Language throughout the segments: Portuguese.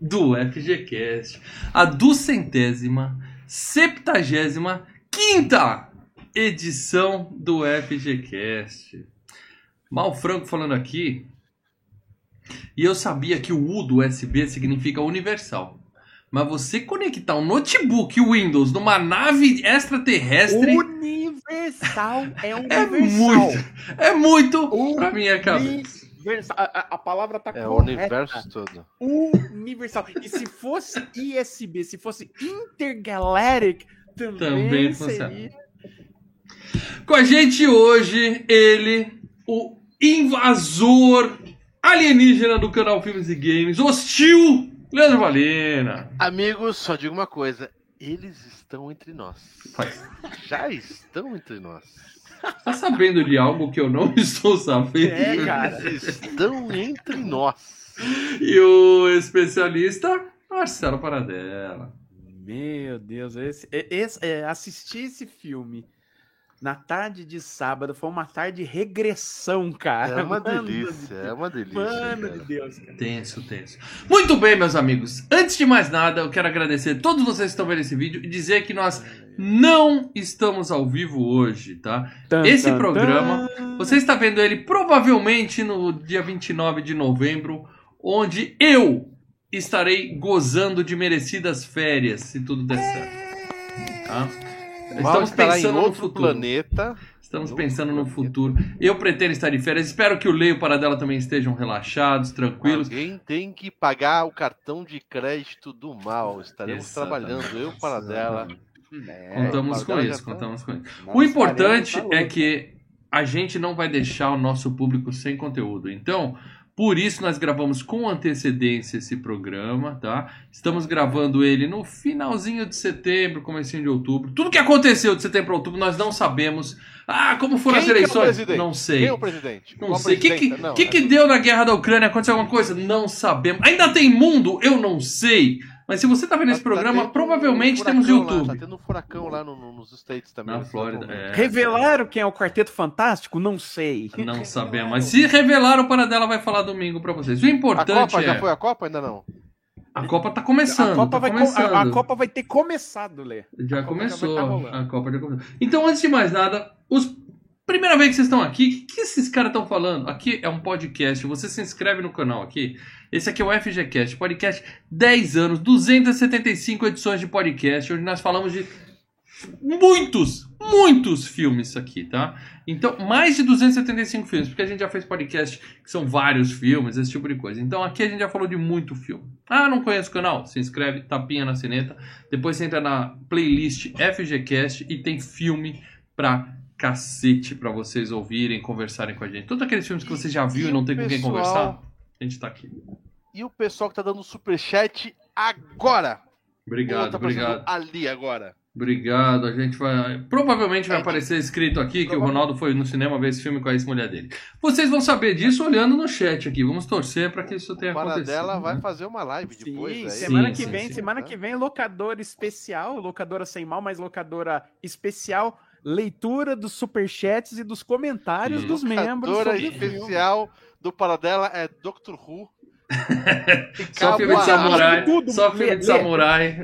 do FGCast, a duzentésima, septagésima, quinta edição do FGCast. Mal Franco falando aqui, e eu sabia que o U do USB significa universal. Mas você conectar um notebook Windows numa nave extraterrestre Universal é é universal. muito, é muito pra minha cabeça. Universal. A, a- palavra tá É o correta. universo todo. Universal. E se fosse ISB, se fosse Intergalactic, também, Também funciona. seria. Com a gente hoje, ele, o invasor alienígena do canal Filmes e Games, hostil, Leandro Valena. Amigos, só digo uma coisa. Eles estão entre nós. Já estão entre nós. Tá sabendo de algo que eu não estou sabendo? É, cara. Estão entre nós. E o especialista, Marcelo Paradela. Meu Deus, esse, esse, é, assistir esse filme na tarde de sábado foi uma tarde de regressão, cara. É uma Mano delícia, de é uma delícia. Mano cara. de Deus, cara. Tenso, tenso. Muito bem, meus amigos. Antes de mais nada, eu quero agradecer a todos vocês que estão vendo esse vídeo e dizer que nós não estamos ao vivo hoje, tá? Tan, Esse tan, programa, tan. Você está vendo ele provavelmente no dia 29 de novembro, onde eu estarei gozando de merecidas férias, se tudo der certo. Tá? Estamos em pensando no outro futuro. planeta. Estamos No pensando no futuro. Eu pretendo estar de férias. Espero que o Leio para dela também estejam relaxados, tranquilos. Alguém tem que pagar o cartão de crédito do mal. Estaremos Exatamente. trabalhando, eu para dela. É, Contamos o com Paradela isso, tá- contamos com isso. O importante na é que a gente não vai deixar o nosso público sem conteúdo. Então, por isso nós gravamos com antecedência esse programa, tá? Estamos gravando ele no finalzinho de setembro, comecinho de outubro. Tudo que aconteceu de setembro a outubro nós não sabemos. Ah, como foram Quem as é eleições? presidente? não sei. Quem é o presidente? Não Qual sei. O que, que? Não, que, que deu na guerra da Ucrânia? Aconteceu alguma coisa? Não sabemos. Ainda tem mundo? Eu não sei. Mas se você tá vendo esse Tá- tá programa, tendo provavelmente um temos furacão lá, YouTube. tá tendo um furacão lá no- no- nos States também. Na Flórida. é. Revelaram quem é o Quarteto Fantástico? Não sei. Não sabemos. Mas se revelar, o Paradela vai falar domingo pra vocês. O A importante Copa é. já foi a Copa? Ainda não. A Copa tá começando. a, Copa tá vai, co- começando. a, a Copa vai ter começado, Lê. Já a começou. já tá a Copa já começou. Então, antes de mais nada, os. Primeira vez que vocês estão aqui, o que, que esses caras estão falando? Aqui é um podcast. Você se inscreve no canal aqui. Esse aqui é o FGCast, podcast 10 anos, 275 edições de podcast, onde nós falamos de muitos, muitos filmes aqui, tá? Então, mais de 275 filmes, porque a gente já fez podcast que são vários filmes, esse tipo de coisa. Então, aqui a gente já falou de muito filme. Ah, não conhece o canal? Se inscreve, tapinha na sineta. Depois você entra na playlist FGCast e tem filme pra cacete pra vocês ouvirem, conversarem com a gente. Todos aqueles filmes que você já viu e, E não tem com quem pessoal- conversar, a gente tá aqui. E o pessoal que tá dando superchat agora. Obrigado, tá obrigado. Ali agora. Obrigado, a gente vai. Provavelmente vai É, aparecer escrito aqui que o. Ronaldo foi no cinema ver esse filme com a ex-mulher dele. Vocês vão saber disso olhando no chat aqui. Vamos torcer pra que isso tenha O acontecido. Vai né? fazer uma live Sim, depois. aí. semana que sim, vem, sim. semana que vem, locadora especial, locadora sem mal, mas locadora especial, leitura dos superchats e dos comentários dos membros. Filme. especial do Paradela é Doctor Who. Só filme de a- samurai. Tudo, Só filme de samurai.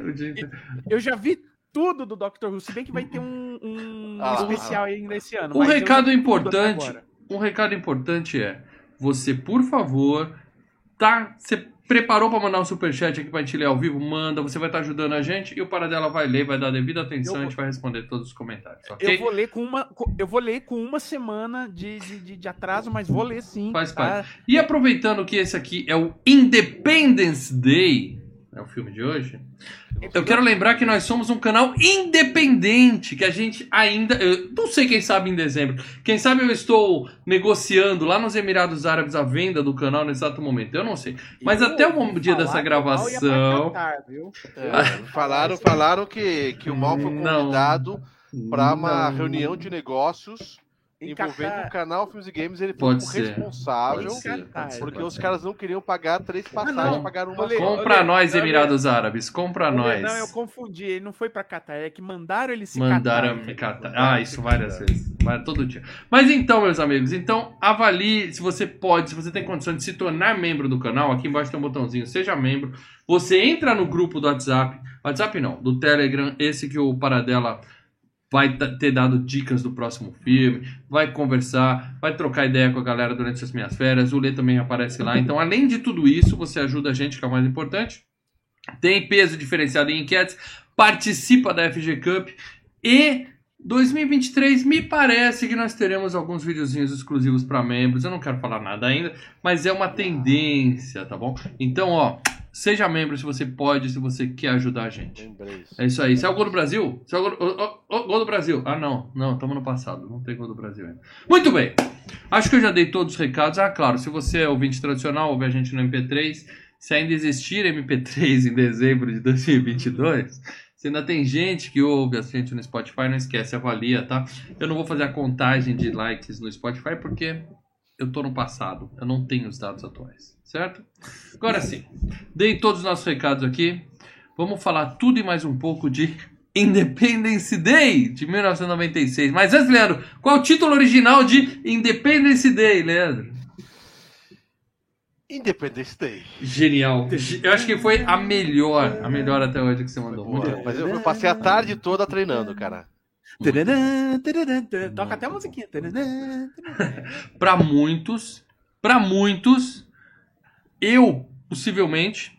Eu já vi tudo do Doctor Who, se bem que vai ter um, um Ah especial ainda esse ano. Um recado importante. Um recado importante é: você, por favor, tá. Você preparou pra mandar um superchat aqui pra gente ler ao vivo? Manda, você vai estar ajudando a gente e o Paradela vai ler, vai dar devida atenção e a vou- gente vai responder todos os comentários, ok? Eu vou ler com uma, eu vou ler com uma semana de, de, de- atraso, mas vou ler sim. Faz tá? E aproveitando que esse aqui é o Independence Day, é o filme de hoje. Eu quero lembrar que nós somos um canal independente, que a gente ainda. Eu não sei quem sabe em dezembro. Quem sabe eu estou negociando lá nos Emirados Árabes a venda do canal no exato momento. Eu não sei. Mas Eu até o dia falar dessa gravação. Catar, viu? É, falaram, falaram que, que o Mal foi convidado para uma Não. reunião de negócios Envolvendo o canal Filmes e Games. Ele foi Pode o ser. responsável, Pode ser, pode ser, porque pode os ser. caras não queriam pagar três passagens, não. pagaram uma só. Compra Olê, nós, olê. Emirados Árabes. Compra nós. Não, eu confundi. Ele não foi pra Catar, é que mandaram ele se Mandaram catar. me catar. Ah, isso várias vezes. Vai- Todo dia. Mas então, meus amigos, então avalie se você pode, se você tem condição de se tornar membro do canal. Aqui embaixo tem um botãozinho, seja membro. Você entra no grupo do WhatsApp. WhatsApp não, do Telegram, esse que o Paradela vai ter dado dicas do próximo filme, vai conversar, vai trocar ideia com a galera durante as minhas férias. O Lê também aparece lá. Então, além de tudo isso, você ajuda a gente, que é o mais importante. Tem peso diferenciado em enquetes, participa da FG Cup e 2023 me parece que nós teremos alguns videozinhos exclusivos para membros. Eu não quero falar nada ainda, mas é uma tendência, tá bom? Então, ó, seja membro se você pode, se você quer ajudar a gente. Isso. É isso aí. Se é o gol do Brasil? Se é o gol, o, o- o gol do Brasil. Ah, não. Não, estamos no passado. Não tem gol do Brasil ainda. Muito bem. Acho que eu já dei todos os recados. Ah, claro, se você é ouvinte tradicional, ouve a gente no MP3. Se ainda existir MP3 em dezembro de 2022, se ainda tem gente que ouve a gente no Spotify, não esquece, avalia, tá? Eu não vou fazer a contagem de likes no Spotify porque eu tô no passado. Eu não tenho os dados atuais, certo? Agora sim, dei todos os nossos recados aqui. Vamos falar tudo e mais um pouco de Independence Day de 1996. Mas antes, Leandro, qual é o título original de Independence Day, Leandro? Independence Day. Genial. Eu acho que foi a melhor, a melhor até hoje que você mandou. Muito. Mas eu, eu passei a tarde toda treinando, cara. Toca até a musiquinha. Para muitos, para muitos, eu possivelmente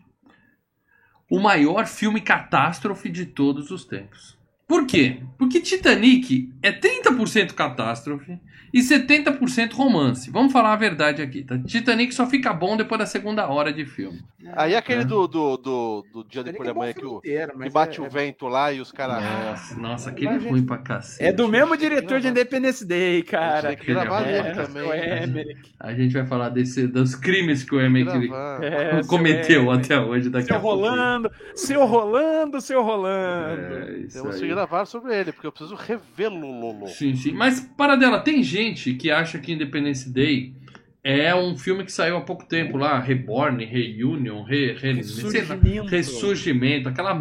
o maior filme catástrofe de todos os tempos. Por quê? Porque Titanic é 30% catástrofe e 70% romance. Vamos falar a verdade aqui, tá? Titanic só fica bom depois da segunda hora de filme. Aí aquele É. do, do, do, do Dia Depois é da Manhã que, o, inteiro, que bate é- o vento lá e os caras. Nossa, nossa, aquele é ruim pra cacete. É do mesmo diretor de Independence Day, cara. Que É, É, também. A gente vai falar desse, dos crimes que o Emmerich. É, cometeu até hoje daqui Seu a pouco. Rolando, seu Rolando, seu Rolando. É, isso que aí. Gravar sobre ele, porque eu preciso revê-lo, Lolo. Sim, sim. Mas, para dela, tem gente que acha que Independence Day é um filme que saiu há pouco tempo lá, Reborn, Reunion, Re, Re, Ressurgimento. Ressurgimento, aquela.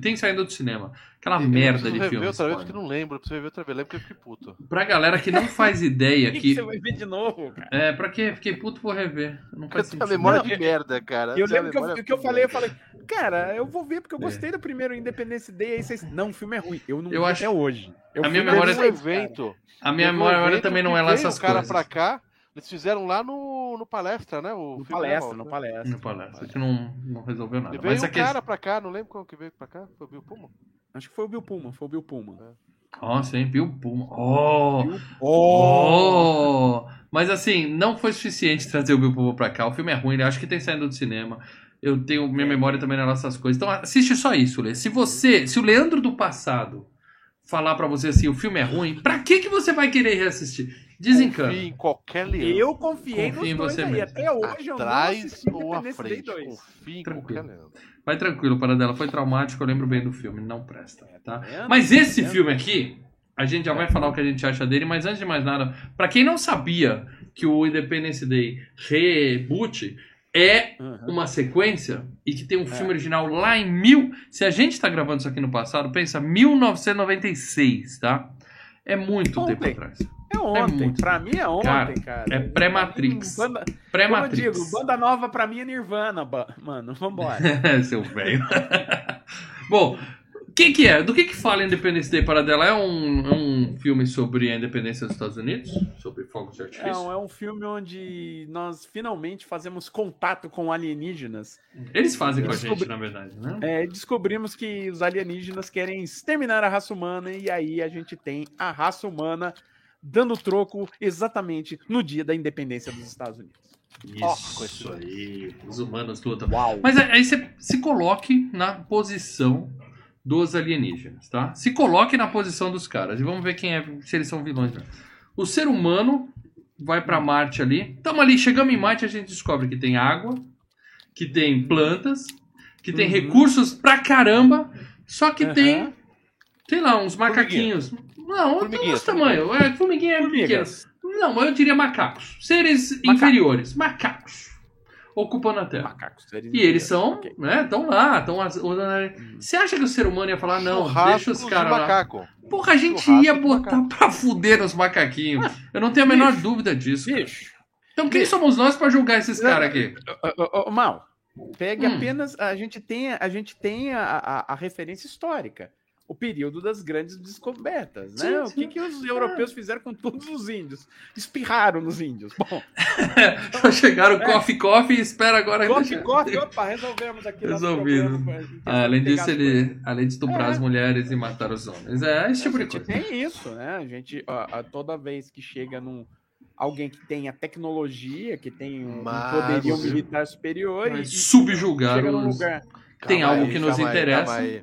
Tem saindo do cinema. Aquela Eu merda de filme. outra vez, porque não lembro. Eu preciso rever outra vez, lembro que eu fiquei puto. Pra galera que não faz ideia que, que que. você vai ver de novo, cara? É, pra quê? Fiquei puto, vou rever. Não faz sentido. memória Não, de eu- merda, cara. Eu lembro que eu, memória que eu falei, eu falei, cara, eu vou ver porque eu gostei do primeiro Independence Day. Aí vocês, não, o filme é ruim. Eu não Eu acho- até hoje. Eu a minha ver memória- Teve um evento. A minha memória também não que é lá essas o cara coisas. pra cá, eles fizeram lá no, no palestra, né? O No filme, palestra, né, no Mal? palestra. No palestra, que não, não resolveu nada. E veio Mas um aqueles... cara pra cá, não lembro qual que veio pra cá. Foi o Bill Pullman? Acho que foi o Bill Pullman, foi o Bill Pullman. Ó, sim, Bill Pullman. Oh! Bill- Oh! Mas assim, não foi suficiente trazer o Bill Pullman pra cá. O filme é ruim, né? acho que tem saindo do cinema. Eu tenho minha memória também nas essas coisas. Então assiste só isso, Lê. Se você, se o Leandro do passado falar pra você assim, o filme é ruim, pra que que você vai querer reassistir? Desencana. Confie em qualquer leão. Eu confiei Confia em nos dois você aí. mesmo. Até hoje eu não Atrás ou à frente. 2. Confie em Tranquilo. qualquer leão. Vai tranquilo, para dela. Foi traumático, eu lembro bem do filme. Não presta, tá? vendo? Mas esse Tá filme aqui, a gente já vai falar o que a gente acha dele, mas antes de mais nada, pra quem não sabia que o Independence Day Reboot é Uhum. uma sequência e que tem um filme original lá em mil. Se a gente tá gravando isso aqui no passado, pensa 1996, tá? É muito Ontem. tempo atrás. É ontem. muito. pra mim é ontem, Cara, cara. é pré-Matrix. Banda, como eu Pré-Matrix. digo, banda nova pra mim é Nirvana, mano. Vambora. Seu velho. Bom, o que, que é? Do que, que fala Independence Day para dela? É um, é um filme sobre a independência dos Estados Unidos? Sobre fogos de artifício? Não, é um filme onde nós finalmente fazemos contato com alienígenas. Eles fazem com a Descobri- gente, na verdade, né? É, descobrimos que os alienígenas querem exterminar a raça humana e aí a gente tem a raça humana dando troco exatamente no dia da independência dos Estados Unidos. Isso, Ó, isso aí. Os humanos lutam. Uau. Mas aí você se coloque na posição dos alienígenas, tá? Se coloque na posição dos caras e vamos ver quem é, se eles são vilões. né? O ser humano vai pra Marte ali. Estamos ali, chegamos em Marte, a gente descobre que tem água, que tem plantas, que tem Uhum. recursos pra caramba, só que Aham. tem, sei lá, uns macaquinhos. Não, do Formiguinhas, nosso tamanho. É, formiguinha é pequena. Formigas. Não, mas eu diria macacos. Seres Macacos. inferiores. Macacos. Ocupando a Terra. Macacos. seres E eles inteiros. são, Ok. né, estão lá, estão Você acha que o ser humano ia falar, não, deixa os caras lá. macaco. Porra, a gente Churrasco ia botar macaco. pra fuder os macaquinhos. Eu não tenho a menor Bicho. dúvida disso. Bicho. Então quem bicho. somos nós pra julgar esses caras aqui? Mal, pegue Hum. apenas. A gente tem, a, gente tem a, a- a referência histórica. O período das grandes descobertas, né? Sim, o sim. que, que os europeus fizeram com todos os índios? Espirraram nos índios. Bom, Só chegaram coffee coffee e espera agora. deixa- corte, opa, resolvemos aqui. Resolvido. problema, Ah, além disso, ele. Além de estuprar É. as mulheres e matar os homens. É esse tipo a de gente coisa. tem isso, né? A gente, ó, toda vez que chega num alguém que tenha tecnologia, que tem um, um Mas- poderio militar superior Vai e, subjugar chega num os- lugar. Tem Calma algo aí, que nos interessa. aí.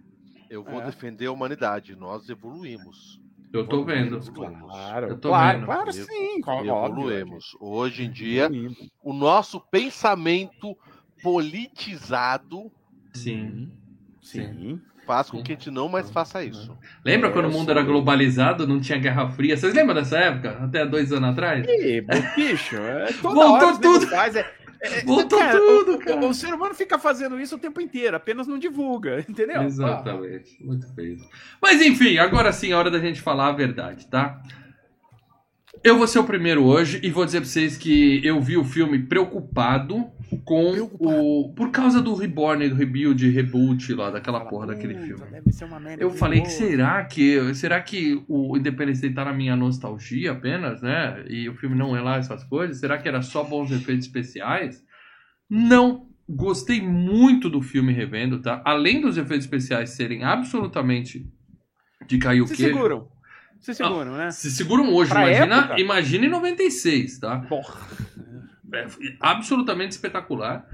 Eu vou É. defender a humanidade. Nós evoluímos. Eu tô vendo. Evoluímos. Claro, Eu tô claro, vendo. claro, sim. Evoluímos. Hoje em gente. dia, Evoluímos. o nosso pensamento politizado Sim. Sim. faz com que a gente não mais faça isso. Lembra É, quando o mundo era globalizado, não tinha Guerra Fria? Vocês lembram dessa época? Até dois anos atrás? E, bicho, é toda Voltou hora tudo. Faz, é, é, Voltou cara, tudo, o- cara. O, ser humano fica fazendo isso o tempo inteiro, apenas não divulga, entendeu? Exatamente. Muito feio. Mas enfim, agora sim é hora da gente falar a verdade, tá? Eu vou ser o primeiro hoje e vou dizer pra vocês que eu vi o filme preocupado com o. Por causa do Reborn, do Rebuild, Reboot lá, daquela Fala, porra daquele "Puta, filme. Deve ser uma merda. Eu falei novo." que será que será que o Independence Day tá na minha nostalgia apenas, né? E o filme não é lá essas coisas? Será que era só bons efeitos especiais? Não. Gostei muito do filme revendo, tá? Além dos efeitos especiais serem absolutamente de cair o Se queijo. seguram. Se seguram, né? Se seguram hoje, Pra imagina, época? imagina em 96, tá? Porra. É absolutamente espetacular.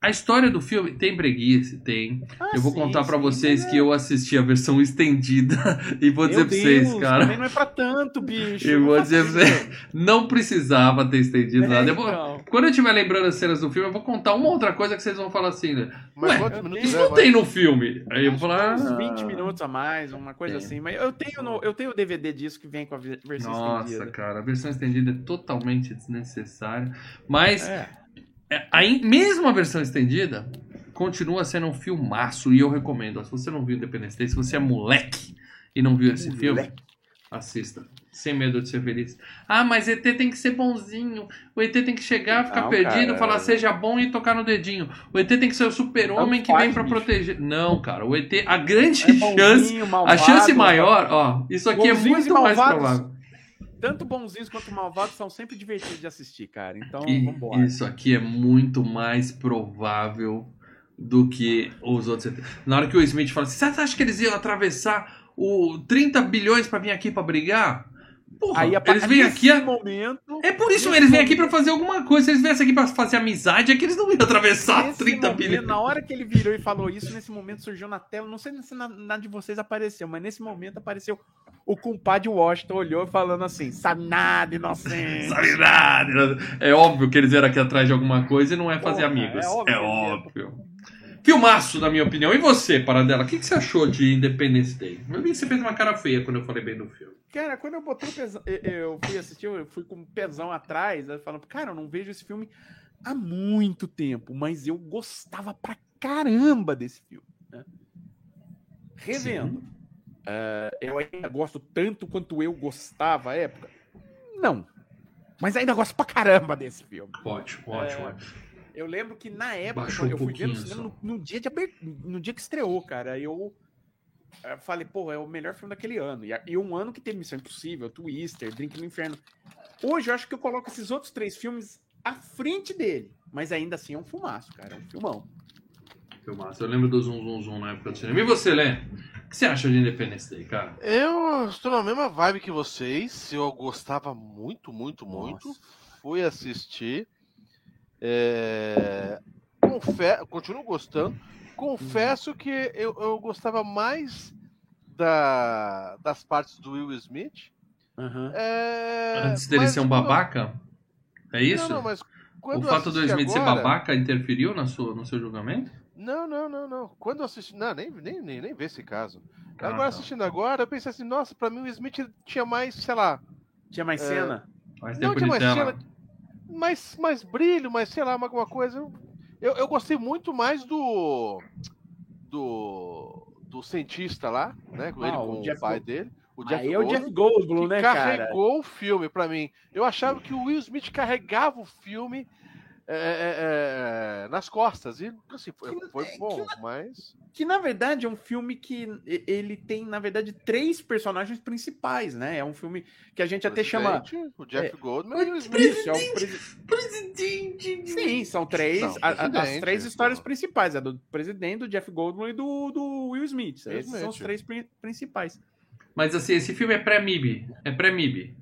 A história do filme tem preguiça, tem. Ah, eu vou sim, contar pra sim, vocês mas que é- eu assisti a versão estendida e vou dizer pra vocês, cara. Também não é pra tanto, bicho. Eu vou faça dizer pra não precisava ter estendido É, nada. Eu vou- então. Quando eu estiver lembrando as cenas do filme, eu vou contar uma outra coisa que vocês vão falar assim, né? Mas Ué, quantos eu minutos Isso leva? não tem no filme. Aí eu vou falar. Uns ah, 20 minutos a mais, uma coisa Tem. assim. Mas eu tenho, no, eu tenho o DVD disso que vem com a ve- versão Nossa, estendida. cara, a versão estendida é totalmente desnecessária. Mas É. É, aí, mesmo a versão estendida, continua sendo um filmaço e eu recomendo. ó, Se você não viu Independence Day, se você é moleque e não viu esse filme, Moleque. assista. Sem medo de ser feliz. Ah, mas ET tem que ser bonzinho. O ET tem que chegar, ficar Não, perdido, cara. falar seja bom e tocar no dedinho. O ET tem que ser o super-homem que vem bicho. proteger. Não, cara, o ET, a grande É chance, bonzinho, a malvado, chance maior, ó, isso aqui é muito mais provável. Tanto bonzinhos quanto malvados são sempre divertidos de assistir, cara. Então, E vambora. isso aqui é muito mais provável do que os outros. Na hora que o Smith fala assim, você acha que eles iam atravessar o 30 bilhões pra vir aqui pra brigar? Porra, Aí, eles vêm aqui. A... momento. É por isso, eles vêm aqui pra fazer alguma coisa. Se eles viessem aqui pra fazer amizade, é que eles não iam atravessar nesse 30 momento, bilhões. Na hora que ele virou e falou isso, nesse momento surgiu na tela. Não sei se na, na de vocês apareceu, mas nesse momento apareceu o compadre Washington olhou falando assim: sabe nada, inocente. Sabe nada. É óbvio que eles vieram aqui atrás de alguma coisa e não é fazer Porra, amigos. é óbvio É óbvio. Filmaço, na minha opinião. E você, Paradela, o que, que você achou de Independence Day? Eu vi que você fez uma cara feia quando eu falei bem do filme. Cara, quando eu botei o pesão, eu- fui assistir, eu fui com o pesão atrás, falando, cara, eu não vejo esse filme há muito tempo, mas eu gostava pra caramba desse filme. né? Revendo. eh, eu ainda gosto tanto quanto eu gostava à época? Não. Mas ainda gosto pra caramba desse filme. Ótimo, É, ótimo, ótimo. Eu lembro que na época, Baixou eu um fui ver no cinema, no, no dia de aber- no dia que estreou, cara, eu eh, falei, pô, é o melhor filme daquele ano. E, e um ano que teve Missão Impossível, Twister, Drink no Inferno. Hoje eu acho que eu coloco esses outros três filmes à frente dele. Mas ainda assim é um filmaço, cara. É um filmão. Filmaço. Eu lembro do Zum Zum Zum na época do cinema. E você, Lê? O que você acha de Independence Day, cara? Eu estou na mesma vibe que vocês. Eu gostava muito, muito, muito. Nossa. Fui assistir. É, confe- continuo gostando. Confesso que eu, eu gostava mais da- das partes do Will Smith. Aham. É, Antes dele mas ser um quando- babaca? É isso? Não, não, mas quando o eu fato do assisti Smith ser agora- babaca interferiu na sua, no seu julgamento? Não, não, não, não. Quando eu assisti. Não, nem, nem, nem, nem vê esse caso. Ah, agora tá. assistindo agora, eu pensei assim, nossa, pra mim o Smith tinha mais, sei lá. Tinha mais É. cena? Mais Não tinha mais tela. cena. Mais, mais brilho, mais, sei lá, alguma coisa. Eu, eu gostei muito mais do. Do. Do cientista lá, né? Com Ah, ele o com o, Jeff pai dele. O Jeff Aí é o Goldblum, Jeff Goldblum, né, cara? carregou o filme pra mim. Eu achava que o Will Smith carregava o filme é, é, é, nas costas. E assim, foi, Que- foi é que bom, mas. Que na verdade é um filme que ele tem, na verdade, três personagens principais, né? É um filme que a gente até chama. O Jeff É. Goldman e o Smith. É o presi- Presidente! Sim, são três. Não, a- as três histórias porra. principais: a do presidente, do Jeff Goldblum e do, do Will Smith. Esses são os três pri- principais. Mas assim, esse filme é pré-MIB. É pré-MIB.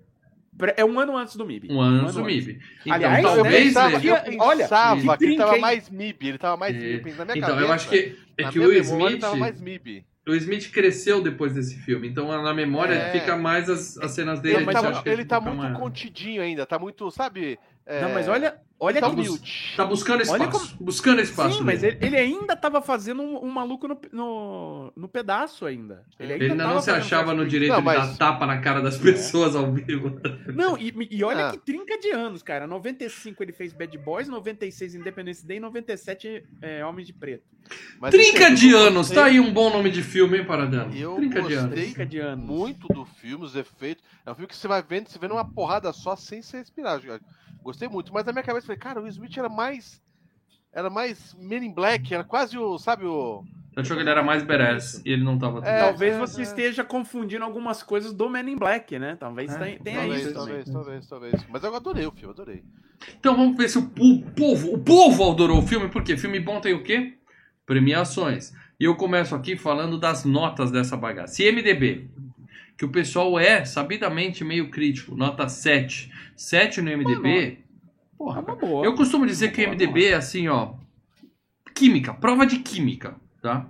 É um ano antes do MIB. Um ano antes do MIB. Então, Aliás, eu talvez. pensava, Lê- que- eu olha, pensava que ele tava mais MIB, ele tava mais É. MIB. Na minha Então, cabeça, eu acho que, é na que o Smith. tava mais MIB. O Smith cresceu depois desse filme, então na memória É. fica mais as, as cenas dele. Ele, tá, ele tá muito mais- contidinho ainda, tá muito, sabe? É, Não, mas olha, olha tá que humilde. Tá buscando espaço. Buscando espaço. Sim, mas ele, ele ainda tava fazendo um, um maluco no, no, no pedaço ainda. Ele ainda, Ele ainda não se achava no direito Não, de mas- dar tapa na cara das pessoas ao vivo. Não, e, e olha Ah. que trinca de anos, cara. 95 ele fez Bad Boys, 96 Independence Day, 97 é, Homem de Preto. Mas Trinca assim, de anos, gostei- tá aí um bom nome de filme, hein, Paradelo? Eu Trinca de anos. Trinca de anos. muito do filme, os efeitos. É um filme que você vai vendo, você vê numa porrada só sem se respirar. Gostei muito, mas na minha cabeça eu falei, cara, o Will Smith era mais. Era mais Men in Black, era quase o, sabe, o. Você achou que ele era mais badass e ele não tava. É, Talvez é, você é. esteja confundindo algumas coisas do Men in Black, né? Talvez É, tenha, talvez, isso talvez, também. talvez, talvez. Mas eu adorei o filme, adorei. Então vamos ver se o po- povo, o povo adorou o filme, porque filme bom tem o quê? Premiações. E eu começo aqui falando das notas dessa bagaça. IMDB, que o pessoal é sabidamente meio crítico, nota 7. 7 no IMDB. É Porra, uma boa. eu costumo dizer que o MDB é assim, ó. Química, prova de química, tá?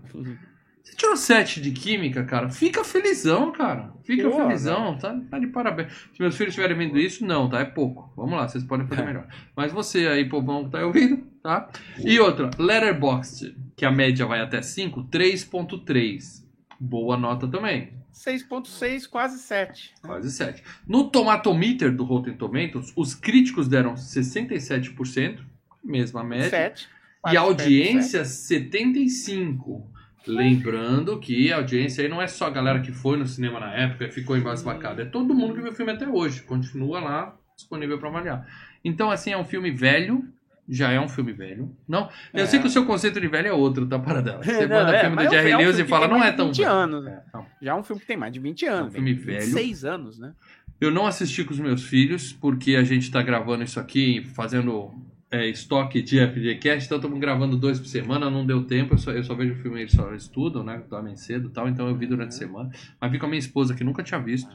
Você tirou 7 de química, cara, fica felizão, cara. Fica felizão, tá, tá de parabéns. Se meus filhos estiverem vendo isso, não, tá? É pouco. Vamos lá, vocês podem fazer É. melhor. Mas você aí, povão que tá ouvindo, tá? E outra, Letterboxd, que a média vai até 5, 3.3. Boa nota também. 6.6, quase 7. Quase 7. No Tomatometer do Rotten Tomatoes, os críticos deram 67%, mesma média. 7. E a audiência, 75%. Lembrando que a audiência aí não é só a galera que foi no cinema na época e ficou embasbacada. É todo mundo que viu o filme até hoje. Continua lá, disponível para avaliar. Então, assim, é um filme velho. Já é um filme velho. Não, eu É. sei que o seu conceito de velho é outro, tá, para dela. Você Não, manda é, filme do é Jerry é um Lewis filme e fala, não é tão 20 velho. anos, né? É, não. Já é um filme que tem mais de 20 anos. É um filme velho. velho. 26 anos, né? Eu não assisti com os meus filhos, porque a gente tá gravando isso aqui, fazendo é, estoque de FGCast, então estamos gravando dois por semana, não deu tempo, eu só, eu só vejo o filme, eles só estudam, né? Dormem cedo e tal, então eu vi durante a semana. Mas vi com a minha esposa, que nunca tinha visto.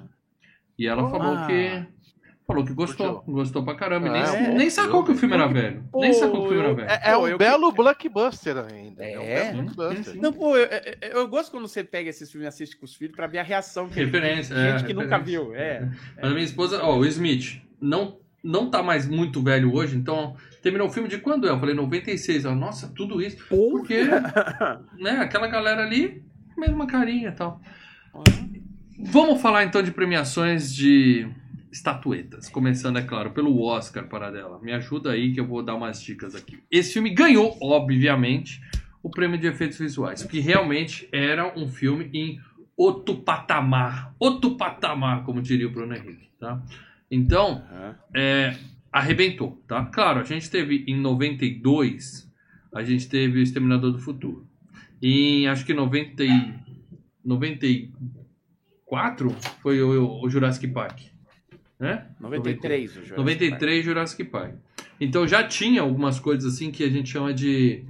E ela falou Ah. que. Falou que gostou, gostou pra caramba. nem, Ah, nem é, sacou eu- que o filme era velho. Pô, nem sacou que o filme era velho. É, é um belo blockbuster ainda. É, um É, belo blockbuster. sim. Não, pô, eu, eu- eu gosto quando você pega esses filmes e assiste com os filhos pra ver a reação que Referência, gente é, que nunca referência. viu. É. Mas a minha esposa, ó, o Smith, não, não tá mais muito velho hoje, então. Terminou o filme de quando é? Eu falei 96. Ela, nossa, tudo isso. Porque, né, aquela galera ali, mesma carinha e tal. Vamos falar então de premiações de estatuetas. Começando, é claro, pelo Oscar para dela. Me ajuda aí que eu vou dar umas dicas aqui. Esse filme ganhou, obviamente, o prêmio de efeitos visuais, porque realmente era um filme em outro patamar. Outro patamar, como diria o Bruno Henrique, tá? Então, é, arrebentou, tá? Claro, a gente teve em 92, a gente teve o Exterminador do Futuro. Em acho que 90 e, 94 foi o, o Jurassic Park, né? 93, o Jurassic 93 Jurassic Park. Então já tinha algumas coisas assim que a gente chama de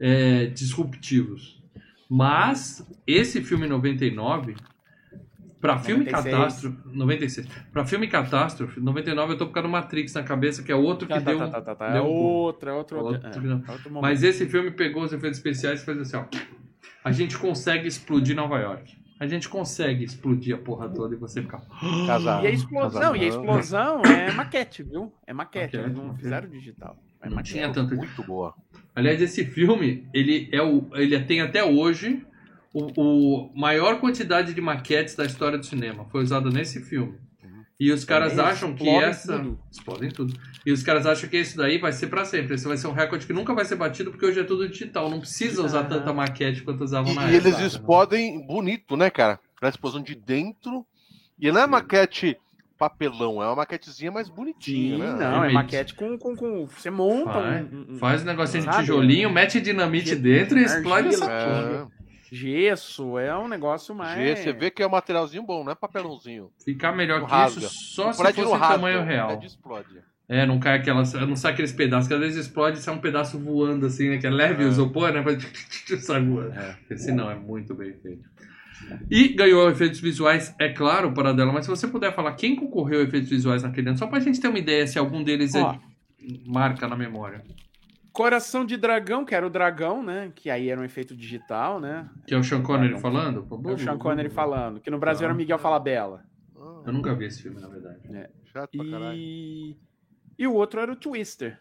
é, disruptivos. Mas esse filme 99 Pra filme 96. catástrofe, 96. Pra filme catástrofe, 99 eu tô por causa do Matrix na cabeça, que é outro que Tá, tá, deu. tá, tá, tá, tá. deu É outra, é outro, outro é, outro. Mas esse filme pegou os efeitos especiais e fez assim, ó. A gente consegue explodir Nova York. A gente consegue explodir a porra toda e você fica. Casar. E a explosão, e a explosão é maquete, viu? É maquete, Maquete, eles não maquete. fizeram digital. É Não maquete. tinha tanto. Muito boa. Aliás, esse filme, ele é o. Ele tem até hoje o, o maior quantidade de maquetes da história do cinema. Foi usada nesse filme. E os caras acham que explodem essa. tudo. Explodem tudo. E os caras acham que isso daí vai ser pra sempre. Esse vai ser um recorde que nunca vai ser batido porque hoje é tudo digital. Não precisa usar Aham. tanta maquete quanto usavam E, na e época. eles explodem bonito, né, cara? Aquela explosão de dentro. E não é maquete papelão, é uma maquetezinha mais bonitinha, Sim, né? não, é Limite. maquete com, com, com. Você monta Faz, um, um- faz um negocinho de tijolinho, mete dinamite Ge- dentro e explode essa porra. É, gesso, é um negócio mais. G, você vê que é um materialzinho bom, não é papelãozinho. Ficar melhor Não que rasga. isso só o se fosse rasga, tamanho o real. explode. É, não cai aquelas. Não sai aqueles pedaços, que às vezes explode e sai um pedaço voando assim, né? Que é leve o É. isopor, né? Sai voando. É. Esse não, é muito bem feito. E ganhou efeitos visuais, é claro, para dela, mas se você puder falar quem concorreu a efeitos visuais naquele ano, só pra gente ter uma ideia se algum deles Ó. é- marca na memória. Coração de dragão, que era o dragão, né? Que aí era um efeito digital, né? Que é o Sean Connery falando? É o Sean Connery falando. Que no Brasil era o Miguel Falabella. Eu nunca vi esse filme, na verdade. chato pra caralho. E... e o outro era o Twister.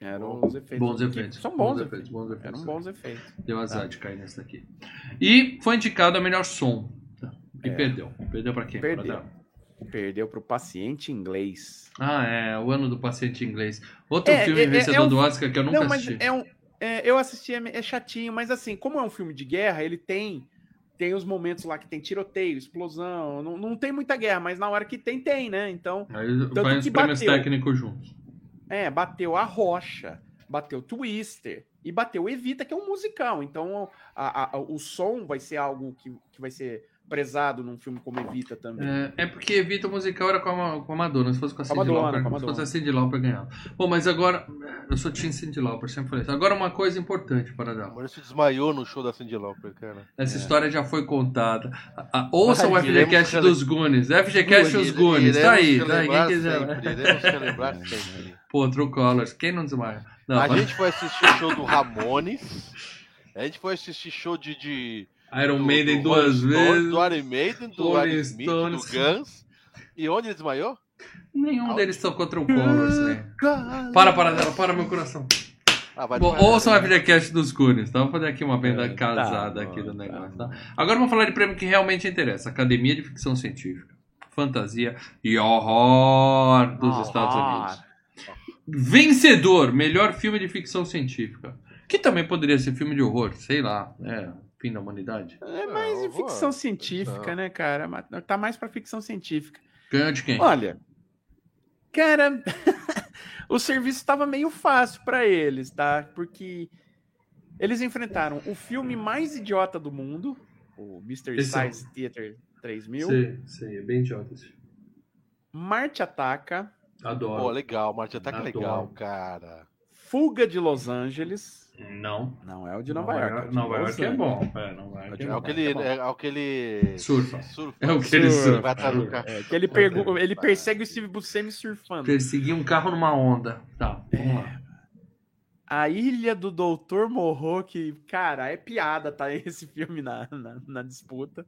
Eram os efeitos. Bons efeitos. São bons, efeitos. efeitos. Bons efeitos. Eram bons efeitos. Deu azar de cair nesse daqui. E foi indicado a melhor som. E É. perdeu. Perdeu pra quem? Perdeu. Pra. Perdeu pro paciente inglês. Ah, é. O ano do paciente inglês. Outro É, filme é, é, vencedor é um- do Oscar que eu nunca Não, mas assisti. é um. é, eu assisti, é, chatinho, mas assim, como é um filme de guerra, ele tem. Tem os momentos lá que tem tiroteio, explosão. Não, não tem muita guerra, mas na hora que tem, tem, né? Então, Aí vai os prêmios bateu. técnicos juntos. é, bateu a rocha, bateu Twister e bateu Evita, que é um musical. Então, a- a- o som vai ser algo que, que vai ser prezado num filme como Evita também. É, é porque Evita o musical era com a, com a Madonna. Se fosse com a Cindy Lauper, com a se fosse a Cindy Lauper ganhava. Bom, mas agora. Eu sou Team Cindy Lauper, sempre falei isso. Agora uma coisa importante para dar. Agora se desmaiou no show da Cindy Lauper, cara. Essa história já foi contada. A, a, ouça o Vai, FGCast dos Goonies. FGCast os Goonies. Tá aí, tá aí. Quem quiser. Sempre, iremos celebrar sempre. Pô, True Colors. Quem não desmaia? Não, A mas- gente foi assistir o show do Ramones. A gente foi assistir show de. de Iron do- Maiden do duas Rolling Stones, vezes. Do Iron Maiden, do Rolling Iron Smith, do. Guns. E onde ele desmaiou? Nenhum deles tocou True Colors, né? Para, para dela, para meu coração. Ah, vai Bom, ouçam o FGCast dos Goonies, tá? Vou fazer aqui uma venda É, casada tá aqui do bom, negócio, tá tá? Agora vamos falar de prêmio que realmente interessa. Academia de Ficção Científica, Fantasia e Horror dos Horror. Estados Unidos. Vencedor, melhor filme de ficção científica. Que também poderia ser filme de horror, sei lá, é, fim da humanidade. É mais de ficção científica, né, cara? Tá mais pra ficção científica. Ganhou de quem? Olha, cara, o serviço estava meio fácil pra eles, tá? Porque eles enfrentaram o filme mais idiota do mundo, o Mr. Esse é Science Theater 3000, Sei, sei, é bem idiota esse filme. Marte Ataca, Adoro. Pô, legal, Marte Ataque é Adoro. legal, cara. Fuga de Los Angeles. Não. Não é o de Nova, York. é o de Nova York é bom. É, Nova York é É bom. o que ele. bom. É o que ele. Surfa. surfa. É o que ele surfa. Carro. É, que ele, pergu- ele persegue o Steve Buscemi surfando. Perseguir um carro numa onda. Tá, vamos lá. A Ilha do Doutor Morro, que, cara, é piada, tá? Esse filme na, na, na disputa.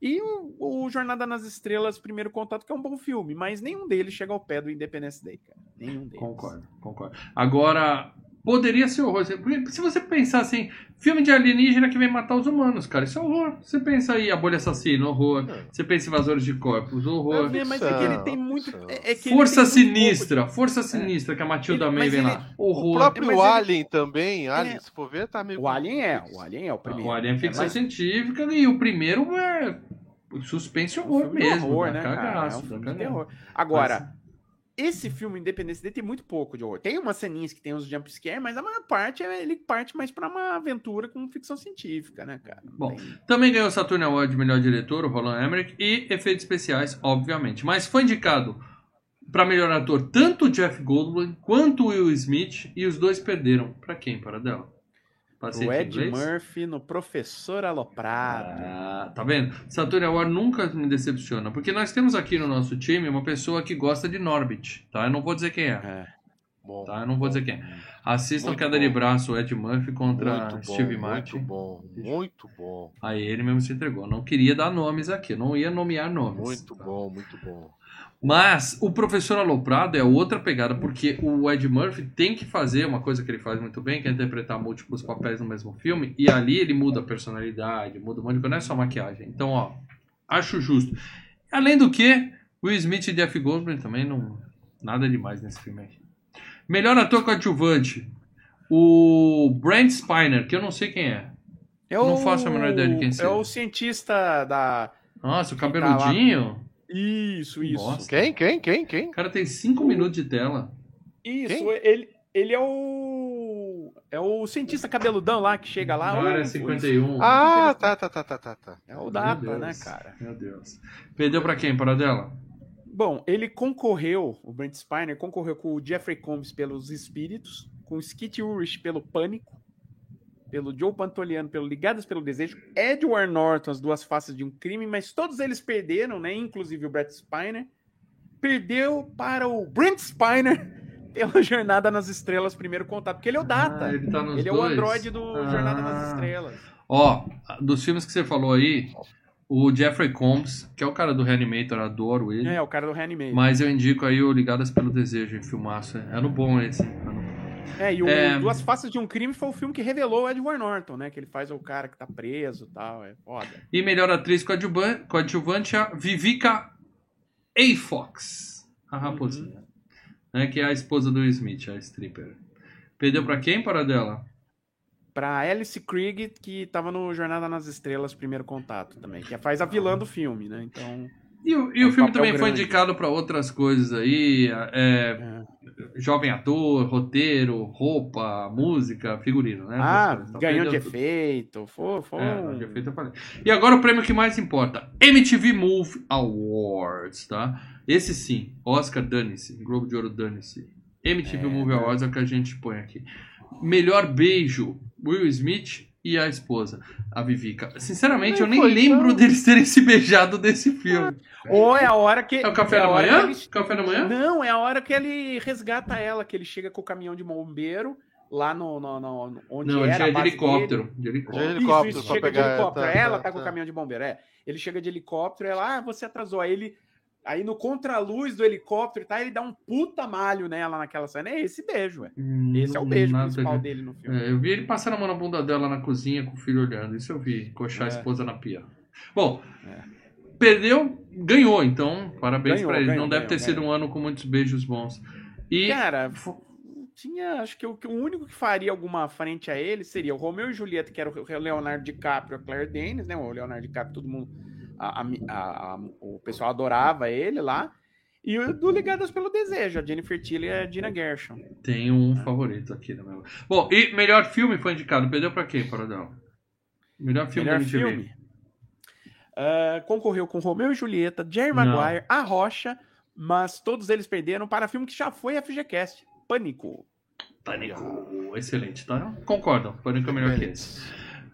E o, o Jornada nas Estrelas, Primeiro Contato, que é um bom filme, mas nenhum deles chega ao pé do Independence Day, cara. Nenhum deles. Concordo, concordo. Agora, poderia ser horror. Se você pensar assim, filme de alienígena que vem matar os humanos, cara, isso é horror. Você pensa aí, a bolha assassina, horror. É. Você pensa invasores de corpos, horror. É, mas é que ele tem muito. É, é Força tem muito Sinistra, Força Sinistra, que a Matilda Ele- May mas vem ele- lá. O Horror. próprio Mas ele- Alien também, Alien, se for ver, tá meio. O Alien é, o Alien é o primeiro. O Alien é ficção mais- científica e o primeiro é suspense e É um horror filme de mesmo. horror, dá né, cara? É cagaço, um dá filme de cagaço. terror. Agora, esse filme Independence Day tem muito pouco de horror. Tem umas ceninhas que tem uns jump scare, mas a maior parte é- ele parte mais pra uma aventura com ficção científica, né, cara? Não Bom, tem- Também ganhou o Saturn Award de melhor diretor, o Roland Emmerich, e efeitos especiais, obviamente. Mas foi indicado para melhor ator tanto o Jeff Goldblum quanto o Will Smith, e os dois perderam. Para quem? Para dela? O Ed inglês? Murphy no Professor Aloprado. Ah, tá vendo? Saturn Award nunca me decepciona, porque nós temos aqui no nosso time uma pessoa que gosta de Norbit, tá? Eu não vou dizer quem é, É. Bom, tá? Eu não vou dizer quem é. Assistam Muito queda bom. de braço, Ed Murphy contra muito bom, Steve muito Martin. bom, muito bom, Aí ele mesmo se entregou. Não queria dar nomes aqui, não ia nomear nomes. muito tá? bom, muito bom. Mas o professor Aloprado é outra pegada, porque o Ed Murphy tem que fazer uma coisa que ele faz muito bem, que é interpretar múltiplos papéis no mesmo filme, e ali ele muda a personalidade, muda um monte de coisa, não é só maquiagem. Então, ó, acho justo. Além do que, Will Smith e Jeff Goldblum também não. Nada demais nesse filme aí. Melhor ator coadjuvante. O Brent Spiner, que eu não sei quem é. É Não faço a menor ideia de quem É seja. o cientista da. Nossa, o tá cabeludinho. Isso, isso. Nossa. Quem, quem, quem, quem? O cara tem 5 minutos de tela. Isso, Quem? ele, ele é o. É o cientista cabeludão lá que chega lá. Área o- 51. Ah, tá, tá, tá, tá, tá, tá. É o Data, né, cara? Meu Deus. Perdeu pra quem, Paradela? Bom, ele concorreu, o Brent Spiner concorreu com o Jeffrey Combs pelos Espíritos, com o Skit Ulrich pelo Pânico, pelo Joe Pantoliano pelo Ligadas pelo Desejo, Edward Norton, As Duas Faces de um Crime, mas todos eles perderam, né? Inclusive o Brett Spiner. Perdeu para o Brent Spiner pela Jornada nas Estrelas, primeiro contato, porque ele é o Data. Ah, ele tá nos ele é o dois? androide do Jornada nas Ah. Estrelas. Ó, dos filmes que você falou aí, o Jeffrey Combs, que é o cara do Reanimator, adoro ele. É, o cara do Reanimate. Mas eu indico aí o Ligadas pelo Desejo, em filmaço. É no bom esse. É no bom. É, e o É. Duas Faces de um Crime foi o filme que revelou o Edward Norton, né? Que ele faz o cara que tá preso e tal. É foda. E melhor atriz coadjuvan- coadjuvante, a Vivica A. Fox, a raposinha. Né, que é a esposa do Smith, a stripper. Perdeu pra quem, Paradela? Pra Alice Krieg, que tava no Jornada nas Estrelas, primeiro contato também. Que faz a vilã do filme, né? Então. E o, e É o filme também foi grande. indicado pra outras coisas aí. é, é. jovem ator, roteiro, roupa, música, figurino, né? Ah, coisas. Então, ganhou de tudo. efeito. Foi, foi É, de efeito eu falei. E agora o prêmio que mais importa: MTV Movie Awards, tá? Esse sim, Oscar dane-se, Globo de Ouro dane-se. MTV É, Movie né? Awards é o que a gente põe aqui. Melhor beijo: Will Smith e a esposa, a Vivica. Sinceramente, eu nem foi, lembro não. deles terem se beijado desse filme. Ou é a hora que. É o café é da manhã? ele- Café da manhã? Não, é a hora que ele resgata ela, que ele chega com o caminhão de bombeiro lá no, no- no- onde Não, ele era a chega de base helicópero. De De helicóptero. helicóptero isso, isso, chega pegar. de helicóptero. tá, ela tá, tá, com o tá. caminhão de bombeiro, é. Ele chega de helicóptero, ela, ah, você atrasou. Aí ele. Aí no contraluz do helicóptero, tá? Ele dá um puta malho nela naquela cena. É esse beijo, ué. Esse é o beijo Nada principal de- dele no filme. É, eu vi ele passando a mão na bunda dela na cozinha com o filho olhando. Isso eu vi, coxar a É. esposa na pia. Bom, É. perdeu, ganhou, então parabéns Ganhou, pra ele. ganhou, Não deve ter ganhou, sido um ano com muitos beijos bons. E Cara, tinha. Acho que o, o único que faria alguma frente a ele seria o Romeu e Julieta, que era o Leonardo DiCaprio e a Claire Danes, né? O Leonardo DiCaprio, todo mundo. A- a- a- o pessoal adorava ele lá. E o do Ligadas pelo Desejo, a Jennifer Tilly e a Gina Gershon. tem um favorito aqui no meu. Bom, e melhor filme foi indicado. Perdeu pra quem, Paradão? Melhor filme Melhor filme. Ah, concorreu com Romeu e Julieta, Jerry Não. Maguire, A Rocha, mas todos eles perderam para filme que já foi FGCast, Pânico. Pânico. Excelente, tá? Concordo. Pânico é melhor que esse.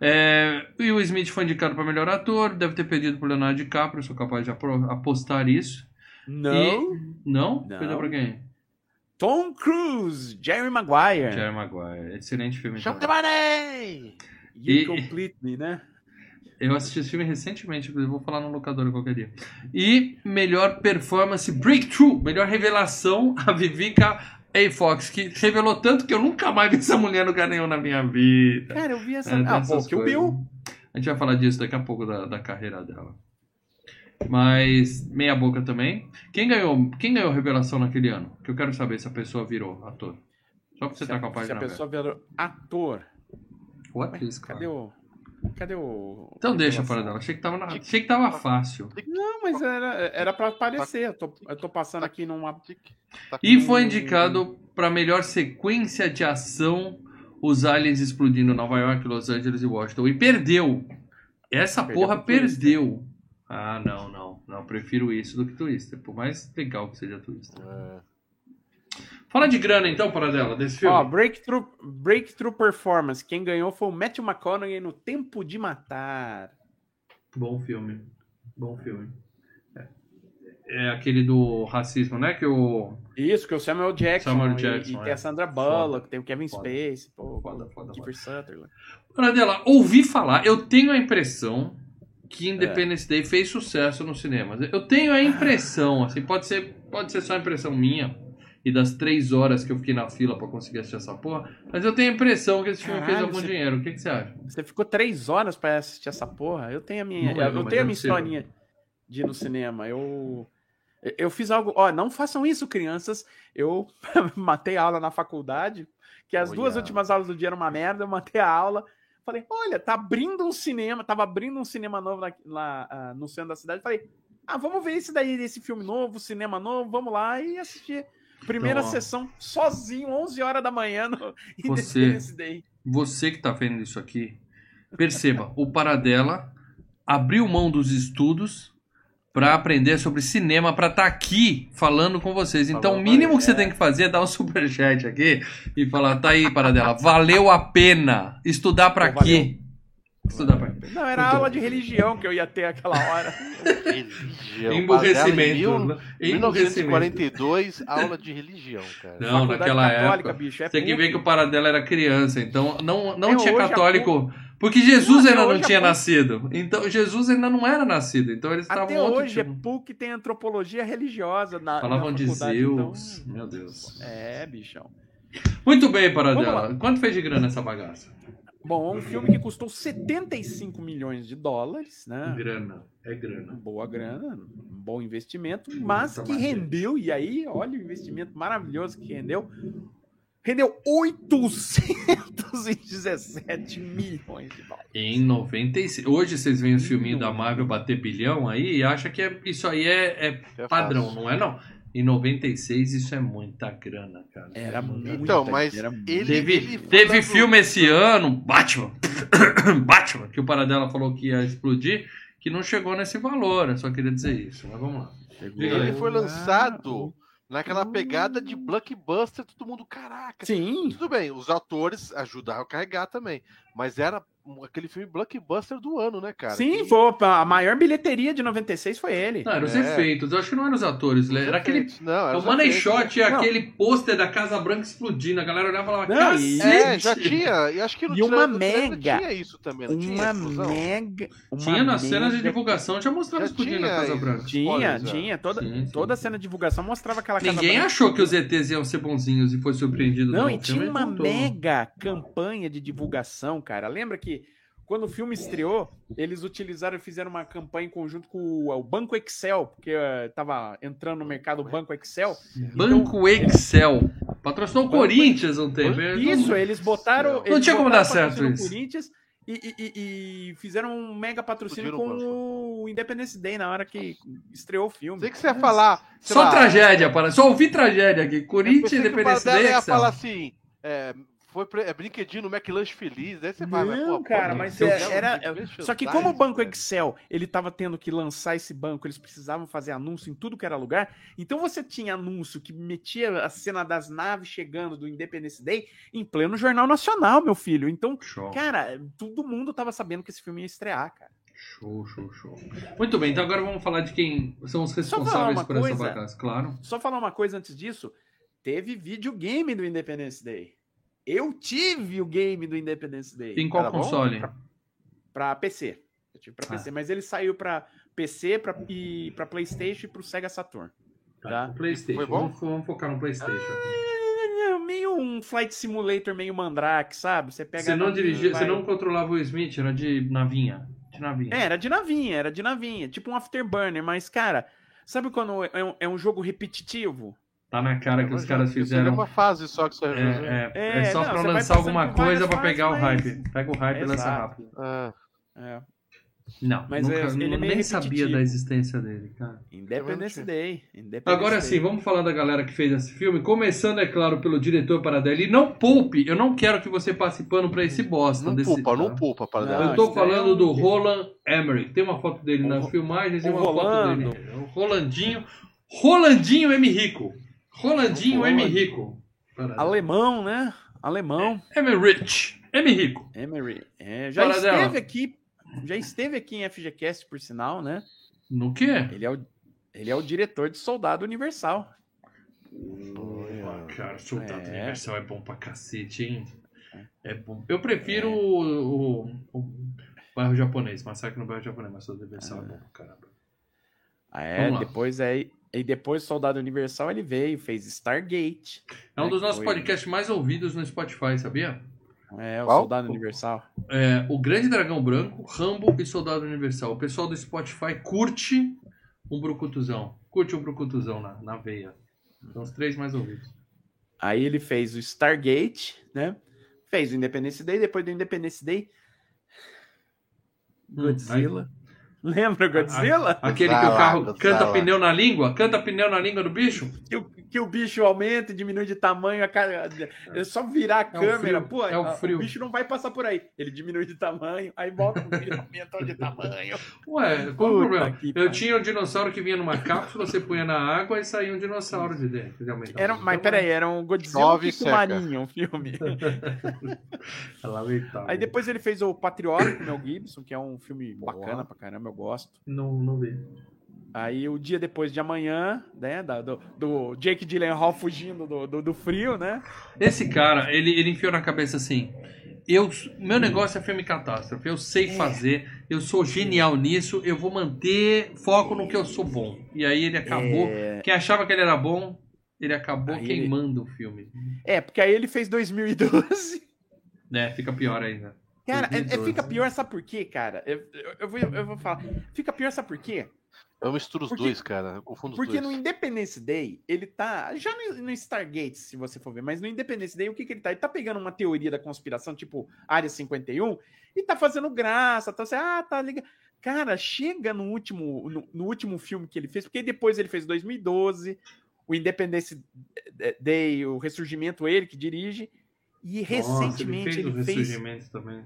É, Will Smith foi indicado para melhor ator, deve ter perdido pro Leonardo DiCaprio, sou capaz de apostar isso. Não. Não? Não. Perdeu pra quem? Tom Cruise, Jerry Maguire. Jerry Maguire. Excelente filme. Então. de money! You E- Complete Me, né? Eu assisti esse filme recentemente, inclusive vou falar no locador qualquer dia. E melhor performance breakthrough, melhor revelação, a Vivica A. Fox, que revelou tanto que eu nunca mais vi essa mulher em lugar nenhum na minha vida. Cara, eu vi essa. É, ah, pô, que o. Bill. A gente vai falar disso daqui a pouco da, da carreira dela. Mas meia boca também. Quem ganhou, quem ganhou revelação naquele ano? Que eu quero saber se a pessoa virou ator. Só pra você Se estar a, com a se página a pessoa virou ator. aberta. Ou atriz, Cadê claro. o. Cadê o. Então deixa para dela. Achei que tava, na- achei que tava fácil. Não, mas era, era pra aparecer. Eu tô, eu tô passando aqui numa. Tá E foi indicado para melhor sequência de ação os aliens explodindo Nova York, Los Angeles e Washington. E perdeu. Essa Perdeu porra perdeu. Ah, não, não. Não, prefiro isso do que Twister. Por mais legal que seja Twister. É. Fala de grana então, Paradela, desse filme. Ó, Breakthrough, Breakthrough Performance. Quem ganhou foi o Matthew McConaughey no Tempo de Matar. Bom filme. Bom filme. É, é aquele do racismo, né? Que o. Isso, que é o Samuel Jackson. Samuel e- Jackson, e, é. tem a Sandra Bullock, tem o Kevin Foda. Spacey, pô, Foda, foda, Kiefer Sutherland. Paradela, ouvi falar, eu tenho a impressão que Independence Day fez sucesso no cinema. Eu tenho a impressão, assim, pode ser, pode ser só impressão minha e das três horas que eu fiquei na fila pra conseguir assistir essa porra, mas eu tenho a impressão que esse filme fez Caralho, algum você- dinheiro. O que, que você acha? Você ficou três horas pra assistir essa porra? Eu tenho a minha, Não eu mas tenho a minha ser. historinha de ir no cinema. Eu eu fiz algo, ó, não façam isso, crianças. Eu matei a aula na faculdade, que as Olha. duas últimas aulas do dia eram uma merda, eu matei a aula. Falei, olha, tá abrindo um cinema, tava abrindo um cinema novo lá, lá, ah, no centro da cidade. Falei, ah, vamos ver esse daí, esse filme novo, cinema novo, vamos lá e assistir. Primeira Então, sessão, sozinho, 11 horas da manhã no Você- Day. Você que tá vendo isso aqui, perceba, o Paradela abriu mão dos estudos pra aprender sobre cinema, pra estar aqui falando com vocês. Então, o Falando, mínimo que você é. tem que fazer é dar um superchat aqui e falar, tá aí, Paradela, valeu a pena estudar pra Pô, quê? Estudar pra quê? Não, era aula de religião que eu ia ter aquela hora. Religião. Emburrecimento. Mil- né? Emburrecimento. 1942, aula de religião, cara. Não, Faculdade naquela católica, época. bicho. É Tem que ver que o Paradela era criança, então não, não É, tinha a católico. Porque Jesus Não, ainda não a tinha PUC. nascido. Então Jesus ainda não era nascido. Então eles estavam Até outro hoje, é tipo. PUC tem antropologia religiosa na, Falavam na de Zeus. então- Meu Deus. É, bichão. Muito bem, Paradela. Quanto fez de grana essa bagaça? Bom, é um filme que custou 75 milhões de dólares, né? Grana. É grana. Boa grana, um bom investimento, mas Muita que magia. rendeu, e aí, olha o investimento maravilhoso que rendeu. Rendeu 817 milhões de dólares. Em 96. Hoje vocês veem os filminhos da. Marvel bater bilhão aí e acham que é- isso aí é, é É padrão, não é não. Em 96 isso é muita grana, cara. Era muito. Então, mas era muito. ele- Teve, ele teve filme esse ano, Batman, Batman, que o Paradela falou que ia explodir, que não chegou nesse valor. Eu só queria dizer isso. Mas vamos lá. Aí. Ele foi lançado naquela pegada de blockbuster, todo mundo, caraca. Sim, Tudo bem, os atores ajudaram a carregar também, mas era aquele filme blockbuster do ano, né, cara? sim, Que- foi a maior bilheteria de 96 foi ele. Não, eram os É. efeitos. Eu acho que não eram os atores. os Era aquele. Não, era O Money. Shot e Não. aquele pôster da Casa Branca explodindo. A galera olhava e falava, Não, cacete! É, já tinha. E acho que no E uma mega- Tinha isso também, não tinha? Uma mega. Uma Tinha nas cenas de mega- divulgação, já mostrava Já explodindo na tinha Casa isso. Branca. Tinha, tinha. Toda, Sim, sim. toda a cena de divulgação mostrava aquela casa Ninguém branca. achou que os ETs iam ser bonzinhos e foi surpreendido Não, e tinha uma mega campanha de divulgação, cara. Lembra que quando o filme estreou, eles utilizaram e fizeram uma campanha em conjunto com o, o Banco Excel, porque eh, tava entrando no mercado o Banco Excel. Banco Excel. Patrocinou o Corinthians um tempo. Eles Isso, eles botaram. Não eles tinha como dar certo isso. Corinthians e, e- e- e fizeram um mega patrocínio Fugiram com o Independence Day na hora que estreou o filme. Sei que você ia falar. Só lá, tragédia, para. Só ouvi tragédia aqui. Corinthians, Independência Paradela Day, ia Excel. falar assim. É, foi pre- é brinquedinho no McLanche Feliz. Aí você vai, Não, pô, cara, pô, mas é- era. Merchandising, Só que como o Banco. Excel ele tava tendo que lançar esse banco, eles precisavam fazer anúncio em tudo que era lugar. Então você tinha anúncio que metia a cena das naves chegando do Independence Day em pleno Jornal Nacional, meu filho. Então, Show, cara, todo mundo tava sabendo que esse filme ia estrear, cara. show, show, show. Muito bem, então agora vamos falar de quem são os responsáveis por essa coisa. bagaça. Claro. Só falar uma coisa antes disso: teve videogame do Independence Day. Eu tive o game do Independence Day. Em qual console? Pra PC. Eu tive pra Ah. PC, mas ele saiu pra PC, pra, e pra PlayStation e pro Sega Saturn. Tá. O PlayStation. Foi bom? Vamos, vamos focar no PlayStation. É meio um Flight Simulator, meio Mandrake, sabe? Você pega. Você não dirigia, você vai- não controlava o Smith, era de navinha. De navinha. É, era de navinha, era de navinha. Tipo um Afterburner, mas, cara, sabe quando é um, é um jogo repetitivo? Tá na cara que os caras É fizeram. uma fase só que você. É, é, É, é só não, pra lançar alguma coisa pra pegar o mas- hype. Pega o hype e lança rápido. Ah, É. Não, Mas nunca, é- ele é nem sabia da existência dele, cara. Independence. Day. Independence Agora Day. sim, vamos falar da galera que fez esse filme. Começando, é claro, pelo diretor Paradela. E não poupe, eu não quero que você passe pano pra esse bosta. não desse, poupa, não poupa para Não, Eu tô é falando um- do Roland Emmerich. Tem uma foto dele O nas filmagens e uma foto Rolando. dele. O Rolandinho. Rolandinho M. Rico. Rolandinho M. Rico. Alemão, né? Alemão. M. Rich. M. Rico. Emery. É, já esteve aqui. Já esteve aqui em FGCast, por sinal, né? No quê? Ele é o, ele é o diretor de Soldado Universal. Porra, cara, Soldado É. Universal é bom pra cacete, hein? É bom. Eu prefiro o, o, o bairro japonês, Massacre no bairro japonês, mas Soldado Universal é bom pra caramba. Ah, é, depois aí. E depois Soldado Universal ele veio, fez Stargate. É um É, dos nossos foi- podcasts mais ouvidos no Spotify, sabia? É, o Qual? Soldado Universal. É, o Grande Dragão Branco, Rambo e Soldado Universal. O pessoal do Spotify curte um brucutuzão. Curte um brucutuzão na, na veia. São os três mais ouvidos. Aí ele fez o Stargate, né? Fez o Independence Day, depois do Independence Day. Hum, Godzilla. Lembra o Godzilla? Aquele que o carro canta pneu na língua? Canta pneu na língua do bicho? Que, o, que o bicho aumenta e diminui de tamanho. A cara, é só virar a É o câmera. frio, Pô, é o a- frio. bicho não vai passar por aí. Ele diminui de tamanho, aí volta o bicho aumenta de tamanho. Ué, qual o Puta problema? que Eu tinha um dinossauro que vinha numa cápsula, você punha na água e saía um dinossauro de dentro. Era, o mas tamanho. peraí, era um Godzilla e seca. Marinho, um filme. É lamentável. Aí depois ele fez o Patriota com o Mel Gibson, que é um filme bacana pra caramba, eu gosto. Não, não vi. Aí o dia depois de amanhã, né, da- do, do Jake Gyllenhaal fugindo do, do, do frio, né? Esse cara, ele, ele enfiou na cabeça assim. Eu, meu negócio é filme catástrofe. Eu sei fazer, eu sou genial nisso, eu vou manter foco no que eu sou bom. E aí ele acabou. É, Quem achava que ele era bom, ele acabou Aí queimando o filme. é, porque aí ele fez 2012. Né, fica pior ainda. Cara, é- é, 2012. fica pior, sabe por quê, cara? Eu, eu, eu vou, eu vou falar. Fica pior, sabe por quê? Eu misturo os Porque- dois, cara. Eu confundo os Porque dois. no Independence Day, ele tá. Já no, no Stargate, se você for ver, mas no Independence Day, o que, que ele tá? Ele tá pegando uma teoria da conspiração, tipo Área 51, e tá fazendo graça, tá assim, ah, tá ligado. Cara, chega no último, no, no último filme que ele fez, porque depois ele fez 2012, o Independence Day, o Ressurgimento, ele que dirige, e recentemente Nossa, ele fez. o Ressurgimento também.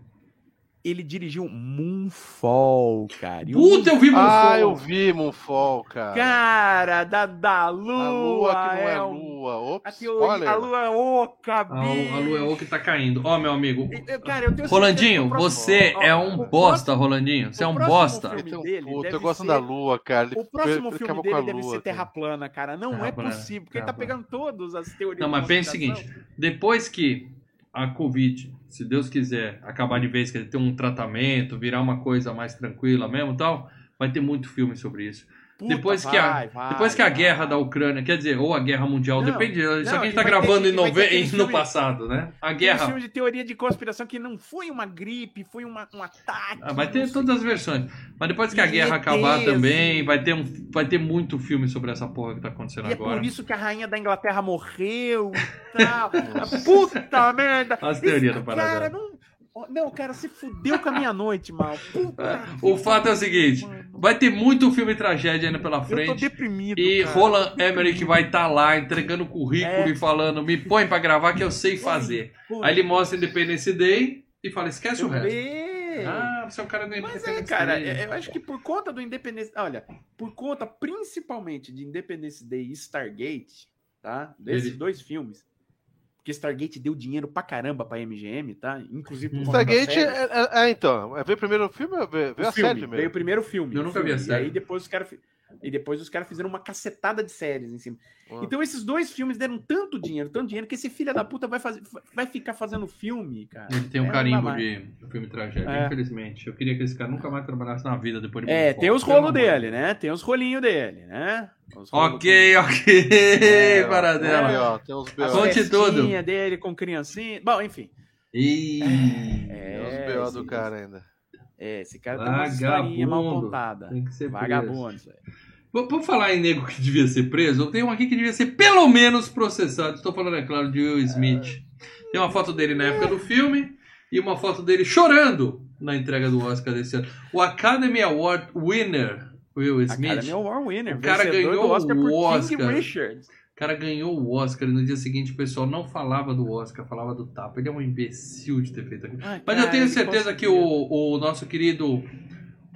Ele dirigiu Moonfall, cara. E Puta, eu vi Ah, Moonfall. eu vi Moonfall, cara. Cara, da, da lua. a lua que não é, um- lua. A, Ops, teoria, spoiler. a lua é oca, A, a lua é o que tá caindo. Ó, meu amigo. Eu- Cara, eu Rolandinho, próximo- você ó, é um próximo- bosta, Rolandinho. Você é um próximo bosta. Ele puto, deve eu gosto ser- da lua, cara. Ele O próximo ele filme dele a deve lua, ser cara. Terra plana, cara. Não Terra é plana, possível, porque ele tá pegando todas as teorias. Não, mas pensa o seguinte: depois que a Covid, se Deus quiser, acabar de vez, que ele ter um tratamento, virar uma coisa mais tranquila mesmo tal, vai ter muito filme sobre isso. Puta, depois que a- vai, vai, depois que a vai. guerra da Ucrânia, quer dizer, ou a guerra mundial, Não, depende. Isso não, aqui a gente tá vai gravando em vai nove... no filme- passado, né? A guerra. filme de teoria de conspiração que não foi uma gripe, foi uma, um ataque. Ah, vai ter todas as versões. Mas depois que a guerra acabar ETs, também, vai ter, um, vai ter muito filme sobre essa porra que tá acontecendo é agora. por isso que a rainha da Inglaterra morreu e tal. Puta merda! As teorias do Paradela. Cara, não. Não, cara, se fudeu com a minha noite, mal. Puta O fato é o seguinte: mano. vai ter muito filme tragédia ainda pela Eu tô frente. deprimido. E cara. Roland Emmerich vai estar lá entregando currículo É. e falando: me põe pra gravar que eu sei fazer. Aí ele mostra Independence Day e fala: esquece o eu resto. vi. Ah, você é o cara do Mas é, cara, Day. eu acho que por conta do Independence. Olha, por conta principalmente de Independence Day e Stargate, tá? Desses Ele- dois filmes. Porque Stargate deu dinheiro pra caramba pra MGM, tá? Inclusive da Stargate, é, é- é, então. É ver primeiro o filme ou ver, O a filme, série Veio o primeiro? primeiro filme. Eu nunca vi filme, a série. E aí depois os caras. E depois os caras fizeram uma cacetada de séries em cima. Ah. Então esses dois filmes deram tanto dinheiro, tanto dinheiro, que esse filho da puta vai, fazer, vai ficar fazendo filme, cara. Ele tem um É, carimbo de filme tragédia, É. infelizmente. Eu queria que esse cara nunca mais trabalhasse na vida depois de É, tem os rolos dele, né? Tem os rolinhos dele, né? Os Ok, ok, É, Paradela. Aí, ó, tem uns Conte tudo. dele com criancinha. Bom, enfim. Ih, Tem uns É, B.O. do cara ainda. É, esse cara tem uma historinha mal contada. tem que ser. Vagabundo. Vamos falar em nego que devia ser preso? Eu tenho um aqui que devia ser pelo menos processado. Estou falando, é claro, de Will Smith. Tem uma foto dele na época do filme e uma foto dele chorando na entrega do Oscar desse ano. O Academy Award winner, Will Smith. Academy Award winner. O cara ganhou do Oscar por o Oscar. King Richard. O cara ganhou o Oscar e no dia seguinte o pessoal não falava do Oscar, falava do tapa. Ele é um imbecil de ter feito aquilo. Ai, Mas eu tenho certeza que conseguiu. o, o nosso querido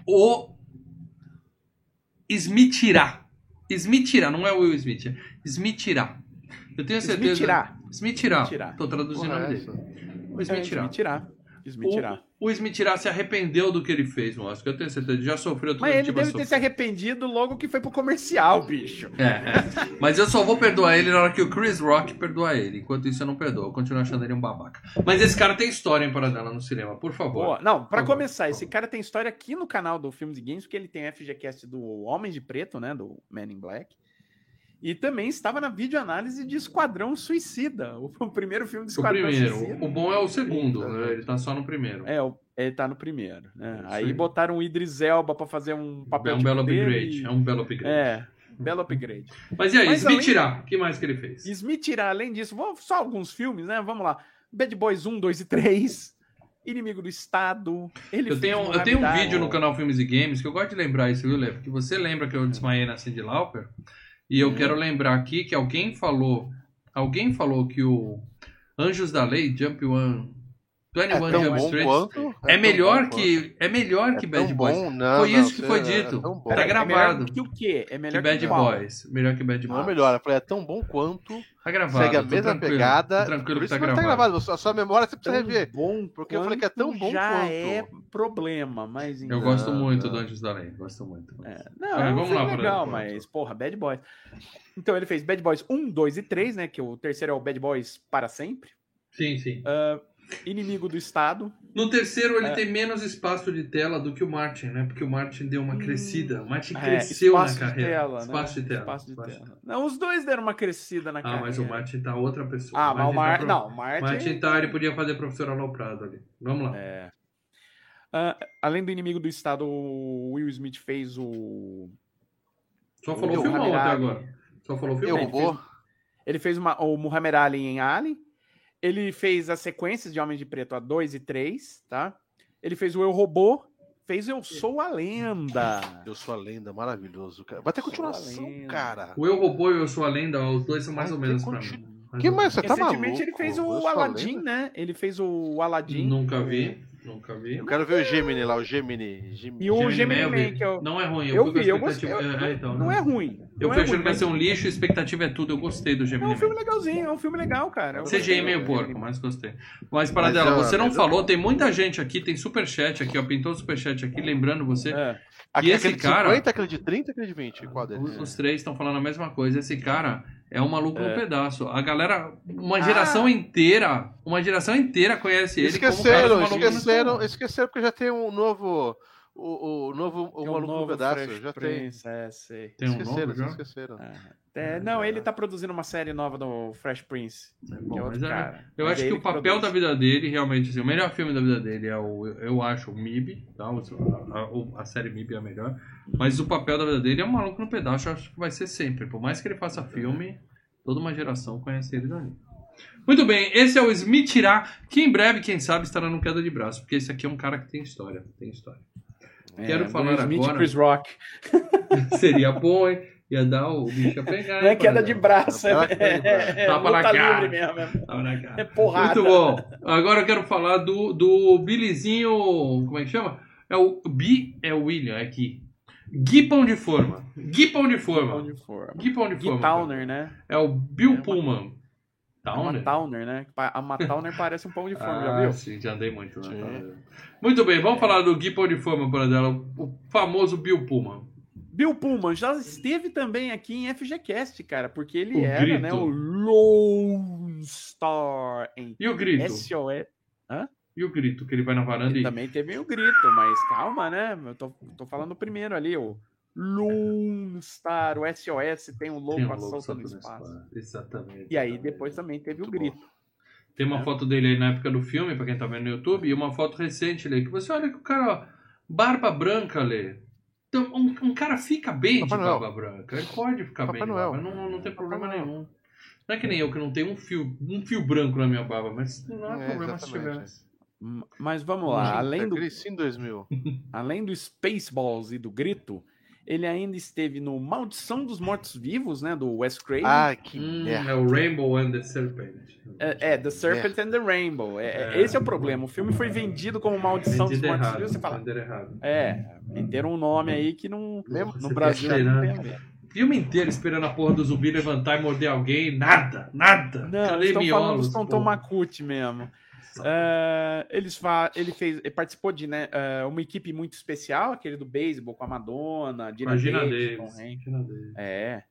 o Smithirá. Smithirá, não é o Will Smith, é Smithirá. Eu tenho certeza. Smithirá. Smithirá. Smithirá. Tô traduzindo o Porra, nome é dele. O É. O, o Smithirá se arrependeu do que ele fez, no Oscar. Eu tenho certeza. Ele já sofreu tudo Mas que ele tinha deve ter se arrependido logo que foi pro comercial, bicho. É, é. Mas eu só vou perdoar ele na hora que o Chris Rock perdoar ele. Enquanto isso, eu não perdoo. Eu continuo achando ele um babaca. Mas esse cara tem história em Paradela no cinema, por favor. Pô, não, favor, começar, esse cara tem história aqui no canal do Filmes e Games, porque ele tem FGCast do Homem de Preto, né? Do Man in Black. E também estava na videoanálise de Esquadrão Suicida, o, o primeiro filme O Esquadrão primeiro. Suicida. O bom é o segundo, né? Ele tá só no primeiro. É, o- ele tá no primeiro, né? Isso Aí botaram o Idris Elba pra fazer um papel é um tipo belo dele upgrade. e- É um belo upgrade. É, belo upgrade. Mas e aí, Mas Smithirá? O que mais que ele fez? Smith tirar, além disso, vou, só alguns filmes, né? Vamos lá. Bad Boys 1, 2 e 3. Inimigo do Estado. Ele Eu fez tenho, eu Mohamed tenho um vídeo no canal Filmes e Games que eu gosto de lembrar isso, viu, Levo? Que você lembra que eu desmaiei na Cindy Lauper. E eu Hum. quero lembrar aqui que alguém falou. Alguém falou que o Anjos da Lei, Jump One. É 21 tão Jump bom Street. quanto. É, melhor que. É melhor quanto. que É Bad Boys. bom, não, Foi não, isso que foi é- é dito. tão bom. Tá gravado. É que o quê? É melhor Que Bad que? Boys. Melhor que Bad Não é Boys. melhor, eu falei, é tão bom quanto. Tá gravado. segue a mesma tranquilo, pegada. Tranquilo que isso tá que tá gravado. gravado. A sua memória você precisa Tão rever. bom Porque eu falei que é tão quanto bom já quanto. é problema, mas... Eu então- gosto Não, muito não. do Anjos da Lei. Gosto muito. É, não, é vamos lá, legal, mas, porra, Bad Boys. Então, ele fez Bad Boys 1, 2 e 3, né? Que o terceiro é o Bad Boys para sempre. Sim, sim. Inimigo do Estado. No terceiro, ele É. tem menos espaço de tela do que o Martin, né? Porque o Martin deu uma Hum, crescida. O Martin É, cresceu na espaço de carreira. tela, né? espaço de tela. Espaço de Espaço de tela. Não, os dois deram uma crescida na Ah, carreira. mas o Martin tá outra pessoa. Ah, mas o Mar... tá pro- Não, o Martin... Martin tá, ele podia fazer professor aloprado ali. Vamos lá. É. Ah, além do Inimigo do Estado, o Will Smith fez o... Só falou o filmão até agora. Só falou Eu filmão. vou. Ele fez uma- o Muhammad Ali em Ali. Ele fez as sequências de Homem de Preto a 2 e 3, tá? Ele fez o Eu Robô. Fez Eu Sou a Lenda. Eu sou a lenda, maravilhoso, cara. Vai ter continuação, cara. O Eu Robô e Eu Sou a Lenda, os dois são mais Vai ou menos pra mim. Que mais? Você tá Recentemente maluco? ele fez o Aladdin, né? Ele fez o Aladdin. Nunca vi. Nunca vi. Eu quero ver o Gemini lá, o Gemini. Gemini. E o Gemini Gemini Man, eu que eu... Não é ruim. Eu a vi, eu gostei. expectativa- eu- É, então, não né? é ruim. Eu não fui é ruim, que ia mas ser um lixo, a expectativa é tudo. Eu gostei do É Gemini um filme legalzinho, é um filme legal, cara. Eu CGI gostei. meio porco, mas gostei. Mas, para Mas, você não mas eu- falou, tem muita gente aqui, tem superchat aqui, ó, pintou o superchat aqui, lembrando você, É. Aquele, E esse aquele de cara- 50, aquele de 30 aquele de 20. Qual deles? os, os três estão falando a mesma coisa, esse cara é um maluco no É. pedaço. A galera, uma Ah. geração inteira, uma geração inteira conhece ele como o cara Esqueceram, maluco no esqueceram, esqueceram porque já tem um novo. O, o novo o Tem um maluco no pedaço. Já tem. É, sei. Tem um esqueceram, novo já? esqueceram. É, não, ele tá produzindo uma série nova do Fresh Prince. É bom, é outro é- cara. Eu acho é que o papel da produz. vida dele, realmente, assim, o melhor filme da vida dele é o, eu acho, o MIB, tá? A, o- a série MIB é a melhor. Mas o papel da vida dele é um maluco no pedaço, eu acho que vai ser sempre. Por mais que ele faça filme, toda uma geração conhece ele dali. Muito bem, esse é o Smith Irá, que em breve, quem sabe, estará no Queda de Braço, porque esse aqui é um cara que tem história, tem história. Quero É, falar Smith, agora- Chris Rock. Seria bom, hein? Ia dar o bicho a pegar. Não é queda de braço, é, na é, é, Tapa na cara. livre mesmo. é- Tava na cara. É porrada. Muito bom. Agora eu quero falar do, do Billyzinho. Como é que chama? É o Bi. É o William, é aqui. Gui Pão de Forma. Gui Pão de Forma. Gui Pão de Gui Forma. Towner, né? É o Bill É uma- Pullman. Uma Towner? Towner, né? A uma Towner parece um pão de forma, já Ah, viu? sim, já andei muito. Né? Sim. Muito bem, vamos falar do Gui Pão de Forma, por dela. O famoso Bill Pullman. Bill Pullman já esteve também aqui em FGCast, cara, porque ele O era, grito. né, o Lone Star em E o grito? SOS. E o grito, que ele vai na varanda Ele e. também teve o grito, mas calma, né? Eu tô, tô falando primeiro ali, o Lone Star, o SOS tem o Tem louco um a louco solta solto no no espaço. espaço. Exatamente. E aí depois também teve o Muito grito. Tem uma É. foto dele aí na época do filme, pra quem tá vendo no YouTube, e uma foto recente ali, que você olha que o cara, ó, barba branca, Lê. Então, um, um cara fica bem Papai de Noel. barba branca. Ele pode ficar Papai bem de Noel. barba, não, não tem problema Noel. nenhum. Não é que nem eu, que não tenho um fio, um fio branco na minha barba, mas não é, É, problema se. M- Mas vamos lá, além do, Cresci em 2000. além do Spaceballs e do grito, ele ainda esteve no Maldição dos Mortos-Vivos, né, do Wes Craven. Ah, que Hum, é o Rainbow and the Serpent. É, é, The Serpent and the Rainbow. É, é, É. Esse é o problema. O filme foi vendido como Maldição dos Vendido Mortos errado, Vivos. Você fala, venderam errado. é, meteram um nome aí que não, Mesmo- no Brasil não cheirar? tem a ver. Filme inteiro esperando a porra do zumbi levantar e morder alguém. Nada, nada. Não, Cadê eles estão falando miolos, porra? Makut mesmo. É, eles fa... Ele fez, ele participou de né, é, uma equipe muito especial, aquele do beisebol com a Madonna, Gina Imagina Davis. Imagina Davis. É.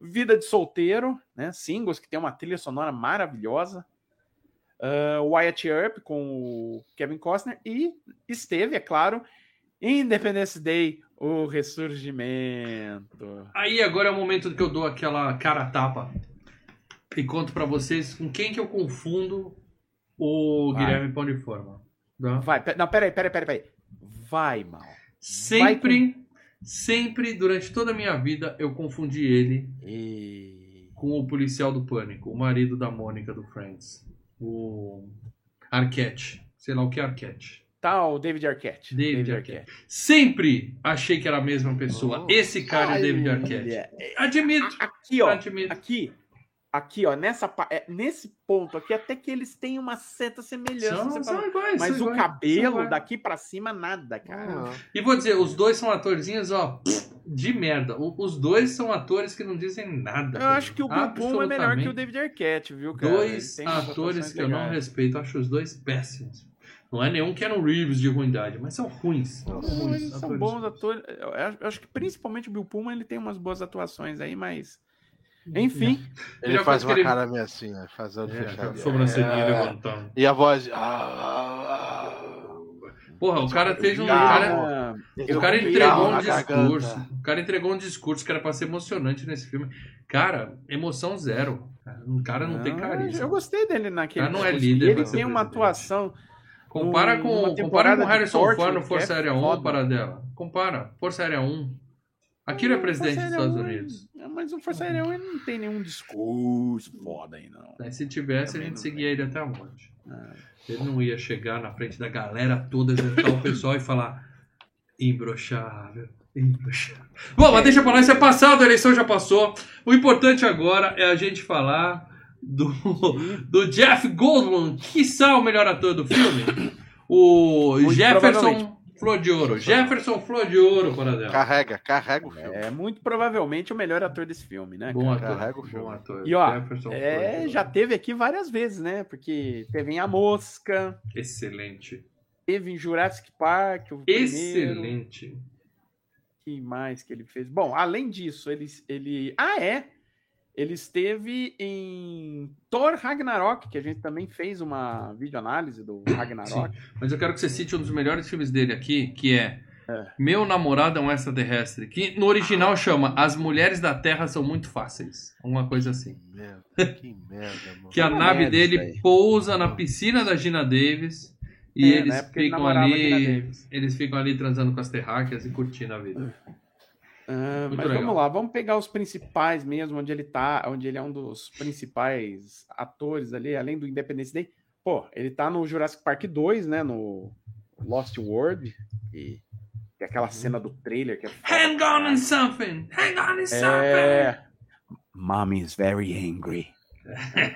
Vida de Solteiro, né? Singles, que tem uma trilha sonora maravilhosa. Ah, Wyatt Earp com o Kevin Costner. E esteve, é claro, Independence Day, o ressurgimento. Aí agora é o momento que eu dou aquela cara tapa e conto pra vocês com quem que eu confundo o Vai. Guilherme Pão de Forma. tá? Vai, não, peraí, peraí, peraí, peraí. Vai, mal. Sempre, sempre, durante toda a minha vida, eu confundi ele E... com o policial do Pânico, o marido da Mônica do Friends. O Arquette. Sei lá o que é Arquette. Tá, o David Arquette. David Arquette. Sempre achei que era a mesma pessoa. Nossa. Esse cara é o David Arquette. Olha, Admito. Aqui, ó. Admito. Aqui. Aqui, ó. Nessa, é, nesse ponto aqui, até que eles têm uma certa semelhança. São, você são fala, iguais. mas são o iguais, cabelo daqui pra cima, nada, cara. Ah, E vou dizer, os dois são atorzinhos, ó, de merda. O- Os dois são atores que não dizem nada. Eu pra acho que o Pullman é melhor que o. David Arquette, viu, cara? Dois atores que eu não respeito, acho os dois péssimos. Não é nenhum Keanu Reeves de ruindade, mas são ruins. São Não, Não, ruins eles são atores. bons atores. Eu acho- eu acho que principalmente o Bill Pullman ele tem umas boas atuações aí, mas. É. Enfim. Ele Já faz uma ele- cara meio assim, né? Faz olho É, sobrancelhinha É. levantando. E a voz. Ah, Porra, o cara fez um. O cara, o cara entregou um discurso. O cara entregou um discurso que era pra ser emocionante nesse filme. Cara, emoção zero. O cara não, tem ah, carisma. Eu gostei dele naquele. Cara, não é líder ele tem uma presidente. atuação. Compara com, compara com Harrison Ford no que Força é Aérea 1, foda. para dela. Compara. Força Aérea 1. Aquilo é Ah, presidente dos Estados Aérea Unidos. um, Mas o Força Aérea 1 ele não tem nenhum discurso foda aí, não. Se tivesse, a Também gente não seguia ele até a morte. Ah. Ele não ia chegar na frente da galera toda, juntar o pessoal e falar imbrochável, imbrochável. Bom, mas deixa pra lá, isso é passado, a eleição já passou. O importante agora é a gente falar do, do Jeff Goldblum, que o melhor ator do filme. O Muito Jefferson. Flor de Ouro. Jefferson Flor de Ouro, para dela. Carrega, carrega o filme. É muito provavelmente o melhor ator desse filme, né? Bom cara? ator. Carrega o filme. Bom ator. E ó, Jefferson É, já teve aqui várias vezes, né? Porque teve em A Mosca, Excelente. teve em Jurassic Park, o primeiro. Excelente. que mais que ele fez? Bom, além disso, ele, ele. Ah, é! Ele esteve em Thor Ragnarok, que a gente também fez uma videoanálise do Ragnarok. Mas eu quero que você cite um dos melhores filmes dele aqui, que é, É. Meu Namorado é um Extraterrestre, que no original chama As Mulheres da Terra São Muito Fáceis. Uma coisa assim. Que merda, que merda, mano. Que a Uma nave merda dele aí. pousa na piscina da Gina Davis e É, eles ficam ali. Eles ficam ali transando com as terráqueas e curtindo a vida. Ah, mas legal. vamos lá, vamos pegar os principais mesmo, onde ele tá, onde ele é um dos principais atores ali, além do Independence Day. Pô, ele tá no Jurassic Park 2, né? No Lost World. E tem aquela cena do trailer que é. Hang on in caralho. something! Hang on in something! É. Mommy is very angry.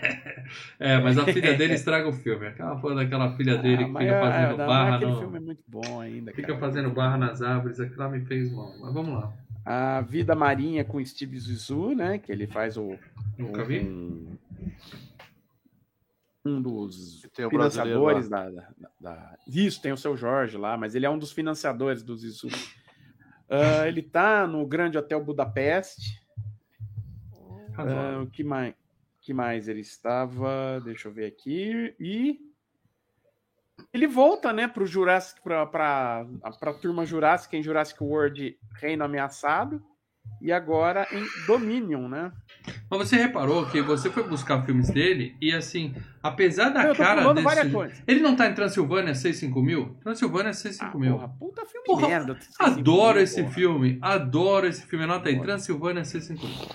É, mas a filha dele estraga o filme. Aquela porra daquela filha dele Ah, que fica é- fazendo é, não, barra Aquele no- filme é muito bom ainda. Fica cara. fazendo barra nas árvores, aquilo lá me fez mal. Mas vamos lá. A Vida Marinha com Steve Zissou, né? Que ele faz o. Nunca vi? Um, um dos financiadores da, da, da- Isso, tem o seu Jorge lá, mas ele é um dos financiadores do Zissou. Ah, ele tá no Grande Hotel Budapeste. Ah, o que mais? que mais ele estava? Deixa eu ver aqui. E ele volta, né, pro Jurassic, pra, pra, pra turma Jurassic em Jurassic World Reino Ameaçado. E agora em Dominion, né? Mas você reparou que você foi buscar filmes dele e assim, apesar da eu cara desse. Ele não tá em Transilvânia 65000? mil? Transilvânia Ah, 65000. mil. porra, puta filme Porra, merda. Adoro Esse esse filme, adoro esse filme. Anota aí, Porra. Transilvânia 65000.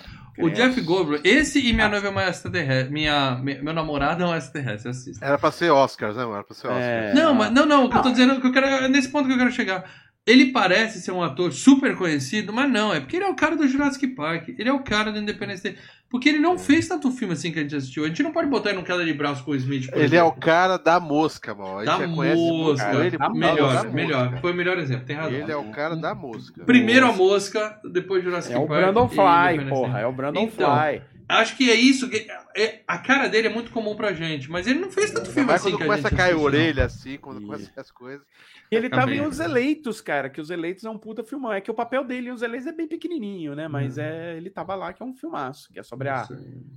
O. Jeff Goldblum, esse e minha noiva é uma extraterrestre. Minha, me- meu namorado é um extraterrestre, assista. Era pra ser Oscars, né? Era pra ser Oscars. É, Não, mas não, não, o que eu tô dizendo, o que eu quero, é nesse ponto que eu quero chegar. Ele parece ser um ator super conhecido, mas não, é porque ele é o cara do Jurassic Park, ele é o cara do Independence Day. Porque ele não fez tanto filme assim que a gente assistiu. A gente não pode botar ele no queda de braço com o Smith. por Ele é exemplo. o cara da mosca, mano. A gente Da mosca. ele Da por melhor, melhor. mosca. Foi o melhor exemplo, tem razão. Ele é o cara da mosca. Primeiro a mosca, depois Jurassic É o Park. Brandon e Fly, Independence porra. É o Brandon Então, Fly. Acho que é isso. Que, é, a cara dele é muito comum pra gente, mas ele não fez tanto filme Mas assim quando que a começa a gente cair a orelha assim, quando começa as coisas. E ele tava em Também. Os Eleitos, cara, que Os Eleitos é um puta filmão. É que o papel dele em Os Eleitos é bem pequenininho, né? Mas é, ele tava lá, que é um filmaço, que é sobre a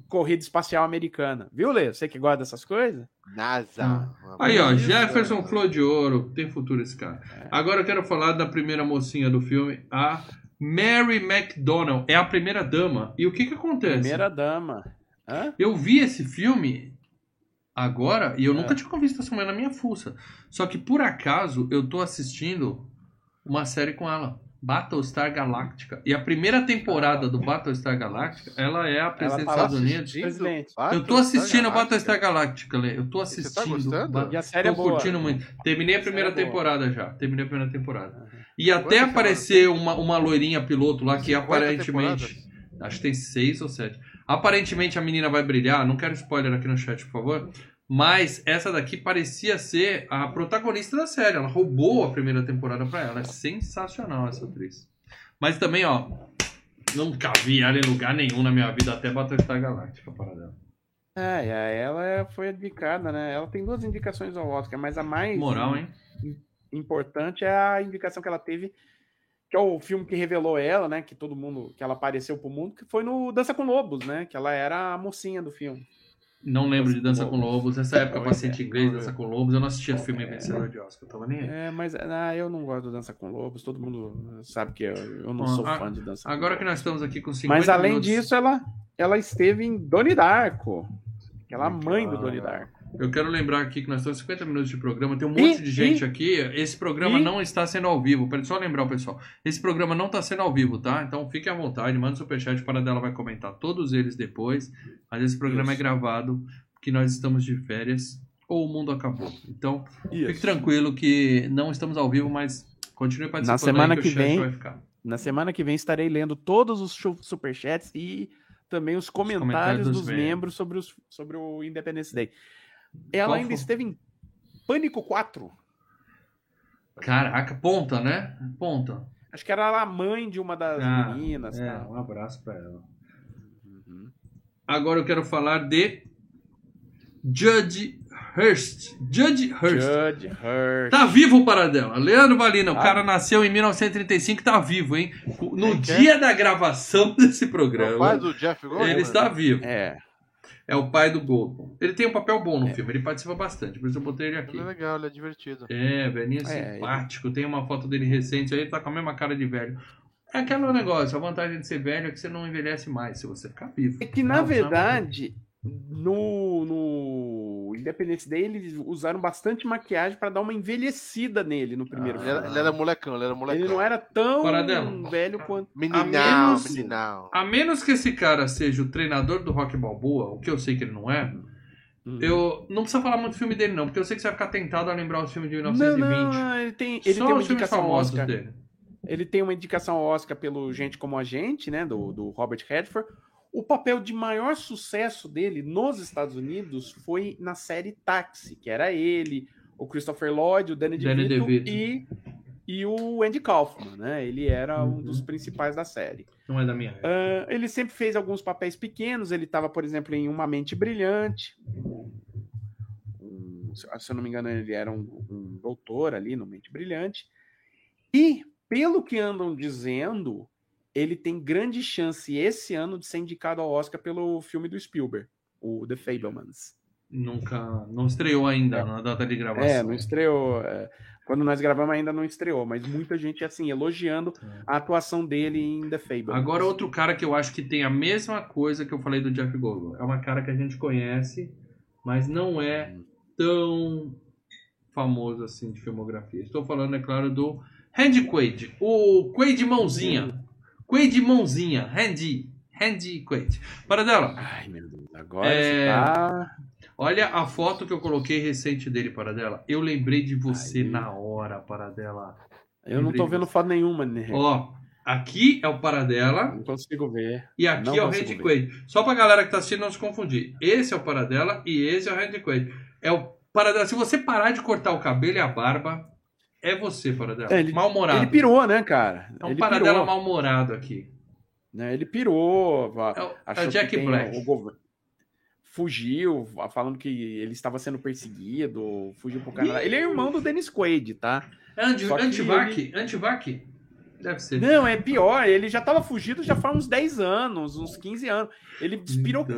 corrida espacial americana. Viu, Lê? Você que gosta dessas coisas? NASA. Aí, ó, Jefferson é. Flor de Ouro. Tem futuro esse cara. Agora eu quero falar da primeira mocinha do filme, a Mary McDonnell. É a primeira dama. E o que que acontece? Primeira dama. Hã? Eu vi esse filme agora e eu É. nunca tinha visto essa mulher na minha fuça. Só que por acaso eu tô assistindo uma série com ela. Battlestar Galactica. E a primeira temporada do Battlestar Galactica, ela é a presidente tá dos Estados Unidos. assistindo Presidente. Eu tô assistindo a Battlestar Galactica, Lê. Eu tô E você assistindo. tá gostando? Ba- E a série tô é boa. curtindo muito. Terminei a primeira é temporada já. Terminei a primeira temporada. E até Quantas aparecer uma, uma loirinha piloto lá que 50 aparentemente. temporadas? Acho que tem seis ou sete. Aparentemente a menina vai brilhar. Não quero spoiler aqui no chat, por favor. Mas essa daqui parecia ser a protagonista da série. Ela roubou a primeira temporada pra ela. É sensacional essa atriz. Mas também, ó. Nunca vi ela em lugar nenhum na minha vida até Battlestar Galactica para dela. É, e aí ela é- foi indicada, né? Ela tem duas indicações ao Oscar, mas a mais Moral, hein? Importante é a indicação que ela teve, que é o filme que revelou ela, né? Que todo mundo, que ela apareceu pro mundo, que foi no Dança com Lobos, né? Que ela era a mocinha do filme. Não lembro de Dança com com Lobos. Nessa época, paciente é. inglês, Dança com Lobos. Eu não assistia filme É. vencedor de Oscar. Eu tava nem aí. É, mas ah, eu não gosto do Dança com Lobos, todo mundo sabe que eu, eu não Ó, sou a- fã de Dança com Agora que nós estamos aqui com 50 Mas além minutos, disso, ela, ela esteve em Doni Darko, aquela mãe do. Doni Darko. Eu quero lembrar aqui que nós estamos 50 minutos de programa, tem um E- monte de gente e- aqui. Esse programa e- não está sendo ao vivo. Só lembrar o pessoal. Esse programa não está sendo ao vivo, tá? Então fique à vontade, manda um superchat para dela vai comentar todos eles depois. Mas esse programa Isso. é gravado, que nós estamos de férias ou o mundo acabou. Então fique Isso. tranquilo que não estamos ao vivo, mas continue participando Na semana aí que o chat vem- vai ficar. Na semana que vem estarei lendo todos os superchats e também os comentários, comentários dos dos membros. membros sobre, os, sobre o Independence Day. Ela Qual ainda foi? esteve em Pânico 4. Caraca, ponta, né? Ponta. Acho que era a mãe de uma das Ah, meninas. É, tal. um abraço para ela. Uhum. Agora eu quero falar de Judge Hurst. Judge Hurst. Judge Hurst. Tá vivo o Paradela. Leandro Valina, o Tá. cara nasceu em 1935 tá vivo, hein? No que é? dia da gravação desse É o programa, pai do Jeff Goldblum? ele está vivo. É. É o pai do Goldblum. Ele tem um papel bom no filme, ele participa bastante, por isso eu botei ele aqui. Ele é legal, ele é divertido. É, velhinho É, simpático. Tem uma foto dele recente aí, ele tá com a mesma cara de velho. É aquele negócio, a vantagem de ser velho é que você não envelhece mais se você ficar vivo. É que, na Não, verdade, no, no Independence Day, eles usaram bastante maquiagem pra dar uma envelhecida nele no primeiro Ah, Ele era, filme. ele era molecão, ele era molecão. Ele não era tão Paradela. velho quanto. Meninão, A menos- meninão. A menos que esse cara seja o treinador do Rock Balboa, o que eu sei que ele não é, Hum. eu não precisa falar muito do filme dele não, porque eu sei que você vai ficar tentado a lembrar os filmes de Não, 1920. não, ele tem, ele Só tem uma os filmes indicação Oscar. dele. Ele tem uma indicação ao Oscar pelo Gente Como a Gente, né? Do, do Robert Redford. O papel de maior sucesso dele nos Estados Unidos foi na série Táxi, que era ele, o Christopher Lloyd, o Danny DeVito. E, e o Andy Kaufman, né? Ele era um Uhum. dos principais da série. Não é da minha. Ah, ele sempre fez alguns papéis pequenos. Ele estava, por exemplo, em Uma Mente Brilhante. Um- se eu não me engano, ele era um, um doutor ali no Mente Brilhante. E, pelo que andam dizendo, ele tem grande chance esse ano de ser indicado ao Oscar pelo filme do Spielberg, o The Fablemans. Nunca. Não estreou ainda na data de gravação. É, não estreou. é, quando nós gravamos ainda não estreou, mas muita gente assim elogiando a atuação dele em The Fablemans. Agora outro cara que eu acho que tem a mesma coisa que eu falei do Jeff Goldblum. É uma cara que a gente conhece, mas não é tão famoso assim de filmografia. Estou falando, é claro, do Randy Quaid. O Quaid Mãozinha. Quaid Mãozinha. Randy. Randy Quaid. Para dela. Ai, meu Deus, agora É, tá. Olha a foto que eu coloquei recente dele, para dela. Eu lembrei de você Aí. na hora, para dela. Eu não tô vendo foto nenhuma, né? Ó, aqui é o Paradela Não consigo ver. e aqui Não é o Randy ver. Quaid. Só pra galera que tá assistindo não se confundir. Esse é o Paradela e esse é o Randy Quaid. É o Paradela. Se você parar de cortar o cabelo e a barba, é você, Paradela. É, ele- Mal-humorado. Ele pirou, né, cara? É um ele Paradela pirou, mal-humorado aqui. né? Ele pirou. É o, é Jack Black. o governo- Fugiu, falando que ele estava sendo perseguido, fugiu pro Canadá. Ele é irmão do Dennis Quaid, tá? É anti- Só que Antivac? Antivac? Deve ser. Não, é pior, ele já tava fugido já faz uns 10 anos, uns 15 anos. Ele despirocou,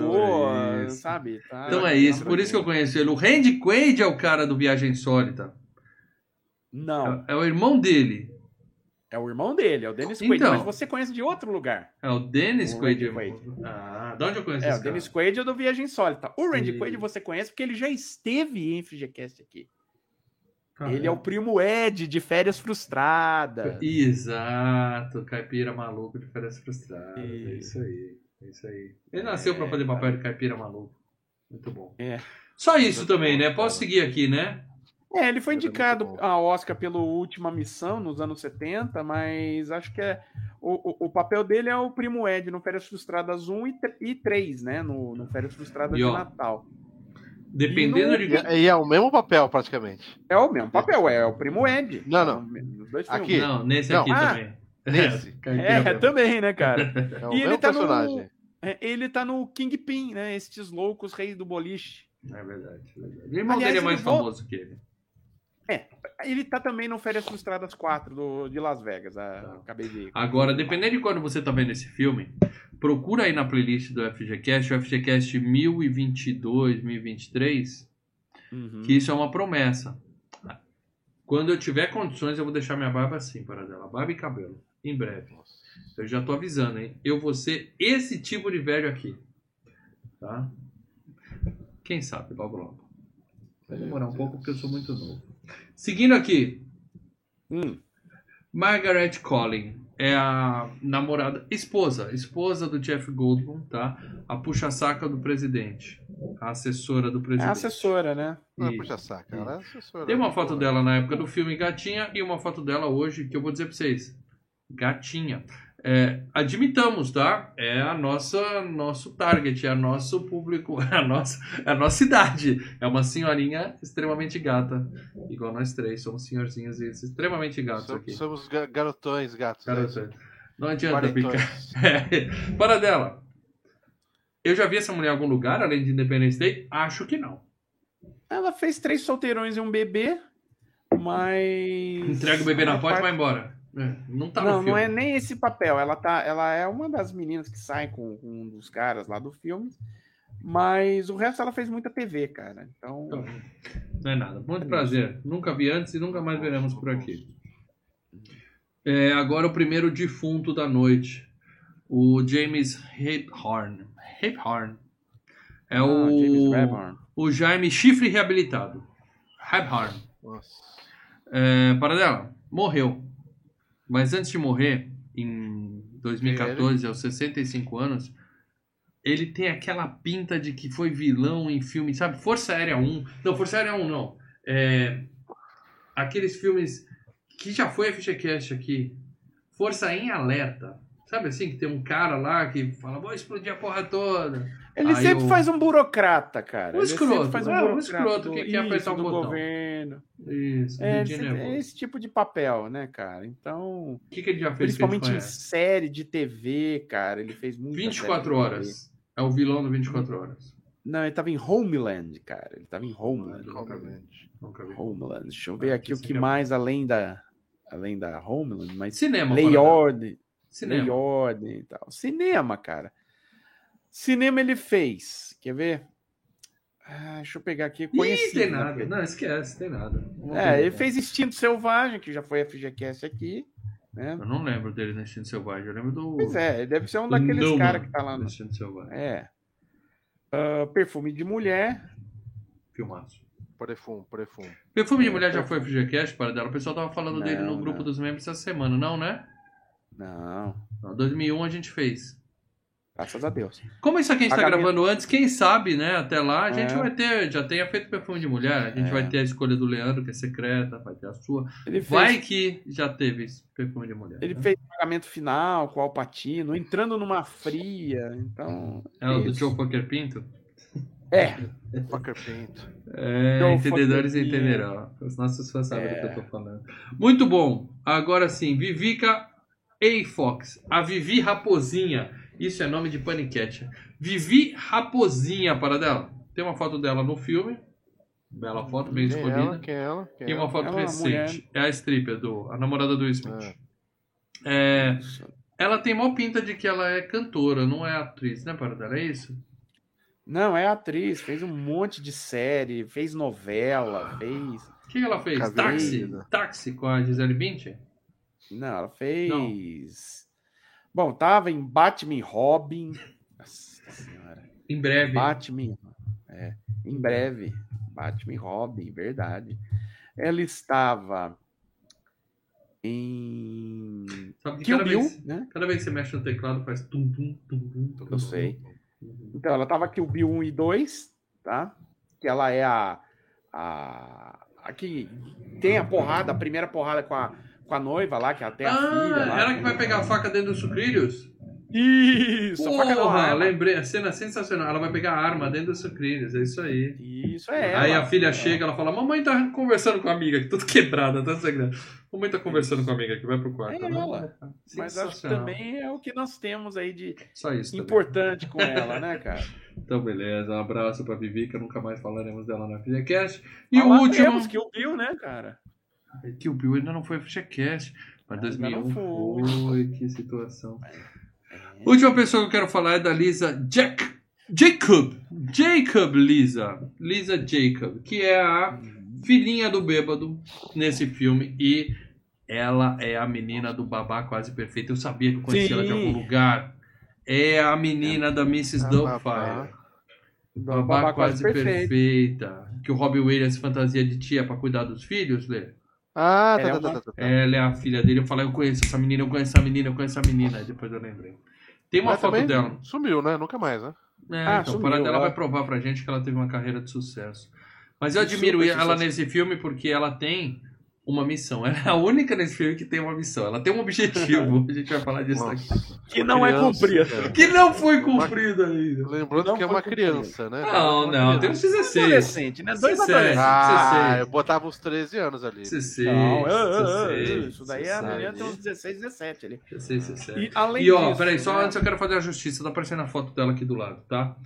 Então é sabe? Tá- Então é tá isso, por isso que eu conheço ele. O Randy Quaid é o cara do Viagem Insólita. Não, É, é o irmão dele. é o irmão dele, é o Dennis Quaid, Então. mas você conhece de outro lugar. É o Dennis O Quaid. Quaid. Ah, de onde eu conheço É, o cara? Dennis Quaid é do Viagem Insólita. O Randy E- Quaid você conhece porque ele já esteve em FGCast aqui. Ah, ele é o primo Ed de Férias Frustradas. Exato, caipira maluco de férias frustradas. É E- isso aí, é isso aí. Ele nasceu pra fazer papel de caipira maluco. Muito bom. É. Só isso também, né? Posso seguir aqui, né? É, ele foi indicado a Oscar pelo Última Missão nos anos 70, mas acho que é o, o, o papel dele é o primo Ed no Férias Frustradas 1 e, e 3, né? No, no Férias Frustradas E, de ó, Natal. Dependendo E de. E, é- é o mesmo papel, praticamente. É o mesmo papel, é o primo Ed. Não, não. Dois Aqui. Não, nesse Não. aqui Ah, também. nesse. É, mesmo. também, né, cara? É o E ele mesmo tá no- personagem. É, Ele tá no Kingpin, né? Estes loucos reis do boliche. É verdade, é verdade. O irmão Aliás, dele é mais volta- famoso que ele. Ele tá também no Férias Frustradas 4 do, de Las Vegas. ah, Tá. Acabei de. Agora, dependendo de quando você tá vendo esse filme, procura aí na playlist do FGCast, o FGCast 1022, 1023, Uhum. que isso é uma promessa. Quando eu tiver condições, eu vou deixar minha barba assim, para dela. Barba e cabelo. Em breve. Eu já tô avisando, hein? Eu vou ser esse tipo de velho aqui. Tá? Quem sabe, logo logo. Vai demorar um pouco porque eu sou muito novo. Seguindo aqui, Hum. Margaret Collin é a namorada, esposa, esposa do Jeff Goldblum, tá? A puxa-saca do presidente, a assessora do É presidente. a assessora, né? Não é E- puxa saca, ela é assessora. Tem uma foto dela na época do filme Gatinha e uma foto dela hoje que eu vou dizer pra vocês. Gatinha. É, admitamos, tá? É a nossa nosso target, é o nosso público, é a nossa, é a nossa idade. É uma senhorinha extremamente gata, igual nós três, somos senhorzinhos extremamente gatos Som- aqui. Somos ga- garotões, gatos. né? Garota, Não adianta Quarentões. picar. É. Para dela. Eu já vi essa mulher em algum lugar, além de Independence Day? Acho que não. Ela fez três solteirões e um bebê, mas. Entrega o bebê na porta e vai embora. É, não tá no Não, filme. não é nem esse papel. Ela, tá, ela é uma das meninas que sai com, com um dos caras lá do filme. Mas o resto ela fez muita TV, cara. Então. Não é nada. Muito prazer. Nunca vi antes e nunca mais veremos por aqui. É, agora o primeiro defunto da noite. O James Haphorn. Haphorn. É Ah, o, o Jaime Chifre Reabilitado. Haphorn. Nossa. É, Paradela, morreu. Mas antes de morrer, em 2014, aos 65 anos, ele tem aquela pinta de que foi vilão em filme, sabe? Força Aérea 1. Não, Força Aérea 1 não. É, aqueles filmes que já foi FGCast aqui. Força em Alerta. Sabe assim, que tem um cara lá que fala, vou explodir a porra toda. Ele Aí sempre o- faz um burocrata, cara. Um Ele sempre escroto, faz um é, um escroto do- que quer apertar do botão. governo. Isso, É, esse, é esse tipo de papel, né, cara? Então, O que, que ele já fez principalmente em série de TV, cara, ele fez muito. 24 horas. É o vilão do 24 horas. Não, ele tava em Homeland, cara. Ele tava em Homeland. Nunca vi. Homeland. Deixa eu Ah, ver aqui o que cinema. mais além da além da Homeland, mas Cinema. Lei. Ordem, Lei Cinema. Ordem e tal. Cinema, cara. Cinema ele fez. Quer ver? Ah, deixa eu pegar aqui. Ih, Conhecido, tem né, nada. porque- Não, esquece, tem nada. Vamos É, ver. ele fez Instinto Selvagem, que já foi FGCast aqui. Né? Eu não lembro dele no Instinto Selvagem. Eu lembro do. Pois é, ele deve ser um do daqueles caras que tá lá no. Instinto Selvagem. É. Ah, perfume de mulher. Filmaço. Prefum, prefum. Perfume de É, Mulher já foi Perfume. FGCast, para dela. O pessoal tava falando Não, dele no grupo não. dos membros essa semana, não, né? Não. Não, 2001 a gente fez. Graças a Deus. Como isso aqui a gente tá Pagamento. gravando antes, quem sabe, né? Até lá a gente É. vai ter, já tenha feito perfume de mulher, a gente É. vai ter a escolha do Leandro, que é secreta, vai ter a sua. Ele fez, Vai que já teve perfume de mulher. ele né? fez pagamento final com o Alpatino, entrando numa fria. Então. É o do. Joe Poker Pinto? É, Fucker Pinto. É, Joe entendedores entenderão. Os nossos fãs sabem do É. que eu tô falando. Muito bom. Agora sim, Vivica A. Fox. A Vivi Raposinha. Isso é nome de paniquete. Vivi Raposinha, para dela. Tem uma foto dela no filme. Bela foto, bem Quem é escolhida. ela? Quem é ela? Quem Tem é uma ela? foto Ela é recente. É a stripper, do, a namorada do Smith. É, ela tem mó pinta de que ela é cantora, não é atriz, né, para dela? É isso? Não, é atriz, fez um monte de série, fez novela, fez. O que ela fez? Cabelo. Táxi? Táxi com a Gisele Bündchen? Não, ela fez. Bom, tava em Batman Robin. Nossa senhora. Em breve. Batman. É, em breve. Batman Robin, verdade. Ela estava em Sabe que Kill cada Bill, vez, né? cada vez que você mexe no teclado faz tum tum tum tum. tum, Eu sei. Então, ela tava Kill Bill 1 e 2, tá? Que ela é a. a, a que tem a porrada, a primeira porrada com a, com a noiva lá, que até a filha. Ah, lá. ela que vai pegar a faca dentro dos sucrilhos? Isso, a faca Porra, arma. lembrei, a cena é sensacional. Ela vai pegar a arma dentro dos sucrilhos, é isso aí. Isso é Aí ela. a filha chega, ela fala: Mamãe tá conversando com a amiga, que tudo quebrada, tá sangrando. Mamãe tá conversando com a amiga que vai pro quarto. É né? ela. Mas acho que também é o que nós temos aí de importante com ela, né, cara? Então, beleza. Um abraço pra Vivi, que nunca mais falaremos dela na FGCast. E Ah, o último. Kill Bill, né, cara? Que o Bill ainda não foi FGCast. Mas Ainda 2001 não foi. Que situação. Última pessoa que eu quero falar é da Lisa Jack. Jacob. Jacob Lisa. Lisa Jacob. Que é a filhinha do bêbado nesse filme. E ela é a menina do babá quase perfeito. Eu sabia que eu conhecia ela de Sim. algum lugar. É a menina da Mrs. A Doubtfire. Do Babá, quase perfeita. Que o Robbie Williams fantasia de tia pra cuidar dos filhos, Lê. Ah, É tá, tá, uma- tá, tá, tá. Ela é a filha dele. Eu falei, eu conheço essa menina, eu conheço essa menina, eu conheço essa menina. Aí depois eu lembrei. Tem uma Mas foto dela. Sumiu, né? Nunca mais, né? É, Ah, então, sumiu, ela- vai provar pra gente que ela teve uma carreira de sucesso. Mas eu admiro super ela sucesso. nesse filme porque ela tem uma missão. Ela é a única nesse filme que tem uma missão. Ela tem um objetivo. A gente vai falar disso aqui. Nossa. Que não é Criança, cumprida. cara. Que não foi cumprido ainda. Lembrando Não que é uma cumprido. criança, né? Não, não, tem uns 16. Adolescente, né? Dois 17. adolescentes. Ah, 16. eu botava uns 13 anos ali. 16. Não, é, é, é, 16, isso daí a 16, menina tem uns 16, 17 ali. 16, 17. E além E ó, disso, peraí, só né? antes eu quero fazer a justiça, tá aparecendo a foto dela aqui do lado, tá?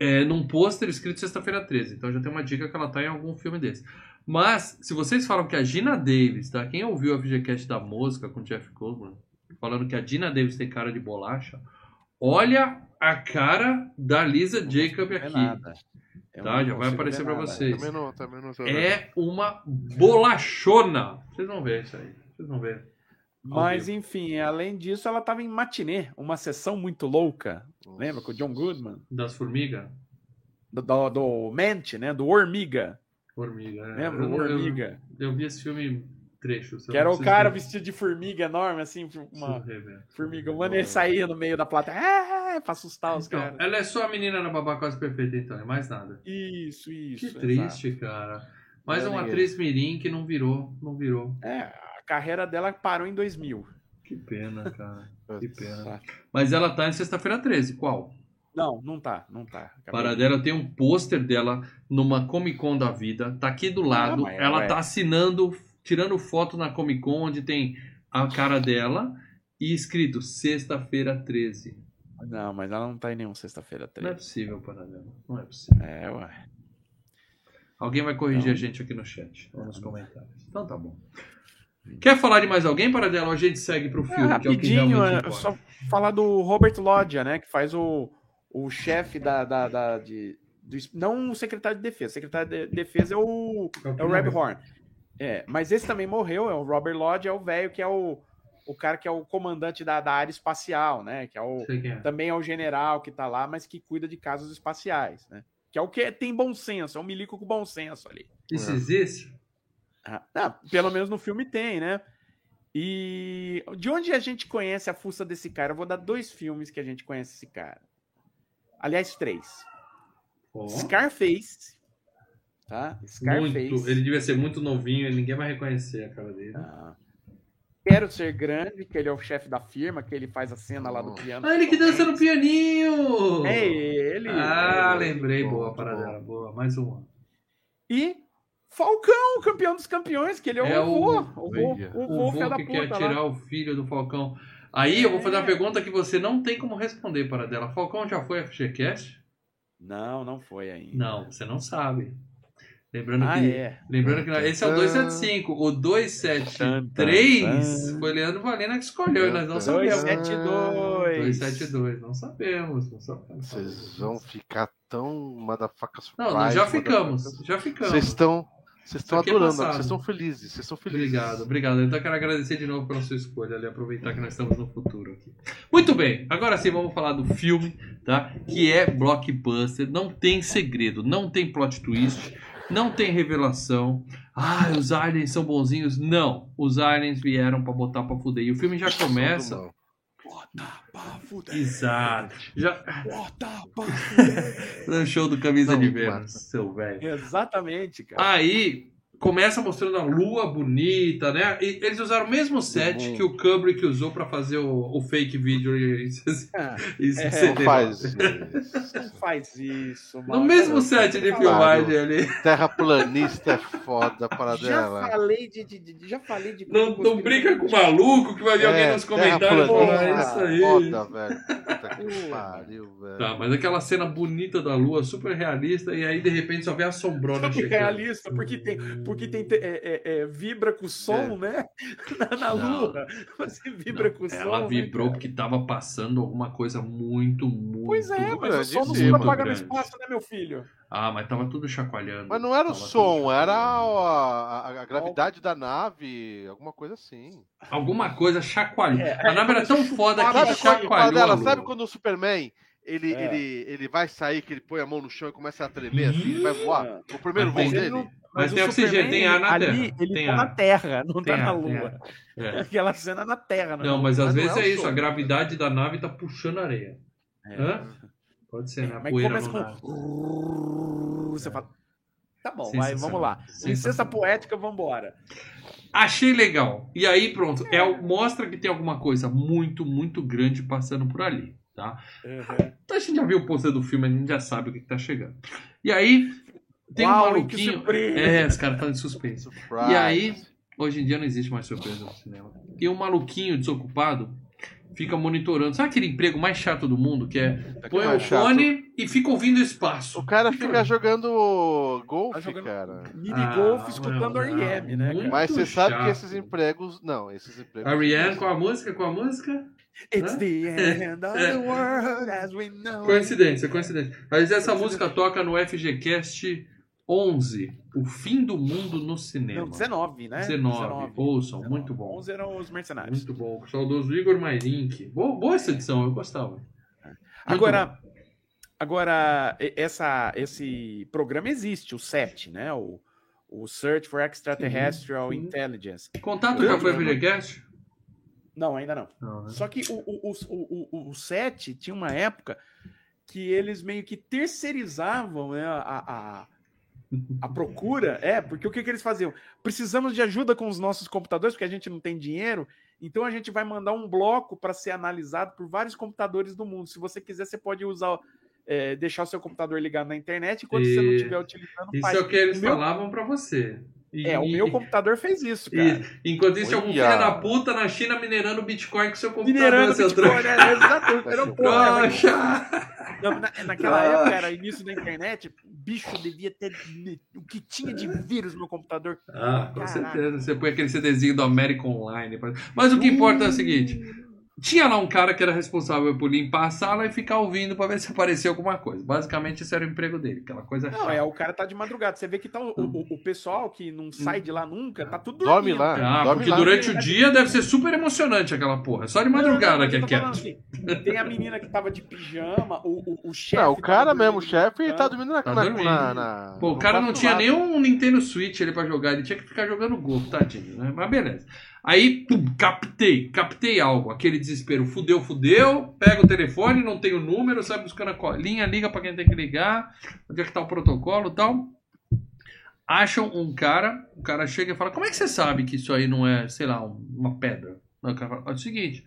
É, num pôster escrito sexta-feira 13, então já tem uma dica que ela tá em algum filme desse. Mas, se vocês falam que a Gina Davis, tá? Quem ouviu a FGCast da música com o Jeff Goldman, falando que a Gina Davis tem cara de bolacha, olha a cara da Lisa Jacob Não aqui. nada. Tá, já vai aparecer nada. vocês. Também não, também não É uma bolachona. Vocês vão ver isso aí. Vocês vão ver. Mas, enfim, além disso, ela tava em matinê, uma sessão muito louca. Lembra com o John Goodman? Das formigas? Do, do, do Mente, né? Do Hormiga. Formiga. é. Lembra? Eu O não- eu-. Eu vi esse filme trechos. eu Que era o cara ver. vestido de formiga enorme, assim, uma formiga. Mano, ele saía no meio da plateia ah, pra assustar os Então, caras. ela é só a menina na babá quase perfeita, então, é mais nada. Isso, isso. Que triste, cara. Mais é uma ninguém. atriz mirim que não virou, não virou. exato. É, a carreira dela parou em 2000. Que pena, cara. Que pena. Mas ela tá em sexta-feira 13, qual? Não, não tá, não tá. Acabei Para de- dela tem um pôster dela numa Comic Con da vida, tá aqui do lado, mas ela ué. tá assinando, tirando foto na Comic Con onde tem a cara dela e escrito sexta-feira 13. Não, mas ela não tá em nenhum sexta-feira Não é 13. possível, para dela. Não é possível. É, ué. Alguém vai corrigir Não. a gente aqui no chat ou nos comentários. Então tá bom. Quer falar de mais alguém, para dela? Ou a gente segue pro É, filme, que é o que rapidinho, é, só falar do Robert Loggia, né? Que faz o, o chefe da. da, da- de, do, não o secretário de defesa. O secretário de defesa é o, é o Reb Horn. É, mas esse também morreu, é o Robert Lodge, é o velho que é o, o cara que é o comandante da, da área espacial, né? Que é o, é. também é o general que tá lá, mas que cuida de casos espaciais, né? Que é o que tem bom senso, é um milico com bom senso ali. Isso existe? Ah, ah, pelo menos no filme tem, né? E de onde a gente conhece a fuça desse cara? Eu vou dar dois filmes que a gente conhece esse cara. Aliás, três. Ó, Scarface. Tá? Scarface. muito. Ele devia ser muito novinho e ninguém vai reconhecer a cara dele. Ah. Quero ser grande, que ele é o chefe da firma, que ele faz a cena lá do piano. Ah, ele que dança no pianinho! É ele. Ah, Ele. lembrei. Boa, bom, para muito dela. Boa, mais uma. E Falcão, campeão dos campeões, que ele é, É o o-. O o O vô, filho vô da que quer puta tirar lá. o filho do Falcão. Aí eu vou fazer uma É. pergunta que você não tem como responder para dela. Falcão já foi FGCast? Não, não foi ainda. Não, você não sabe. Lembrando Ah, que, é. lembrando que esse é o 275. O 273 foi Leandro Valena que escolheu. e Nós não sabemos. 272. 272, não sabemos. Não sabemos. Vocês vão ficar tão motherfucker surprise. Não, nós já ficamos. motherfuckers. Já ficamos. Vocês estão. Vocês estão é adorando, vocês estão felizes, vocês estão felizes. Obrigado, obrigado. Então eu quero agradecer de novo pela sua escolha ali, aproveitar que nós estamos no futuro aqui. Muito bem, agora sim vamos falar do filme, tá? Que é blockbuster, não tem segredo, não tem plot twist, não tem revelação. Ah, os aliens são bonzinhos. Não, os aliens vieram pra botar pra fuder. E o filme já começa. Não. Bota pra fuder. Exato. Já Bota pra fuder. no show do Camisa Não, de. Vênus, seu velho. Exatamente, cara. Aí começa mostrando a lua bonita, né? E eles usaram o mesmo set Uhum. que o Kubrick usou pra fazer o, o fake vídeo e, Ah, e É, CD. Não faz isso. não faz isso, mano. No mesmo set de filmagem ali. Terraplanista é foda para Já dela. falei de, de- de- já falei de Não, não brinca com o maluco que vai vir alguém nos comentários falar terraplanista isso aí. Foda, velho. Puta que pariu, velho. Tá, mas aquela cena bonita da lua, super realista, e aí de repente só vê a sombrona Super chegando. realista, porque tem, porque tem é, é, é, vibra com o som, né? Na, na lua. Você vibra Não, com o som. ela né, vibrou cara? porque tava passando alguma coisa muito, muito. Pois é, mas o som não se propaga no espaço, né, meu filho? Ah, mas tava tudo chacoalhando. Mas não era o som, era chacoalhando. a, a- a gravidade da nave, alguma coisa assim. Alguma coisa chacoalhou. É, a nave era tão foda que Sabe, chacoalhou. dela, sabe quando o Superman ele, É. ele, ele vai sair, que ele põe a mão no chão e começa a tremer assim, ele vai voar? O primeiro Mas voo dele? não- Mas tem oxigênio, Superman, tem ar na ali, Terra, Ele tem tá ar. na Terra, não Tem tá na ar, tem Lua. É. Aquela cena na Terra, Não, mas às Mas não vezes é o é isso, a gravidade da nave tá puxando a areia. É. Hã? Pode ser, né? A Mas poeira começa com. Você fala. Tá bom, vai, vamos lá. Licença poética, vambora. Achei legal. E aí, pronto. É, o- mostra que tem alguma coisa muito, muito grande passando por ali. Tá? Então a gente já viu o pôster do filme, a gente já sabe o que, que tá chegando. E aí, tem Uau, um maluquinho. É, os caras estão de suspense. Surprise. E aí, hoje em dia não existe mais surpresa no cinema. E um maluquinho desocupado fica monitorando. Sabe aquele emprego mais chato do mundo? Que é põe o fone e fica ouvindo o espaço. O cara fica jogando golfe, Tá jogando- cara. Mini Ah, golf escutando não, não. R.E.M., né? Cara? Mas você sabe chato. que esses empregos. Não, esses empregos. A Rihanna com a música, com a música. It's Hã? the end of É. the world as we know. Coincidência, coincidência. Mas essa música toca no FGCast 11, O Fim do Mundo no Cinema. Não, 19, né? 19. Ouçam, muito bom. 11 eram os mercenários. Muito bom. O saudoso Igor Mairink. Boa, boa essa edição, eu gostava. Muito Agora, agora essa, esse programa existe, o SET, né? O, o Search for Extraterrestrial sim. Intelligence. Contato já foi FGCast? Não, ainda não. Não, né? Só que o, o, o, o, o, o SET tinha uma época que eles meio que terceirizavam né, a, a, a procura. É, porque o que, que eles faziam? Precisamos de ajuda com os nossos computadores, porque a gente não tem dinheiro. Então a gente vai mandar um bloco para ser analisado por vários computadores do mundo. Se você quiser, você pode usar, é, deixar o seu computador ligado na internet enquanto você não E- estiver utilizando. Isso faz. é o que eles meu- falavam pra você. E- É, o meu computador fez isso, cara. e- enquanto isso, algum filho da puta na China minerando Bitcoin com seu computador. Minerando seu Bitcoin, né? Exatamente. Era um Poxa! Na- naquela época, era início da internet, bicho devia ter o que tinha de vírus no computador. Ah, com Caraca. certeza. Você põe aquele CDzinho do American Online. Mas o que importa é o seguinte: tinha lá um cara que era responsável por limpar a sala e ficar ouvindo pra ver se aparecia alguma coisa. Basicamente, esse era o emprego dele, aquela coisa Não, chata. é, o cara tá de madrugada. Você vê que tá o, o, o pessoal que não sai de lá nunca, tá tudo Dorme dormindo. lá. Ah, Dorme porque lá. durante o dia deve ser super emocionante aquela porra. Só de madrugada Não, não, que é quieto. assim, tem a menina que tava de pijama, o, o, o chefe. Não, o cara tava mesmo, o chefe, tá canto. dormindo na. Tá na, dormindo. na- na- Pô, o cara não tinha lado. nem um Nintendo Switch ali pra jogar, ele tinha que ficar jogando golfe, tadinho, né? Mas beleza. Aí, pum, captei, captei algo. Aquele desespero, fudeu, fudeu. Pega o telefone, não tem o número, sai buscando a colinha, liga pra quem tem que ligar, onde é que tá o protocolo e tal. Acham um cara, o cara chega e fala: Como é que você sabe que isso aí não é, sei lá, um- uma pedra? O cara fala, é o seguinte,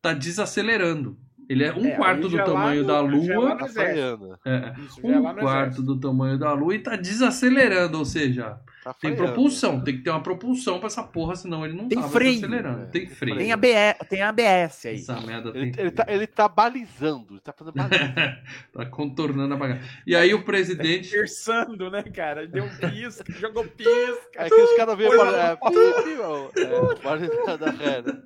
tá desacelerando. Ele é um É, quarto do tamanho no- da Lua. Tá. É, é um quarto exército. do tamanho da Lua e tá desacelerando, ou seja, Tá tem propulsão, tem que ter uma propulsão pra essa porra, senão ele não Tem tava freio. desacelerando. É, tem freio. Tem, ABS, tem ABS aí. Essa merda Ele, tem ele, tá, ele tá balizando, ele tá fazendo baliza. tá contornando a bagagem. E aí o presidente. Terçando, né, cara? Deu um pisca, jogou pisca. Aí que os caras veem para. É, é, né?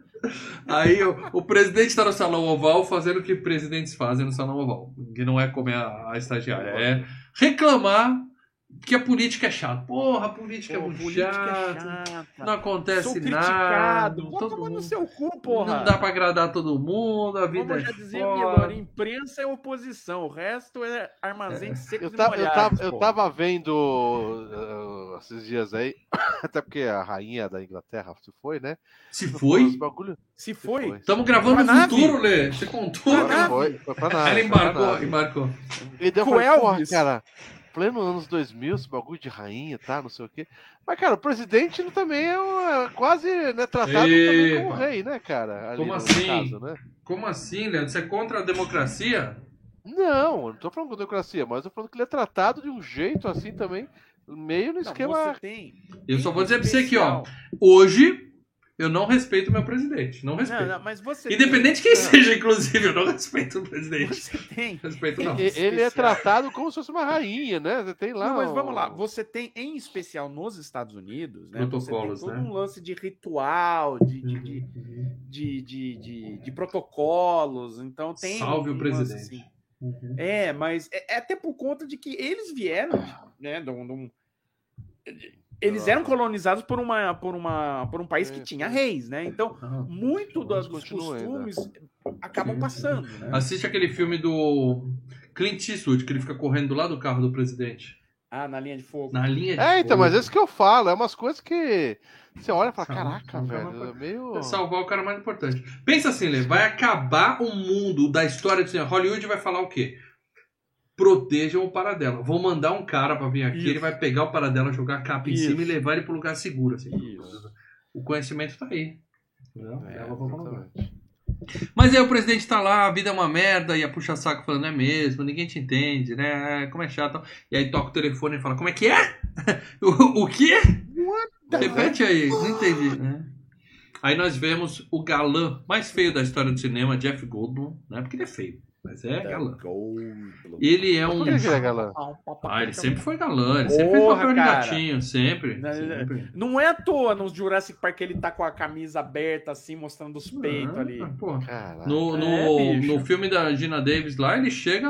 Aí o, o presidente tá no salão oval fazendo o que presidentes fazem no salão oval. Que não é comer a, a estagiária, é reclamar que a política é chata. Porra, a política é Pô, muito política chata. é chata. Não acontece Sou nada. criticado. Vou todo tomar no mundo- seu cu, porra. Não dá pra agradar todo mundo, a vida Como é já dizia. Milor, imprensa é oposição, o resto é armazém Eu e tava, eu, molhados, tava, eu tava vendo uh, esses dias aí, até porque a rainha da Inglaterra se foi, né? Se foi? bagulho. Se foi, foi. Estamos gravando no futuro, Lê. Você contou? Foi, foi, foi pra nave. Ela embarcou, embarcou. E daí eu Com falei, porra, Elvis. cara, pleno anos 2000, esse bagulho de rainha, tá, não sei o quê. Mas, cara, o presidente ele também é, um- é quase né, tratado também como rei, né, cara? Ali Como assim? Caso, né? Como assim, Leandro? Você é contra a democracia? Não, eu não tô falando com democracia, mas eu tô falando que ele é tratado de um jeito assim também, meio no não, esquema. você tem. Eu só vou dizer pra você aqui, ó. Hoje, eu não respeito o meu presidente. Não Não, respeito. não, mas você Independente de tem... quem seja, inclusive, eu não respeito o presidente. Você tem. Respeito não. Ele é tratado como se fosse uma rainha, né? Você tem lá. Não, mas vamos lá. Você tem, em especial nos Estados Unidos, né? Você tem Protocolos, todo né? um lance de ritual, de, de, de, de, de, de- de protocolos. Então tem. Salve o um lance presidente. assim. É, mas é, é até por conta de que eles vieram, né? de um- de um- eles eram colonizados por, uma, por, uma, por um país que É, tinha sim. reis, né? Então, muito dos, dos Continua ainda. costumes acabam Sim, passando, né? Assiste aquele filme do Clint Eastwood, que ele fica correndo do lado do carro do presidente. Ah, na linha de fogo. Na linha de É, então, fogo. mas é isso que eu falo. É umas coisas que você olha e fala: caraca, salva velho. É meio. É salvar o cara mais importante. Pensa assim, Lê, vai acabar o mundo da história do cinema. Hollywood vai falar o quê? Protejam o Paradela. Vão mandar um cara pra vir aqui, Isso. ele vai pegar o Paradela, jogar a capa em Isso. cima e levar ele pro lugar seguro. Assim. Isso. O conhecimento tá aí. Entendeu? É, pra um lugar. exatamente. Mas aí o presidente tá lá, a vida é uma merda, e a puxa-saco falando, é mesmo, ninguém te entende, né? Como é chato. E aí toca o telefone e fala, como é que é? o, o quê? Repete aí, não entendi, né? Aí nós vemos o galã mais feio da história do cinema, Jeff Goldblum, né? Porque ele é feio, mas é galã. Ele é um... Por que que ele é galã? Ah, ele sempre foi galã, ele sempre fez Porra, papel de gatinho, sempre. Não, sempre. Não é à toa no Jurassic Park ele tá com a camisa aberta, assim, mostrando os peitos ali. Ah. Caraca. No, no, É, no filme da Gina Davis lá, ele chega,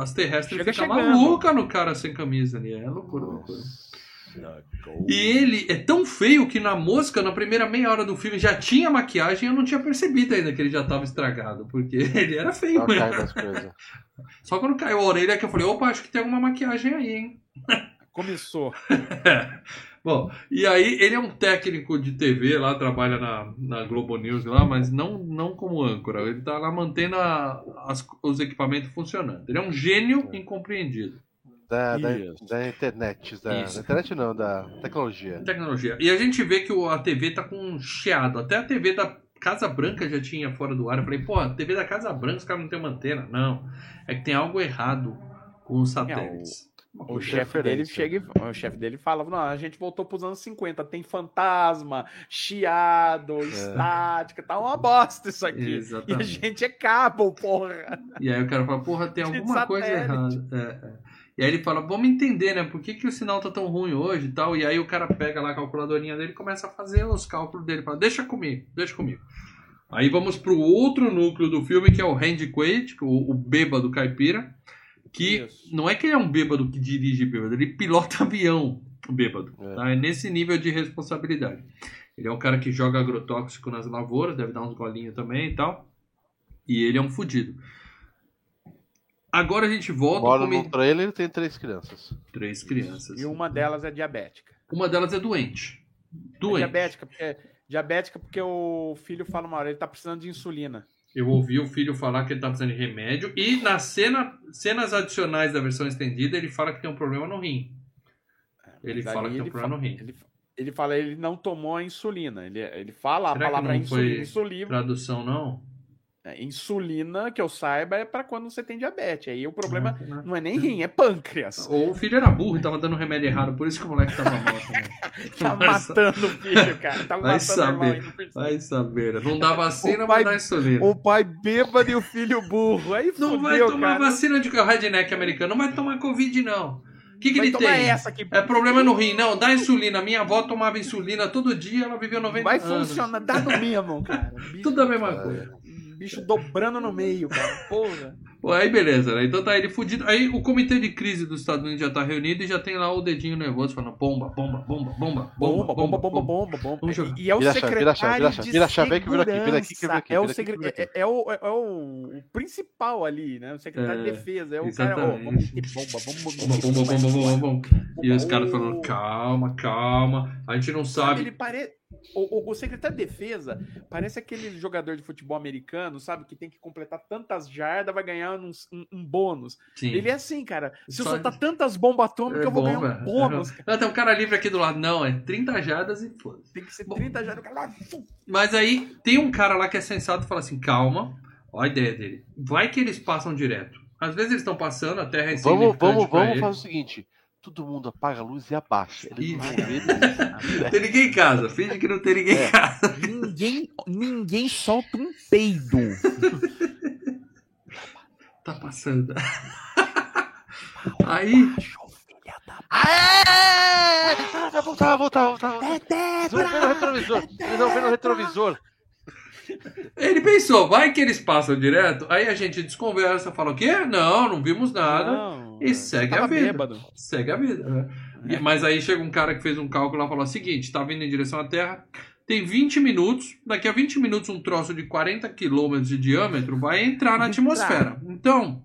as terrestres Chega ficam malucas no cara sem camisa ali. É loucura, loucura. E ele é tão feio que na mosca, na primeira meia hora do filme, já tinha maquiagem e eu não tinha percebido ainda que ele já tava estragado, porque ele era feio Só mesmo. Só quando caiu a orelha que eu falei, opa, acho que tem alguma maquiagem aí, hein? Começou. Bom, e aí ele é um técnico de TV lá, trabalha na, na Globo News lá, mas não, não como âncora. Ele tá lá mantendo a- as- os equipamentos funcionando. Ele é um gênio incompreendido. Da, da, da internet. Da, da internet não, da tecnologia. Tecnologia. E a gente vê que o- a TV tá com um chiado. Até a TV da Casa Branca já tinha fora do ar. Eu falei, pô, a TV da Casa Branca os caras não tem uma antena. Não. É que tem algo errado com os satélites. Uma O coisa chefe dele chega e, o chefe dele fala, não, a gente voltou pros anos 50, tem fantasma, chiado, estática, tá uma bosta isso aqui. E a Exatamente. gente é cabo, porra. E aí o cara fala, porra, tem alguma coisa errada. É, é. E aí ele fala, vamos entender, né? Por que, que o sinal tá tão ruim hoje e tal? E aí o cara pega lá a calculadorinha dele e começa a fazer os cálculos dele. Fala, deixa comigo, deixa comigo. Aí vamos pro outro núcleo do filme, que é o Randy Quaid, o, o bêbado caipira. Que Isso. não é que ele é um bêbado que dirige bêbado, ele pilota avião bêbado. É. Tá? É nesse nível de responsabilidade. Ele é um cara que joga agrotóxico nas lavouras, deve dar uns golinhos também e tal. E ele é um fudido. Agora a gente volta Mora com no trailer ele tem três crianças. três crianças. E uma delas é diabética. Uma delas é doente. É Doente. diabética, porque Diabética porque o filho fala uma hora, ele tá precisando de insulina. Eu ouvi o filho falar que ele tá precisando de remédio. E nas cena, cenas adicionais da versão estendida, ele fala que tem um problema no rim. Ele Mas fala que tem um ele problema no rim. Ele, ele fala ele não tomou a insulina. Ele, ele fala a Será que palavra não insulina. foi Insulina, Tradução não? É, insulina, que eu saiba, é pra quando você tem diabetes. Aí o problema Não, não. não é nem rim, é pâncreas. Ou o filho era burro e tava dando remédio errado, por isso que o moleque tava morto. né? Tá Vai sa- matando o filho, cara. Tá Vai saber. irmão. Vai saber. Não dá vacina, vai dar insulina. O pai bêbado e o filho burro. Aí Não vai fudeu, tomar cara. vacina de redneck americano. Não vai tomar Covid, não. O que, que Vai ele tem? essa aqui. É problema no rim. Não, dá insulina. Minha avó tomava insulina todo dia, ela viveu 90 Vai anos. funcionar. Dá no mesmo, cara. Bicho, Tudo a mesma coisa. Bicho dobrando no meio, cara. Porra. Pô, aí beleza, né? Então tá ele fudido. Aí o comitê de crise dos Estados Unidos já tá reunido e já tem lá o dedinho nervoso falando bomba, bomba, bomba, bomba, Bomba, bomba, bomba, bomba, bomba. Vamos jogar. E é o Vira a chave, vira a chave, vira secretário chave, de vira a chave, vem aqui, vira aqui, vira aqui, segurança. vira aqui, É o vira aqui, segre- vira aqui. é- é o, é o, o principal ali, né? O secretário É, de defesa. É o cara, ó, exatamente. vamos meter bomba, bomba, Bomba, bomba, bomba, bomba, bomba. E os caras falando, calma, calma. A gente não Sabe, sabe. ele parece. O, o- o secretário de defesa parece aquele jogador de futebol americano, sabe? Que tem que completar tantas jardas, vai ganhar uns- um, um bônus. Sim. Ele é assim, cara. Se eu Só- soltar tantas bombas atômicas, É eu vou ganhar bomba. um bônus. cara. Não, tem um cara livre aqui do lado. Não, é 30 jardas e foda-se. Tem que ser Bom. 30 jardas. o cara. Mas aí tem um cara lá que é sensato e fala assim: calma, ó a ideia dele. Vai que eles passam direto. Às vezes eles estão passando, a terra é Vamos, vamos, vamos fazer o seguinte: todo mundo apaga a luz e abaixa. Eles não isso. Não tem ninguém em casa, finge que não tem ninguém É. em casa. Ninguém, ninguém solta um peido. Tá passando. Aí, Aê! Vai voltar, vai voltar, vai voltar. É vão ver no retrovisor. Ver no retrovisor. Ele pensou, vai que eles passam direto. Aí a gente desconversa, fala o quê? Não, não vimos nada. Não, E segue tava a vida. bêbado. Segue a vida. né? E- Mas aí chega um cara que fez um cálculo lá e falou o seguinte: tá vindo em direção à Terra, tem 20 minutos, daqui a 20 minutos um troço de 40 quilômetros de diâmetro vai entrar na atmosfera. Então,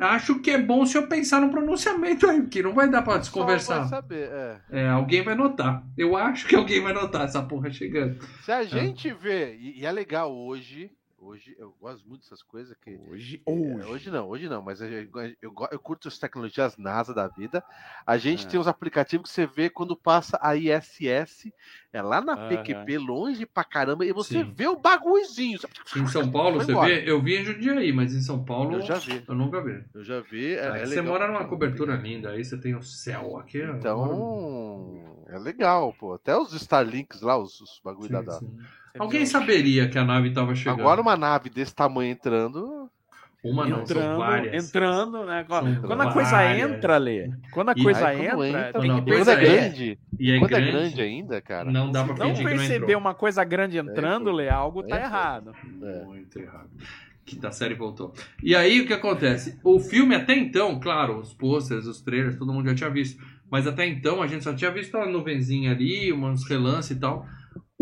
acho que é bom se eu pensar no pronunciamento aí, porque não vai dar pra desconversar. vai saber, é. É, alguém vai notar. Eu acho que alguém vai notar essa porra chegando. Se a gente vê, e é legal hoje, hoje eu gosto muito dessas coisas que Hoje, É, hoje. hoje não, hoje não, mas eu, eu, eu, eu curto as tecnologias NASA da vida. A gente É. tem uns aplicativos que você vê quando passa a ISS, é lá na. PQP, longe pra caramba, e você Sim. vê o bagulhozinho. Em São Paulo, você embora. vê? Eu vi em Jundiaí, mas em São Paulo Eu já vi, eu nunca vi. eu já vi. É, Aí é você legal. mora numa cobertura linda, aí você tem o céu aqui. ó. Então, é legal, pô. Até os Starlinks lá, os, os bagulho Sim, da. da- sim. Alguém saberia que a nave estava chegando. Agora uma nave desse tamanho entrando. Uma não, são entrando, várias. entrando, né? Quando, São quando a coisa várias. entra, Lê. Quando a E coisa aí, entra, entra, tem não, que quando é perceber. grande, E é quando grande, é grande ainda, cara. não dá pra Não que não perceber entrou. uma coisa grande entrando, É. Lê, algo tá É, errado. É. Muito errado. Quinta série voltou. E aí o que acontece? O filme até então, claro, os posters, os trailers, todo mundo já tinha visto. Mas até então a gente só tinha visto uma nuvenzinha ali, uns relances e tal.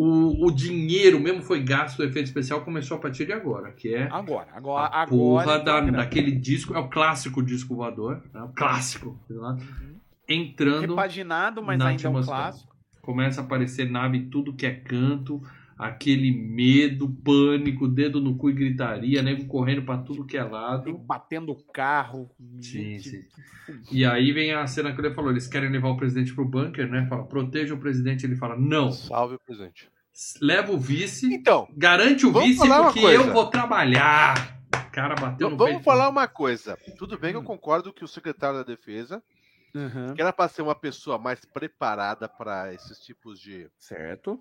O, o dinheiro mesmo foi gasto, o efeito especial começou a partir de agora, que é Agora, agora, a agora. porra então, da, daquele disco, é o clássico disco voador, né? o clássico, sei lá, entrando, Repaginado, mas na ainda é um clássico. começa a aparecer nave em tudo que é canto, aquele medo, pânico, dedo no cu e gritaria, nego correndo pra tudo que é lado. Batendo o carro. Sim, gente, sim. E aí vem a cena que ele falou, eles querem levar o presidente pro bunker, né? Fala, proteja o presidente, ele fala, não, Salve o presidente. leva o vice, Então, garante o vice porque eu vou trabalhar. O cara bateu no vamos peito. falar uma coisa. Tudo bem que Hum. eu concordo que o secretário da Defesa, Uhum. que era para ser uma pessoa mais preparada para esses tipos de Certo.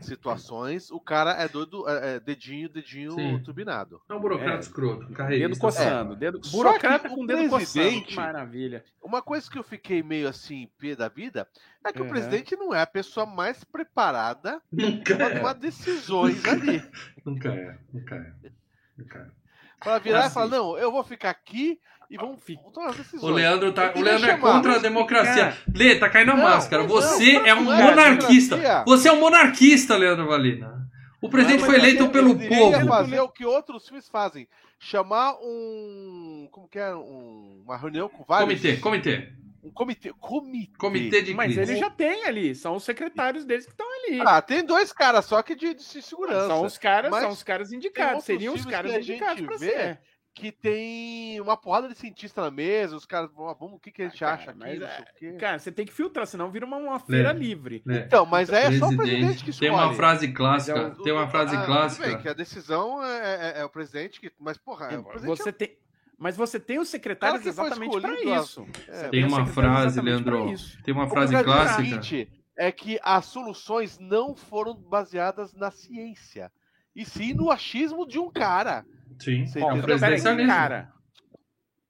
Situações, o cara é doido, é, é dedinho, dedinho Sim. turbinado. É um burocrata É. escroto. Dedo coçando. Dedo... Só Burocrata com dedo coçando. Que maravilha. Uma coisa que eu fiquei meio assim, pé da vida, é que Uhum. o presidente não é a pessoa mais preparada para é. tomar decisões ali. Nunca é, nunca é. Nunca é. Para virar e falar, não, eu vou ficar aqui e vamos, Fica. vamos tomar as decisões. O Leandro, tá, o Leandro é contra a democracia. Lê, tá caindo a Não, máscara. Você não, é um não é monarquista. Você é um monarquista, Leandro Valina. O presidente Não, foi eleito ele- pelo ele deveria povo. fazer o que outros filmes fazem. Chamar um. Como que é? Um, uma reunião com vários. Comitê, comitê. Um comitê. Comitê. Comitê de Mas crise. ele já tem ali, são os secretários deles que estão ali. Ah, tem dois caras só que de, de segurança. são os caras, mas são os caras tem indicados, seriam os caras que a gente indicados pra vê ser. Que tem uma porrada de cientista na mesa, os caras vão, vamos, o que, que a gente Ah, acha cara, aqui, é-. Cara, você tem que filtrar, senão vira uma, uma feira É. livre. né? Então, mas aí é só o presidente que Tem escolhe. uma frase clássica, é o- tem uma frase Ah, clássica. bem, que a decisão é, é- é o presidente que. Mas, porra, é o presidente Você tem, mas você tem os secretários Cara que foi exatamente para escolhido, isso. é- Tem uma frase, Leandro. Tem uma O frase problema é o clássica. seguinte, é que as soluções não foram baseadas na ciência, e sim no achismo de um cara, Sim, o presidencialismo. cara.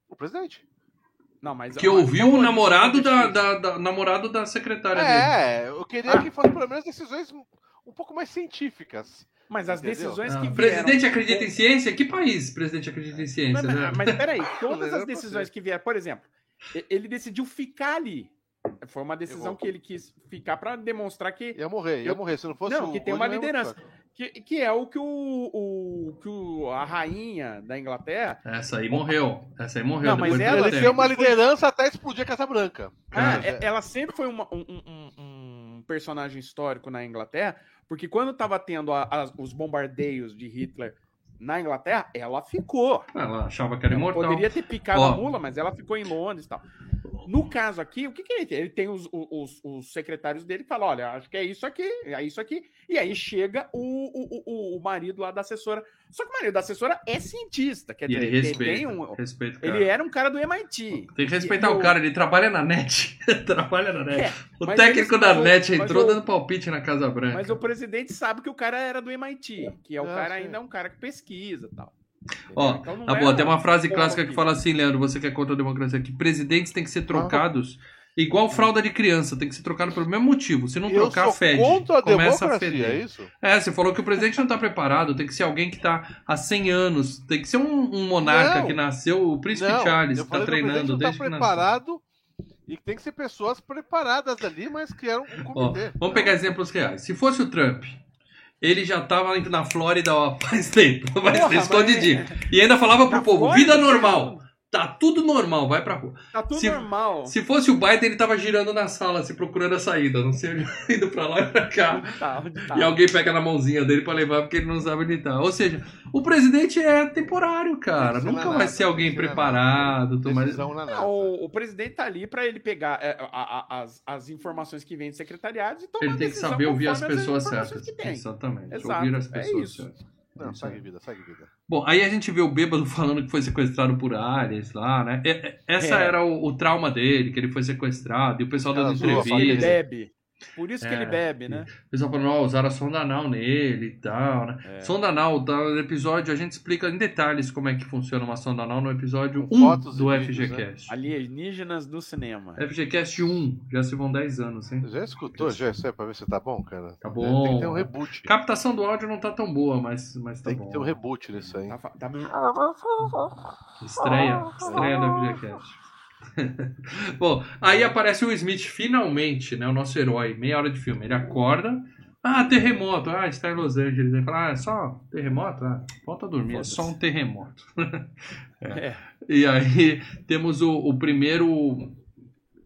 o presidente. Não, mas Que ouviu o namorado da, da, da- namorado da secretária dele. É, eu queria que fossem pelo menos decisões um pouco mais científicas. Mas as Entendeu? decisões Ah, que o vieram... presidente acredita em ciência? Que país presidente acredita em ciência? Mas, né? mas, peraí, todas as decisões que vieram, por exemplo, ele decidiu ficar ali. Foi uma decisão vou- que ele quis ficar para demonstrar que, Ia morrer, ia Eu- morrer. Se não fosse Não, o que tem uma não liderança. que, que é o que, o, o- que o- a rainha da Inglaterra. Essa aí morreu. Essa aí morreu. Não, mas ela- tem uma liderança até explodir a Casa Branca. Ah, é- ela sempre foi uma- um, um- um- um personagem histórico na Inglaterra, porque quando estava tendo a- as- os bombardeios de Hitler na Inglaterra, ela ficou. Ela achava que era Ela imortal. poderia ter picado Ó. a mula, mas ela ficou em Londres e tal. No caso aqui, o que, que ele tem? Ele tem os, os- os secretários dele que falam: olha, acho que é isso aqui, é isso aqui. E aí chega o, o, o- o marido lá da assessora. Só que o marido da assessora é cientista, quer E dizer, ele ele, respeita. tem um. respeita. Ele era um cara do MIT. Tem que respeitar E- o cara, ele trabalha na net. trabalha na net. É, o técnico da o- net entrou dando palpite na Casa Branca. Mas o presidente sabe que o cara era do MIT, que é o cara sim. ainda é um cara que pesquisa e tal. Ó, Então Tá é bom, tem uma frase clássica que fala assim, Leandro, você que é contra a democracia, que presidentes têm que ser trocados igual fralda de criança, tem que ser trocado pelo mesmo motivo. Se não Eu trocar, sou fede. contra a Começa a democracia, feder. é isso? É, você falou que o presidente não tá preparado, tem que ser alguém que tá há 100 anos, tem que ser um, um monarca Não. que nasceu, o príncipe Não, Charles, eu que tá falei que o presidente treinando não desde tá que nasceu. preparado e que tem que ser pessoas preparadas ali, mas que eram um Ó, comitê. vamos pegar exemplos reais. Se fosse o Trump, ele já tava na Flórida ó, faz tempo, faz Porra, tempo, escondidinho. E ainda falava pro Na povo, Flórida, vida normal. Tá tudo normal, vai pra rua. Tá tudo Se- normal. Se fosse o Biden, ele tava girando na sala, se procurando a saída. Não sei, indo pra lá e pra cá. Tá, tá. E alguém pega na mãozinha dele pra levar porque ele não sabe onde tá. Ou seja, o presidente é temporário, cara. Nunca é vai nada, ser alguém é preparado. tomar- Não, nada. o, o presidente tá ali para ele pegar é, a- a- as, as informações que vêm do secretariado e tomar Ele tem que saber ouvir as pessoas certas. Exatamente. Exato, Ouvir as é pessoas isso. certas. Não, segue aí. vida, segue vida. Bom, aí a gente vê o bêbado falando que foi sequestrado por Ares lá, né? E- e- Essa É. era o, o trauma dele, que ele foi sequestrado, e o pessoal isso que ele bebe. Por isso que É. ele bebe, né? O pessoal falando, ó, usaram a sonda anal nele e tal, né? É. Sonda anal, tá, no episódio, a gente explica em detalhes como é que funciona uma sonda anal no episódio Com 1 fotos do vídeos, FGCast. Alienígenas do cinema. FGCast 1, já se vão 10 anos, hein? Já escutou, já, isso é pra ver se tá bom, cara? Tá Tem bom. que ter um reboot. Captação do áudio não tá tão boa, mas, mas tá Tem bom. que ter um reboot nisso aí. Tá, tá meio- Estreia, estreia do FGCast. Bom, aí aparece o Smith finalmente, né? O nosso herói, meia hora de filme. Ele acorda. Ah, terremoto. Ah, está em Los Angeles. Ele fala, ah, é só terremoto? Ah, volta a dormir, é só um terremoto. É. E aí temos o, o primeiro.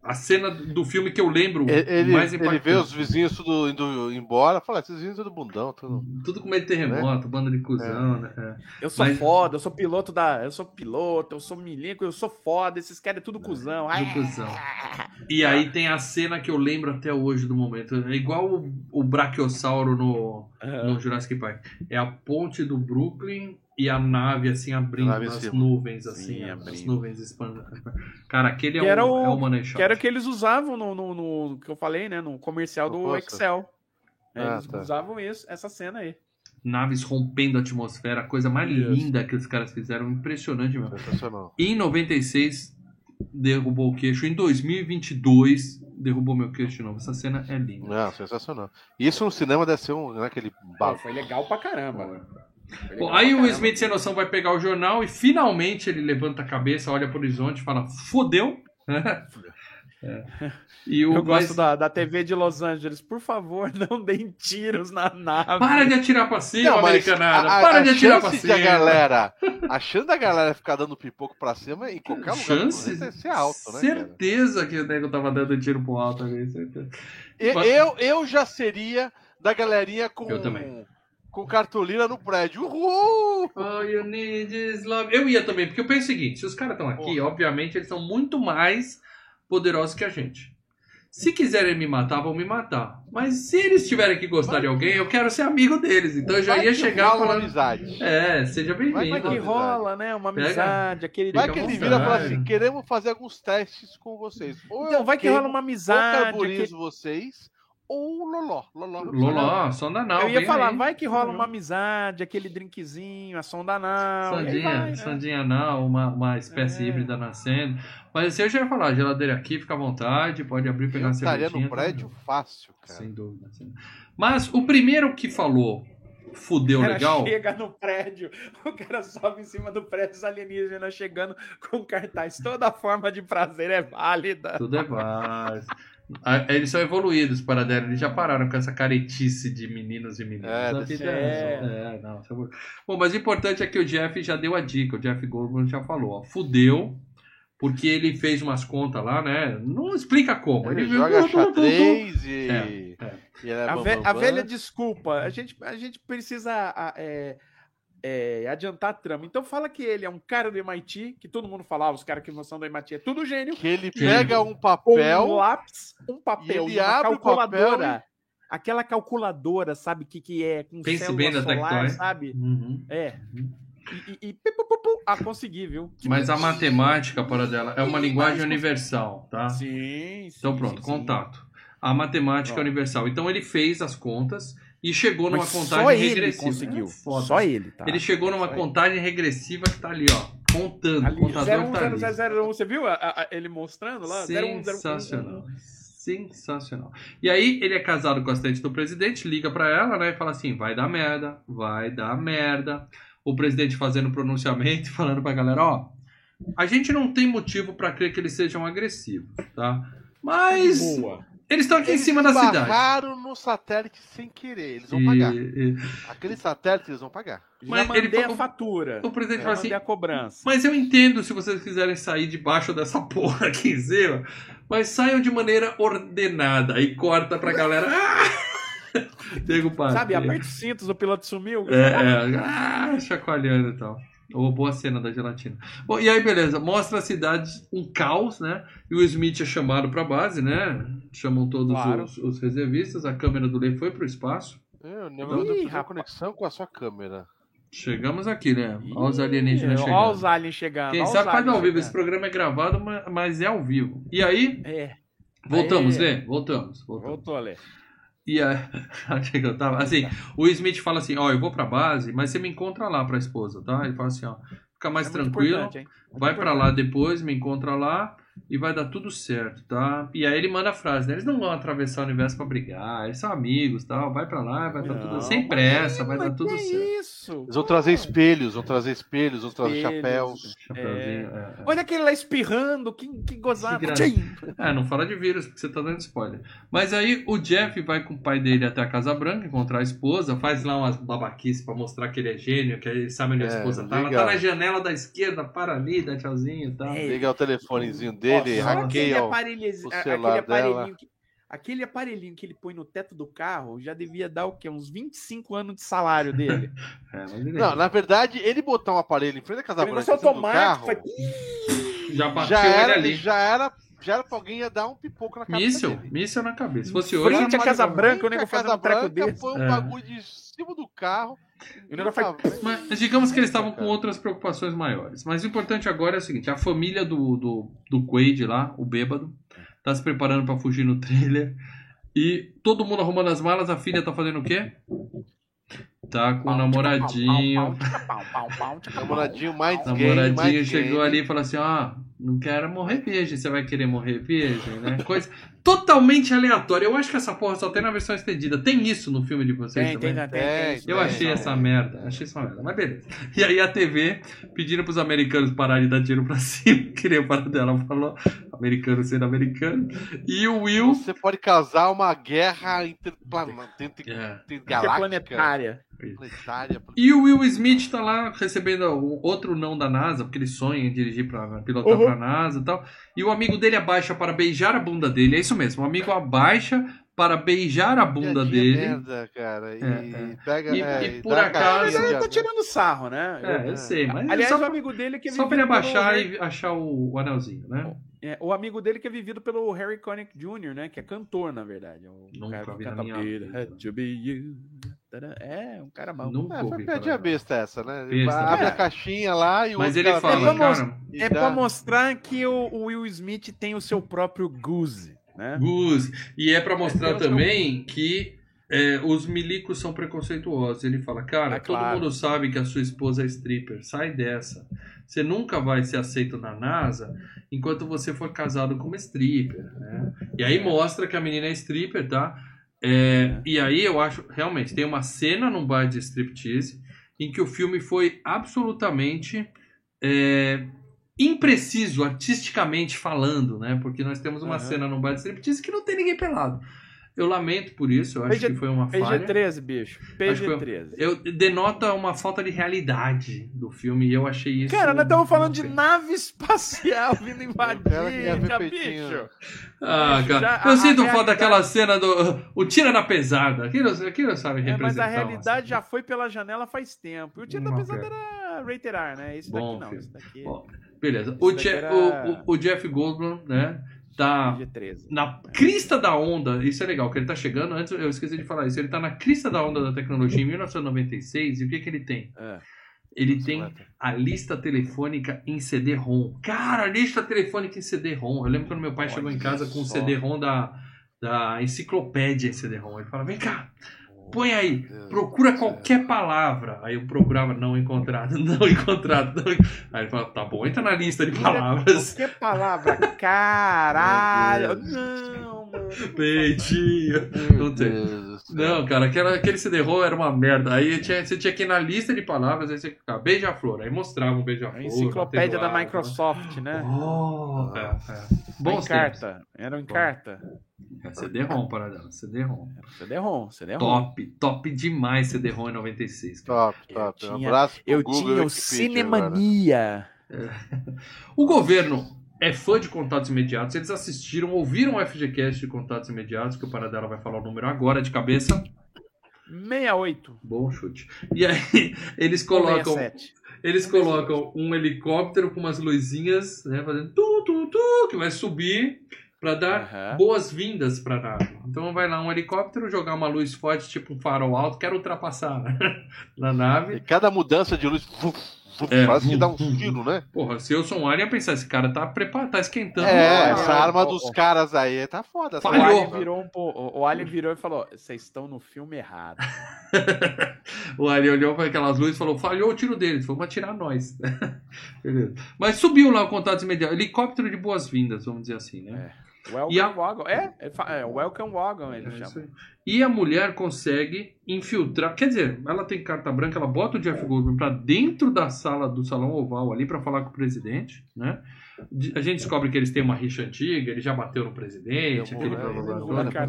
A cena do filme que eu lembro Ele, mais ele impactante. vê os vizinhos tudo indo embora, fala, esses vizinhos tudo bundão, tudo. Tudo com medo de terremoto, banda de cuzão, né? É. Eu sou Mas- foda, eu sou piloto da. Eu sou piloto, eu sou milico, eu sou foda, esses caras é tudo cuzão. Tudo cuzão. E aí tem a cena que eu lembro até hoje do momento. É igual o, o Brachiosauro no, Ah, no Jurassic Park. É a ponte do Brooklyn e a nave assim abrindo nave cima. nuvens, assim, Sim, as abrindo. nuvens expandindo. Cara, aquele é, Que era o, o- é o money shot. Que era o que eles usavam no, no, no- que eu falei, né? No comercial do pôster. Excel. É, Ah, eles tá. usavam isso, essa cena aí. Naves rompendo a atmosfera, a coisa mais Isso. linda que os caras fizeram, impressionante mesmo. Sensacional. Em 96 derrubou o queixo, em 2022 derrubou meu queixo de novo. Essa cena é linda. Não, sensacional. Isso no cinema deve ser um, né, aquele foi legal pra caramba. Foi Bom, aí o. Smith sem noção vai pegar o jornal e finalmente ele levanta a cabeça, olha pro horizonte e fala: fodeu. E o, Eu mas- gosto da, da TV de Los Angeles. Por favor, não deem tiros na nave. Para de atirar pra cima, Não, americanada. a- a- Para a de atirar pra cima. galera, a chance da galera ficar dando pipoco pra cima em qualquer lugar Chance? planeta é ser alto, né, cara? Certeza que o nego tava dando tiro pro alto ali. certeza. E- Mas- Eu, eu já seria da galerinha com, Eu também. Com cartolina no prédio. Uhul! All you need is love. Eu ia também, porque eu penso o seguinte: se os caras estão aqui, Porra. obviamente eles são muito mais poderosos que a gente. Se quiserem me matar, vão me matar. Mas se eles tiverem que gostar de alguém, eu quero ser amigo deles. Então eu já Vai ia chegar rola falando. amizade. É, seja Vai Vai bem-vindo. que rola, né? Uma Pega- amizade, aquele. Vai que ele vira e fala assim: queremos fazer alguns testes com vocês. Ou Então, eu vai que rola uma amizade. carburizo aquele- vocês, ou loló. Loló. Loló, sonda não. Eu ia falar, aí. vai que rola uma amizade, aquele drinkzinho, a sonda não. aí Sandinha, vai, né? sandinha não, uma, uma espécie É. híbrida nascendo. Mas assim, eu já ia falar, geladeira aqui, fica à vontade, pode abrir e pegar Eu estaria cervejinha. no prédio fácil, cara. Sem dúvida. sem dúvida. Mas o primeiro que falou fudeu O cara legal. chega no prédio, o cara sobe em cima do prédio, os alienígenas chegando com cartaz. Toda forma de prazer é válida. Tudo é vários. Eles são evoluídos para dela, eles já pararam com essa caretice de meninos e meninas. É, vida é, é, não, é bom. Mas o importante é que o Jeff já deu a dica, o Jeff Goldblum já falou, ó, fudeu, porque ele fez umas contas lá, né? Não explica como. Ele viu, joga xadrez e. É, e ele é A, bam, ve- bam, a velha desculpa, a gente, a gente precisa a- é, é, adiantar a trama. Então fala que ele é um cara do MIT, que todo mundo falava, os caras que não são do MIT é tudo gênio. Que ele pega um papel. um lápis, um papel, E ele e uma abre o calculadora. papel Aquela calculadora, sabe o que, que é? Com Pense bem da solar, sabe? Uhum. É. E, e, e pi, pu, pu, pu. Ah, consegui, viu? Que Mas a matemática, para dela, é uma linguagem universal, tá? Sim, sim. Então pronto, sim, sim. contato. A matemática Pronto. universal. Então ele fez as contas e chegou numa Mas contagem só ele regressiva. conseguiu. É foda. Só ele, tá? Ele chegou numa Só ele. contagem regressiva que tá ali, ó. Contando. Ali, o contador tá ali. 010001, você viu a- a- a- ele mostrando lá? 0101. Sensacional. Sensacional. E aí, ele é casado com a assistente do presidente, liga pra ela, né? E fala assim: vai dar merda, vai dar merda. O presidente fazendo pronunciamento, falando pra galera: ó, a gente não tem motivo pra crer que eles sejam agressivos, tá? Mas Boa. Eles estão aqui em Eles cima da cidade. esbarraram no satélite sem querer. Eles vão E- pagar. e- Aquele satélite eles vão pagar. Mas Já ele mandei a fatura. o presidente fala assim: a cobrança. Mas eu entendo se vocês quiserem sair debaixo dessa porra aqui em cima, mas saiam de maneira ordenada e corta pra galera. Ah! Diego. Sabe, aperta os cintos, o piloto sumiu. É, é, ah, chacoalhando e tal. Ou boa cena da gelatina. Bom, e aí, beleza, mostra a cidade um caos, né? E o Smith é chamado pra base, né? Chamam todos Claro. os, os reservistas, a câmera do Lee foi pro espaço. Eu Ih, lembro de fazer rapaz. conexão com a sua câmera. Chegamos aqui, né? Olha os alienígenas Olha chegando. os aliens chegando. Quem olha sabe faz ao vivo. Esse chegando. programa é gravado, ma- mas é ao vivo. E aí, É, voltamos, Aê. Lê? Voltamos, voltamos. voltou, Lê. E aí, onde é que eu tava? Assim, o Smith fala assim: Ó, eu vou pra base, mas você me encontra lá pra esposa, tá? Ele fala assim: Ó, fica mais É tranquilo. Vai pra importante. lá depois, me encontra lá e vai dar tudo certo, tá? E aí ele manda a frase, né? Eles não vão atravessar o universo pra brigar, eles são amigos, tal. Vai pra lá, vai dar tudo sem pressa, vai mas dar tudo que certo. isso? Eles vão trazer espelhos, vão trazer espelhos, vão trazer Espelhos. chapéus. É, é. Olha aquele lá espirrando, que, que gozado. É, não fala de vírus, porque você tá dando spoiler. Mas aí o Jeff vai com o pai dele até a Casa Branca encontrar a esposa, faz lá umas babaquices pra mostrar que ele é gênio, que ele sabe onde a É, esposa tá. Ela tá na janela da esquerda, para ali, dá tchauzinho e tal. É, Liga o telefonezinho dele, Nossa, hackeia o. aparelho, o celular aquele aparelhinho dela. que, aquele aparelhinho que ele põe no teto do carro já devia dar o quê? Uns 25 anos de salário dele. É, mas ele- Não, na verdade, ele botar um aparelho em frente da Casa Branca automático. carro, Foi... já bateu já ele era, ali. já era, já era pra alguém ia dar um pipoco na cabeça Míssel, dele. míssel na cabeça. Se fosse hoje. Frente à Casa Branca, o nego fazendo um treco Branca desse. foi um É. bagulho de cima do carro. E faz- Mas, mas digamos que eles estavam com outras preocupações maiores. Mas o importante agora é o seguinte: a família do, do, do Quaid lá, o bêbado, tá se preparando pra fugir no trailer. E todo mundo arrumando as malas, a filha tá fazendo o quê? Tá com o namoradinho. Namoradinho mais Namoradinho chegou ali e falou assim: Ó, não quero morrer virgem, você vai querer morrer virgem, né? Coisa. totalmente aleatória. Eu acho que essa porra só tem na versão estendida. Tem isso no filme de vocês Tem, tem, também? tem, tem, Tem, isso Eu achei essa merda, achei essa merda, mas beleza. E aí a TV pedindo pros americanos pararem de dar tiro pra cima, que nem o para dela falou, americano sendo americano. E o Will. Você pode causar uma guerra interplan- inter- É. intergaláctica. Planetária. Planetária. E o Will Smith tá lá recebendo o outro não da NASA, porque ele sonha em dirigir para pilotar Uhum. pra NASA e tal. E o amigo dele abaixa para beijar a bunda dele. É isso mesmo, o amigo abaixa para beijar a bunda dele. Merda, cara. E É, é. pega. E- é, e e por acaso- ele tá tirando sarro, né? É, eu sei, mas Aliás, só, o amigo dele que é só pra ele pelo abaixar Harry- e achar o, o anelzinho, né? é, o amigo dele que é vivido pelo Harry Connick Jr., né? Que é cantor, na verdade. É o Nunca cara que vi na canta minha It vida. had to be you. Tadã. É, um cara mal. Nunca É, foi piadinha besta essa, né? Besta. Abre É. a caixinha lá e o Mas outro ele cara fala, vem vamos- cara, É pra mostrar que o, o Will Smith tem o seu próprio Goose, né? Goose. E é pra mostrar tem o seu- também que é, os milicos são preconceituosos. Ele fala, cara, É todo claro. mundo sabe que a sua esposa é stripper. Sai dessa. Você nunca vai ser aceito na NASA enquanto você for casado com uma stripper. Né? E aí mostra que a menina é stripper, tá? É, e aí eu acho, realmente, tem uma cena num bar de striptease em que o filme foi absolutamente é, impreciso, artisticamente falando, né? Porque nós temos uma cena num bar de striptease que não tem ninguém pelado. Eu lamento por isso, eu acho PG que foi uma falha. PG-13, bicho. Acho que foi- PG-13. Eu, denota uma falta de realidade do filme e eu achei isso. Cara, nós estamos falando de nave espacial vindo invadir, peitinho. bicho. Ah, Bicho, cara, já eu a- sinto a falta realidade- daquela cena do. O tira na pesada. Aquilo, aquilo sabe É, mas representar. a realidade cena. já foi pela janela faz tempo. E o tiro da Uma pesada era reiterar, né? Esse Bom daqui não. Esse daqui Bom, Beleza. O, Je- era- o, o- o Jeff Goldblum, né? Tá é PG-13. na crista da onda. Isso é legal, que ele tá chegando. Antes eu esqueci de falar isso. Ele tá na crista da onda da tecnologia em 1996. E o que, que ele tem? É. Ele tem a lista telefônica em CD-ROM. Cara, a lista telefônica em CD-ROM. Eu lembro quando meu pai chegou em Olha casa com o só. CD-ROM da, da enciclopédia em CD-ROM. Ele fala: vem cá, põe aí, procura qualquer palavra. Aí eu procurava não encontrado, não encontrado. Não... Aí ele fala: tá bom, entra na lista de palavras. Que palavra? Caralho! Não, Peitinho. Não tem. Não, cara, aquela, aquele CD-ROM era uma merda. Aí tinha- você tinha que ir na lista de palavras, aí você ficava beija-flor. Aí mostrava um beija-flor. A enciclopédia da atenuado, Microsoft, né? Oh, é, é. Bom, carta. Era em carta. É CD-ROM, paradela. CD-ROM. CD-ROM, CD-ROM. Top, top demais CD-ROM em 96. cara. Top, top. Eu Um tinha- abraço pro Eu Google tinha o Wikipedia agora. Cinemania. O governo é fã de contatos imediatos. Eles assistiram, ouviram o FGCast de contatos imediatos, que o Paradela vai falar o número agora de cabeça. 68. Bom chute. E aí, eles colocam. 67. Eles colocam um helicóptero com umas luzinhas, né, fazendo tu, tu, tu, que vai subir para dar Aham. boas-vindas para nave. Então vai lá um helicóptero jogar uma luz forte, tipo um farol alto, quero ultrapassar na E nave. cada mudança de luz É, quase que dá um vum, tiro, né? Porra, se eu sou um alien, ia pensar, esse cara tá preparado, tá esquentando. É, essa arma dos caras aí tá foda. essa O Falhou. arma. Alien virou um po- o- o Alien virou e falou: vocês estão no filme errado. o alien olhou para aquelas luzes e falou, falhou o tiro deles, vamos atirar nós. Beleza. Mas subiu lá o contato imediato, helicóptero de boas-vindas, vamos dizer assim, né? Welcome E a- Wagon. É, é, é Welcome Wagon, ele É chama. E a mulher consegue infiltrar, quer dizer, ela tem carta branca, ela bota o Jeff Goldblum pra dentro da sala do salão oval ali pra falar com o presidente, né? A gente descobre que eles têm uma rixa antiga, ele já bateu no presidente, Eu aquele blá, blá, blá.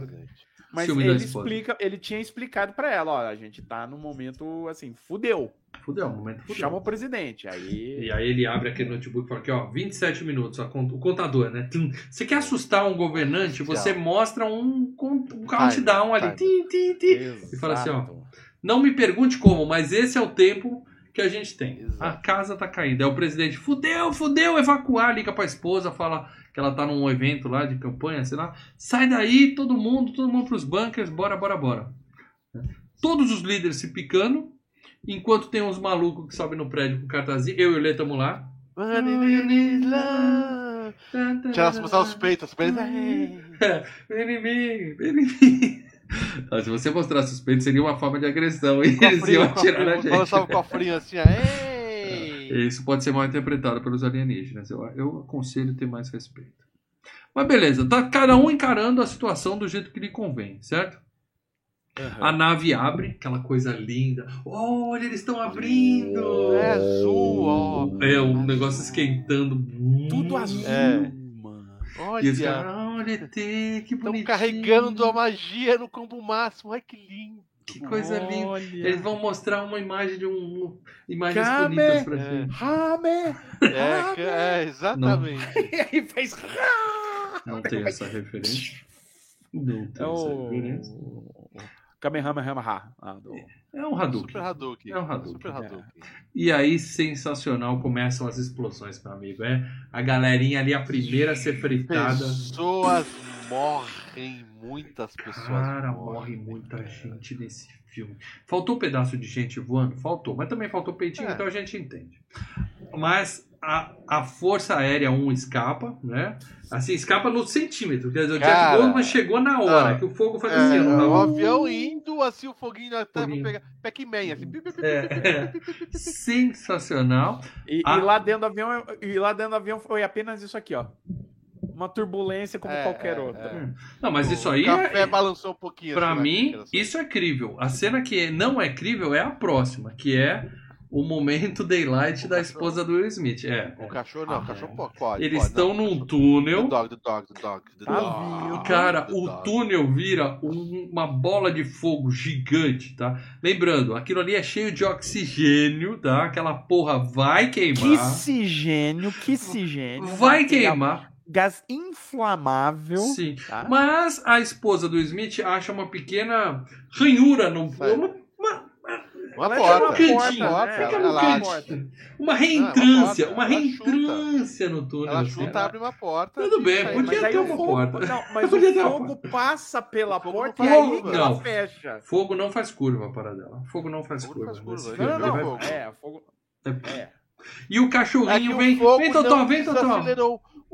Mas ele explica, ele tinha explicado pra ela, ó, a gente tá num momento assim, fudeu. Fudeu, momento fudeu. Chama o presidente. Aí. E aí ele abre aquele notebook e fala aqui, ó, 27 minutos, a cont- o contador, né? Tum. Você quer assustar um governante, você mostra um, um countdown ali. time. Tim, tim, tim. E fala assim, ó. Não me pergunte como, mas esse é o tempo que a gente tem. Exato. A casa tá caindo. É o presidente, fudeu, fudeu, evacuar, liga pra esposa, fala que ela tá num evento lá de campanha, sei lá. Sai daí, todo mundo, todo mundo pros bunkers, bora, bora, bora. Todos os líderes se picando, enquanto tem uns malucos que sobem no prédio com cartazinho. Eu e o Lê tamo lá. Tirar as mostrar os peitos. Ah, Se você mostrasse os peitos, seria uma forma de agressão. E eles iam atirar na cofrinho, balançava o gente. cofrinho assim. Ei! Isso pode ser mal interpretado pelos alienígenas. Eu, eu aconselho ter mais respeito. Mas beleza, tá cada um encarando a situação do jeito que lhe convém, certo? A nave abre, aquela coisa linda. Olha, eles estão abrindo! É azul, ó. É, um negócio esquentando. Tudo azul, É. mano. E os Olha, caras, olha, ET, que estão bonitinho. carregando a magia no combo máximo. Ai, que lindo. Que coisa linda. Olha. Eles vão mostrar uma imagem de um. um- imagens Kame. bonitas pra É. gente. Rame! É, que- é, exatamente. E aí fez. Não tem essa referência. Não tem É essa o. referência. Kamehameha. Ah, do... É um Hadouken. Super Hadouken. É um Hadouken. Super Hadouken. E aí, sensacional, começam as explosões, meu amigo. É a galerinha ali, a primeira a ser fritada. Pessoas morrem, muitas pessoas Cara, morrem. morre muita gente nesse filme. Faltou um pedaço de gente voando? Faltou. Mas também faltou peitinho, É. então a gente entende. Mas a, a Força Aérea 1 escapa, né? Assim, escapa no centímetro. Quer dizer, o Jeff Cara, Goldman chegou na hora, ah, que o fogo faz É, assim. o ó. avião indo, assim, o foguinho pra Foguinho. pegar. Pac-Man, assim. É, é. Sensacional. E, Ah. e lá dentro do avião, e lá dentro do avião foi apenas isso aqui, ó. Uma turbulência como É, qualquer é, outra. é. Não, mas O isso aí café é, balançou um pouquinho. Pra assim, mim, naquela cena. isso é crível. A cena que não é crível é a próxima, que é o momento daylight O da cachorro. esposa do Will Smith. É. O cachorro não, o cachorro pode. pode Eles estão num cachorro- túnel. The dog, the dog, the dog, the Tá dog. vindo. Cara, the o dog. túnel vira um- uma bola de fogo gigante, tá? Lembrando, aquilo ali é cheio de oxigênio, tá? Aquela porra vai queimar. Que sigênio, que sigênio. Vai queimar. Gás inflamável. Sim. tá? Mas a esposa do Smith acha uma pequena ranhura no. Uma, uma, Uma Ela porta. uma cantinho, porta, né? fica ela- no ela- cantinho. Uma reentrância, uma reentrância no túnel. Ela assim. chuta, abre uma porta. Tudo bem, podia ter uma fogo, porta. Não, mas Podia ter o uma fogo passa pela porta e aí que ela Não. fecha. Fogo não faz curva para dela. Fogo não faz Fogo não curva. Não, não, não. vai- É, fogo. É. E o É cachorrinho vem. Vem, Totó, vem, Totó.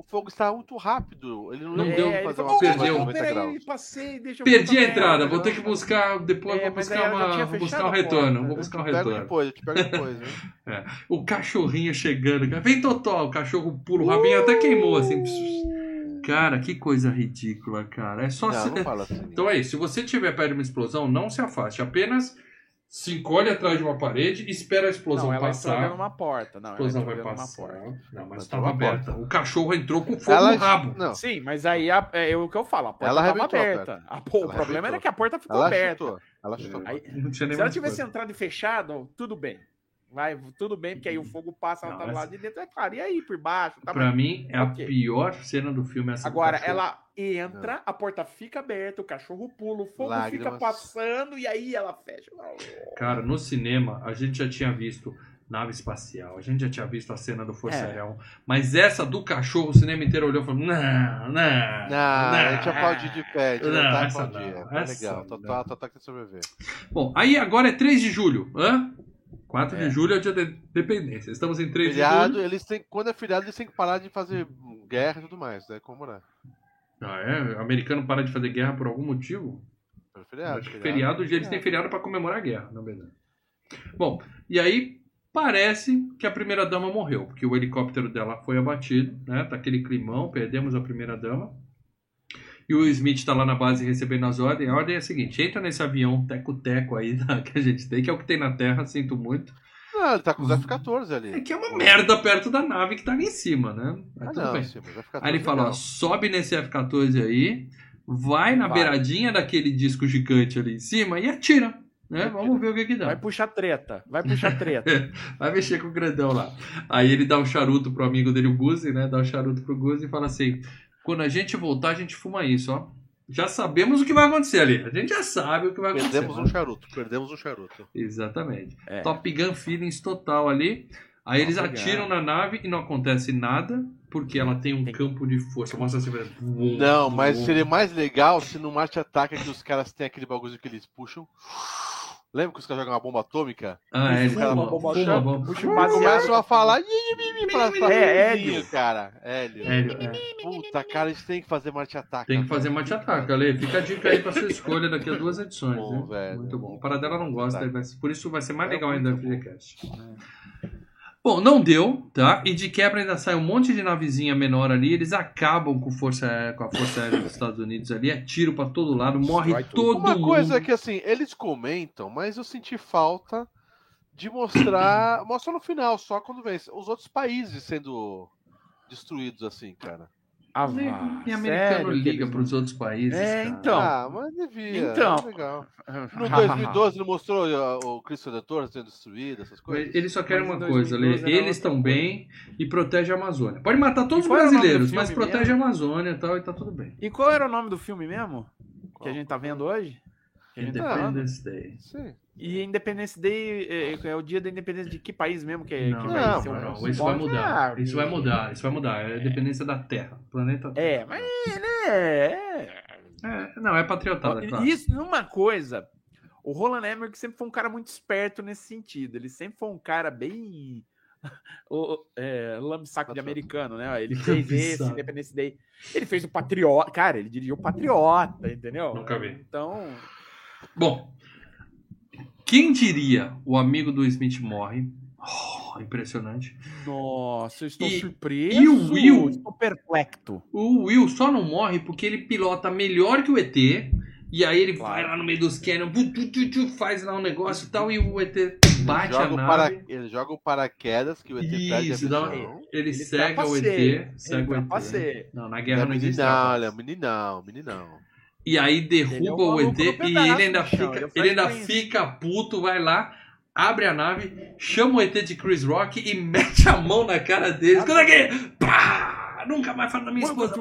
O fogo estava muito rápido. Ele não, Não deu ele fazer uma perdeu. curva de "Ô, 90 peraí, passei, deixa eu Perdi a entrada, vou ter ela." que buscar. Depois É, vou buscar uma. Vou buscar um porta, retorno. né? Vou Eu buscar um te pego retorno. depois, eu te pego depois. Né? O cachorrinho chegando. Vem, Totó. O cachorro pula. O rabinho até queimou assim. Cara, que coisa ridícula, cara. É só. Não, se- não fala assim. Então é isso. Se você tiver perto de uma explosão, não se afaste. Apenas se encolhe atrás de uma parede e espera a explosão Não, ela passar. entrou numa porta. Não, A ela explosão vai passar. porta. Não, mas estava aberta. porta. O cachorro entrou com fogo Ela, no rabo. Não, Sim, mas aí a- é o que eu falo, a porta Ela estava arrebentou a aberta. Ah, pô, o problema era que a porta ficou ela aberta. chutou. Ela chutou. Aí, Não tinha nem se ela tivesse coisa. entrado e fechado, tudo bem. Vai, tudo bem, porque aí o fogo passa, ela Não, tá do lado de dentro, é claro. E aí, por baixo? Tá Pra mim, é Ok. a pior cena do filme essa Agora, ela entra, a porta fica aberta, o cachorro pula, o fogo fica Lágrimas. passando e aí ela fecha. Cara, no cinema, a gente já tinha visto nave espacial, a gente já tinha visto a cena do Força É. Aérea 1, mas essa do cachorro, o cinema inteiro olhou e falou: não, não. Não, a gente não." aplaudiu de pé, gente Não, não tá essa não, Tá essa legal, não. Totó Totó que sobreviver. Bom, aí agora é 3 de julho. Hã? 4 É. de julho é o dia da independência. Estamos em 3 de Feriado, julho. eles têm, quando é feriado, eles têm que parar de fazer guerra e tudo mais, né? Comemorar. Ah, é? O americano para de fazer guerra por algum motivo? É feriado, Acho que feriado, eles têm feriado para comemorar a guerra, na verdade. Bom, e aí parece que a primeira dama morreu, porque o helicóptero dela foi abatido, né? Tá aquele climão, perdemos a primeira dama. E o Smith tá lá na base recebendo as ordens. A ordem é a seguinte: entra nesse avião teco-teco aí que a gente tem, que é o que tem na Terra, sinto muito. Não, ele tá com os F-14 ali. É que é uma merda perto da nave que tá ali em cima, né? Mas Ah, tudo não, bem. sim, mas F-14 Aí ele fala, ó, sobe nesse F-14 aí, vai na Vai. beiradinha daquele disco gigante ali em cima e atira. Né? Vamos ver o que que dá. Vai puxar treta, vai puxar treta. Vai mexer com o grandão lá. Aí ele dá um charuto pro amigo dele, o Guzi, né? Dá um charuto pro Guzi e fala assim: quando a gente voltar, a gente fuma isso, ó. Já sabemos o que vai acontecer ali. A gente já sabe o que vai acontecer. Perdemos um charuto, perdemos um charuto. Exatamente. É. Top Gun feelings total ali. Aí eles atiram na nave e não acontece nada, porque ela tem um Tem- campo de força. Mostra assim, vai- Não, mas seria mais legal se no Marte Ataca que os caras têm aquele bagulho que eles puxam. Lembra que os caras jogam uma bomba atômica? Ah, é, Fuma, fuma, bomba chapa, bomba. puxa baseado. começam a falar. Pra- pra- É, Hélio. cara. Hélio. Hélio, é. Puta, cara, a gente tem que fazer Marte Ataca. Tem que fazer mate ataque, Ale. Fica a dica aí pra sua escolha daqui a duas edições. Bom, né? velho. Muito bom. O Paradela não gosta, Tá. mas por isso vai ser mais É legal ainda o muito bom. Bom, não deu, tá? E de quebra ainda sai um monte de navezinha menor ali. Eles acabam com, força, com a Força Aérea dos Estados Unidos ali. É tiro pra todo lado, morre tudo. todo Uma mundo. coisa é que assim, eles comentam, mas eu senti falta de mostrar. Mostra no final, só quando vem. Os outros países sendo destruídos assim, cara. Ah, vá, nem americano liga eles pros outros países. É, cara. então. Ah, mas devia. Então. é legal. não- No 2012 não mostrou ó, o Cristo Redentor sendo destruído, essas coisas? Eles só querem Mas uma coisa, Lê. 2012 era Eles estão bem e protege a Amazônia. Pode matar todos E os qual brasileiros, mas protege mesmo? a Amazônia e tal, e tá tudo bem. E qual era o nome do filme mesmo? Que a gente tá vendo hoje? Que a gente tá vendo? Independence Day. Sim. E Independence Day é, é o dia da independência de que país mesmo que, Não, que não, vai ser o mas não, isso vai mudar. Ah, Isso vai mudar, isso vai mudar. É a dependência da Terra. Planeta Terra. É, mas né, é. É, não, é patriotada, claro. Isso numa coisa. O Roland Emmerich sempre foi um cara muito esperto nesse sentido. Ele sempre foi um cara bem o, é, lambsaco de americano, né? Ele fez esse. Independence Day. Ele fez o Patriota. Cara, ele dirigiu o Patriota, entendeu? Nunca vi. Então, Bom, quem diria o amigo do Smith morre? Oh, impressionante. nossa, eu estou E- surpreso. e o Will? Estou perplexo. O Will só não morre porque ele pilota melhor que o ET. E aí ele Claro. vai lá no meio dos canyons, faz lá um negócio e tal, e o ET bate a nave. para... Ele joga o paraquedas que o ET perde a Isso, uma- visão. ele, Ele cega o. ET. Cega Ele o ET. trapaceia. Não, na Ele guerra é não existe trapaça. ele é meninão, meninão. E aí é derruba um o ET e ele ainda fica, ele é ainda fica puto, vai lá, abre a nave, chama o ET de Chris Rock e mete a mão na cara dele. Escuta aqui! Pá! Nunca mais fala da minha esposa.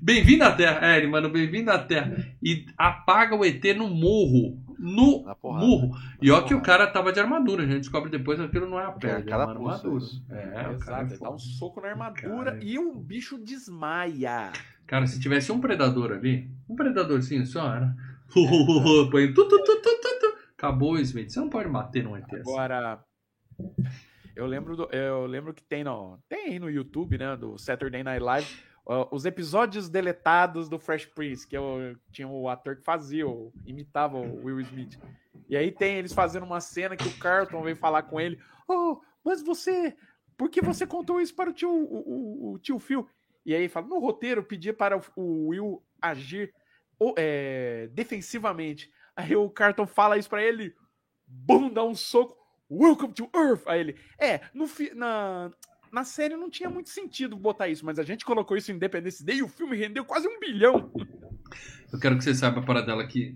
Bem-vindo à Terra. É, ele, mano, bem-vindo à Terra. E apaga o ET no morro. No morro. E ó que o cara tava de armadura. A gente descobre depois que aquilo não é a pele, é, cara uma armadura. É, o cara Exato, é ele dá um soco na armadura Cara. e o bicho desmaia. Cara, se tivesse um predador ali, um predadorzinho só, era. Põe tu, tu, tu, tu, tu, tu. Acabou o Smith. Você não pode bater num ET assim. Agora, eu lembro, do- eu lembro que tem no, tem aí no YouTube, né, do Saturday Night Live, ó, os episódios deletados do Fresh Prince, que eu, tinha o ator que fazia, o- imitava o Will Smith. E aí tem eles fazendo uma cena que o Carlton veio falar com ele, oh, mas você, por que você contou isso para o tio, o, o- o tio Phil? E aí fala, no roteiro pedia para o, Will agir é, defensivamente. Aí o Carlton fala isso para ele, bum, dá um soco, Welcome to Earth! Aí ele, é, no fi- na, na série não tinha muito sentido botar isso, mas a gente colocou isso em Independence Day e o filme rendeu quase um bilhão. Eu quero que você saiba para dela que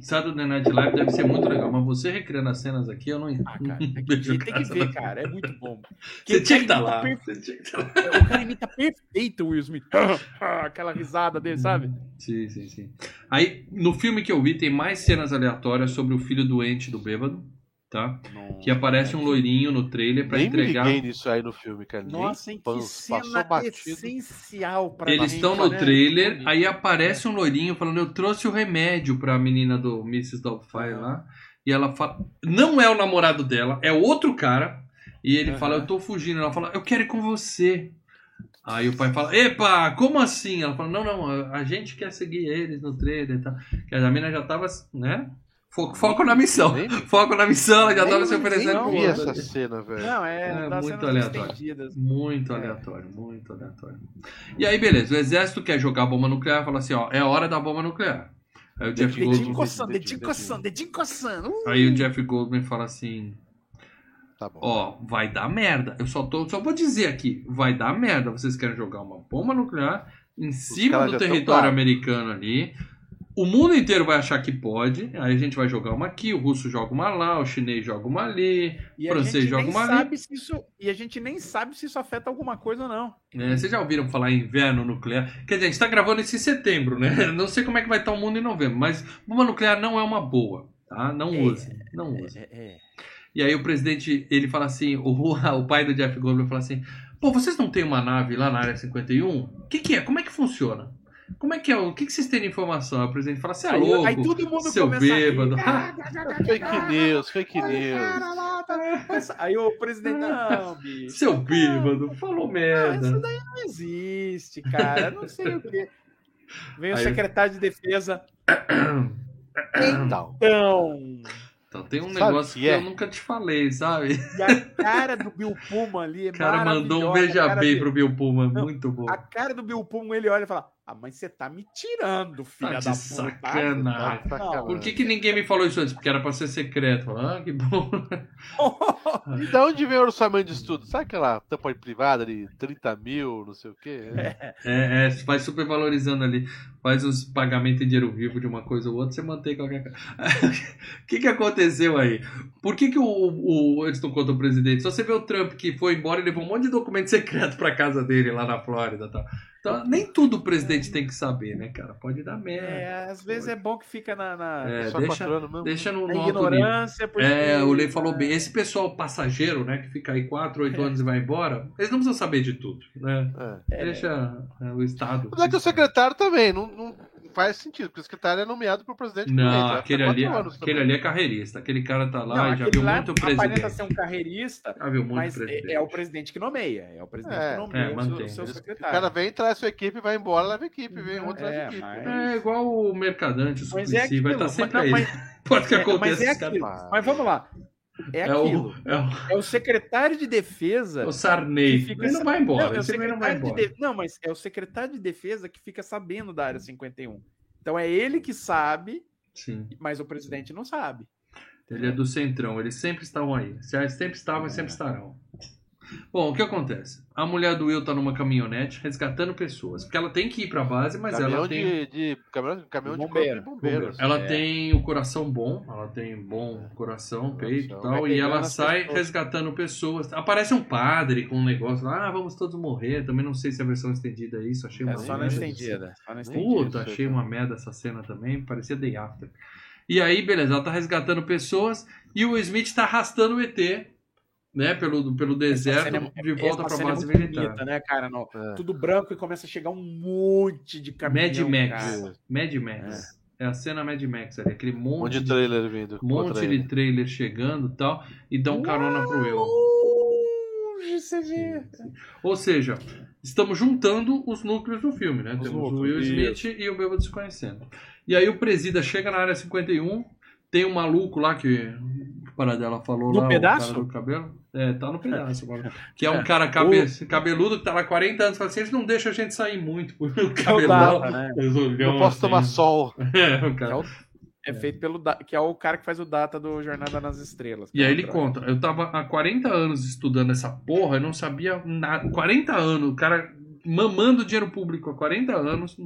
Saturday Night Live deve ser muito legal, mas você recriando as cenas aqui, eu não Ah, cara, tem que, ver, tem que ver, cara, é muito bom. Você tinha que estar lá. imita Você tinha que estar lá. perfe- O cara imita perfeito o Will Smith. Aquela risada dele, sabe? Sim, sim, sim. Aí, no filme que eu vi, tem mais cenas aleatórias sobre o filho doente do bêbado, tá? Que aparece um loirinho no trailer pra Nem me entregar. liguei nisso aí no filme, cara. Nem Nossa, hein, que cena essencial pra Eles estão no né? trailer, aí aparece um loirinho falando: Eu trouxe o remédio pra menina do Mrs. Doubtfire lá. E ela fala: Não é o namorado dela, é outro cara. E ele Aham. fala: Eu tô fugindo. Ela fala: Eu quero ir com você. Aí o pai fala: Epa, como assim? Ela fala: Não, não, a, a gente quer seguir eles no trailer e tal. Que a menina já tava, né? Foco, foco na missão. Foco na missão, ela já tava se oferecendo. não, pro essa cena, velho. Não, é, É, tá muito sendo aleatório. Muito É. aleatório, muito aleatório. E aí, beleza, o exército quer jogar a bomba nuclear e fala assim, ó, é hora da bomba nuclear. Aí o Jeff Dedinho Dedinho Goldblum, coçando, dedinho, coçando, dedinho coçando. Uh! aí o Jeff Goldblum fala assim, Tá bom. ó, vai dar merda. Eu só tô, só vou dizer aqui, vai dar merda. Vocês querem jogar uma bomba nuclear em cima do território americano ali. O mundo inteiro vai achar que pode. Aí a gente vai jogar uma aqui, o russo joga uma lá, o chinês joga uma ali. E francês joga uma ali. isso E a gente nem sabe se isso afeta alguma coisa ou não. É, vocês já ouviram falar em inverno nuclear? Quer dizer, a gente tá gravando isso em setembro, né? Não sei como é que vai estar o mundo em novembro, mas bomba nuclear não é uma boa, tá? Não É, use, não use. É, é. E aí o presidente, ele fala assim, o, o pai do Jeff Goldblum fala assim, pô, vocês não têm uma nave lá na área 51? O que que é? Como é que funciona? Como é que é? O que que vocês têm de informação? O presidente fala, você é Aí, louco, aí todo mundo seu bêbado. Fake news, fake news. lá, tá- Mas Aí o presidente, não, bicho. seu bêbado, falou Não, merda. isso daí não existe, cara. Não sei o quê. Vem o secretário de defesa. Então, Então. Então tem um Sabe negócio que que, é? eu nunca te falei, sabe? E a cara do Bill Pullman ali é O cara mandou um beija bem dele- pro Bill Pullman, Não, muito bom. A cara do Bill Pullman, ele olha e fala: Ah, mas você tá me tirando, filha de da puta. sacanagem. Tá Não. Por que, que ninguém me falou isso antes? Porque era pra ser secreto. Ah, que bom. E da onde vem o orçamento de estudo? Sabe aquela tampa privada de 30 mil, não sei o quê? É, é, vai supervalorizando ali. Faz os pagamentos em dinheiro vivo de uma coisa ou outra, você mantém qualquer coisa. O que, que aconteceu aí? Por que, que o, o. Eles não contam o presidente? Só você vê o Trump que foi embora e levou um monte de documento secreto pra casa dele lá na Flórida e tal. Então, nem tudo o presidente tem que saber, né, cara? Pode dar merda. É, às vezes é bom que fica na, na- É, Só deixa, quatro anos mesmo. deixa no, na no alto nível. ignorância. Porque... É, o Lei falou bem. Esse pessoal passageiro, né, que fica aí 4, 8 anos e vai embora, eles não precisam saber de tudo, né? É. Deixa é, o Estado. Mas é que o secretário também não, não faz sentido, porque o secretário é nomeado pelo presidente. Não, vai aquele ali, anos aquele ali é carreirista. Aquele cara tá lá Não, e já viu lá muito aparenta presidente. ser um carreirista, Já viu muito mas presidente. é, é o presidente que nomeia. É o presidente É, que nomeia é, o mantém. seu, seu Eles- O secretário. cara vem, traz sua equipe, vai embora, leva a equipe, vem outro, traz É, a equipe. mas- É igual o Mercadante, o Mas Suplicy, é vai estar aquilo, sempre mas- aí. não, Pode que É, aconteça. mas é. Mas vamos lá. É, É aquilo. o, é o, É o secretário de defesa. é o Sarney. fica Ele não vai embora. Não, é esse não vai embora. de- não, mas é o secretário de defesa que fica sabendo da área 51. Então é ele que sabe, Sim. mas o presidente não sabe. Ele é do Centrão. Eles sempre estavam aí. Sempre estavam e sempre estarão. Bom, o que acontece? A mulher do Will tá numa caminhonete resgatando pessoas. Porque ela tem que ir pra base, mas caminhão ela tem. de, de caminhão, caminhão de Bombeiro, de bombeiros. Ela É. tem o coração bom, ela tem bom coração, peito e tal, e ela sai pessoas. resgatando pessoas. Aparece um padre com um negócio lá, ah, vamos todos morrer. Também não sei se a versão estendida é isso, achei uma É só na estendida. Só na estendida. Puta, achei uma merda essa cena também, parecia Day After. E aí, beleza, ela tá resgatando pessoas e o Smith tá arrastando o ET, né, pelo, pelo deserto é- de volta cena é base muito militar. bonita, né, cara? No- É. Tudo branco e começa a chegar um monte de caminhão. Mad Max. cara. Mad Max. É. a cena Mad Max ali, aquele Um monte, monte de trailer vindo. monte de ele. trailer chegando e tal, e dão carona pro vê. Ou seja, estamos juntando os núcleos do filme, né? Os Temos o Will isso. Smith e o Bêbado se conhecendo. E aí o presida chega na área 51, tem um maluco lá que o paradela falou No lá, pedaço? o cara do cabelo. É, tá no pedaço agora. Que é um cara cabe- cabeludo que tá lá há 40 anos, fala assim, eles não deixam a gente sair muito, porque o cabelão... Data, né? Não posso assim. tomar sol. É, o cara. é, é feito pelo que é o cara que faz o data do Jornada nas Estrelas. E aí ele conta, eu tava há 40 anos estudando essa porra, eu não sabia nada. 40 anos, o cara mamando dinheiro público há 40 anos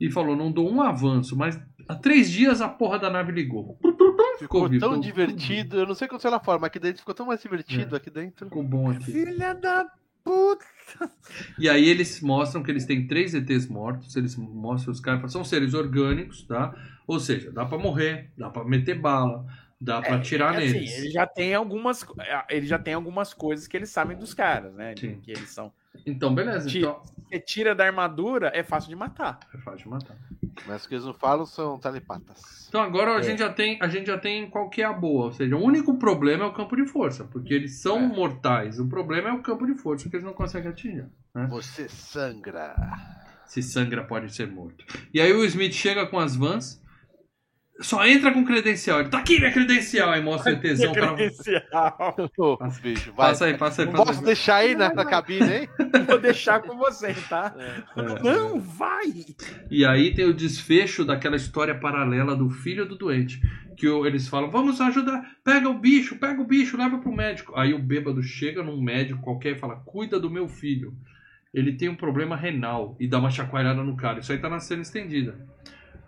e falou, não dou um avanço, mas há três dias a porra da nave ligou. Ficou vivo, tão ficou- divertido. Eu não sei quando lá fora, mas aqui dentro ficou tão mais divertido É. aqui dentro. Ficou bom aqui. Filha da puta! E aí eles mostram que eles têm três ETs mortos, eles mostram os caras, são seres orgânicos, tá? Ou seja, dá pra morrer, dá pra meter bala, dá pra atirar É, assim, neles. ele já tem algumas é, ele já tem algumas coisas que eles sabem dos caras, né? Sim. Que eles são. Então, beleza, Ti- então Você tira da armadura, é fácil de matar. é fácil de matar. Mas o que eles não falam são telepatas. Então agora a, É. gente já tem, a gente já tem qual que é a boa. Ou seja, o único problema é o campo de força. Porque eles são É. mortais. O problema é o campo de força que eles não conseguem atingir. Você sangra. Se sangra, pode ser morto. E aí o Smith chega com as vans. Só entra com credencial. Ele tá aqui minha credencial. Aí mostra o ETzão. o cara- Credencial. Ô, Passa- bicho, vai. Passa aí, passa aí. Não Passa posso aí. deixar aí na, na cabine, hein? Vou deixar com você, tá? É. Não, vai! E aí tem o desfecho daquela história paralela do filho do doente. Que o- eles falam, vamos ajudar, pega o bicho, pega o bicho, leva pro médico. Aí o bêbado chega num médico qualquer e fala, cuida do meu filho. Ele tem um problema renal e dá uma chacoalhada no cara. Isso aí tá na cena estendida.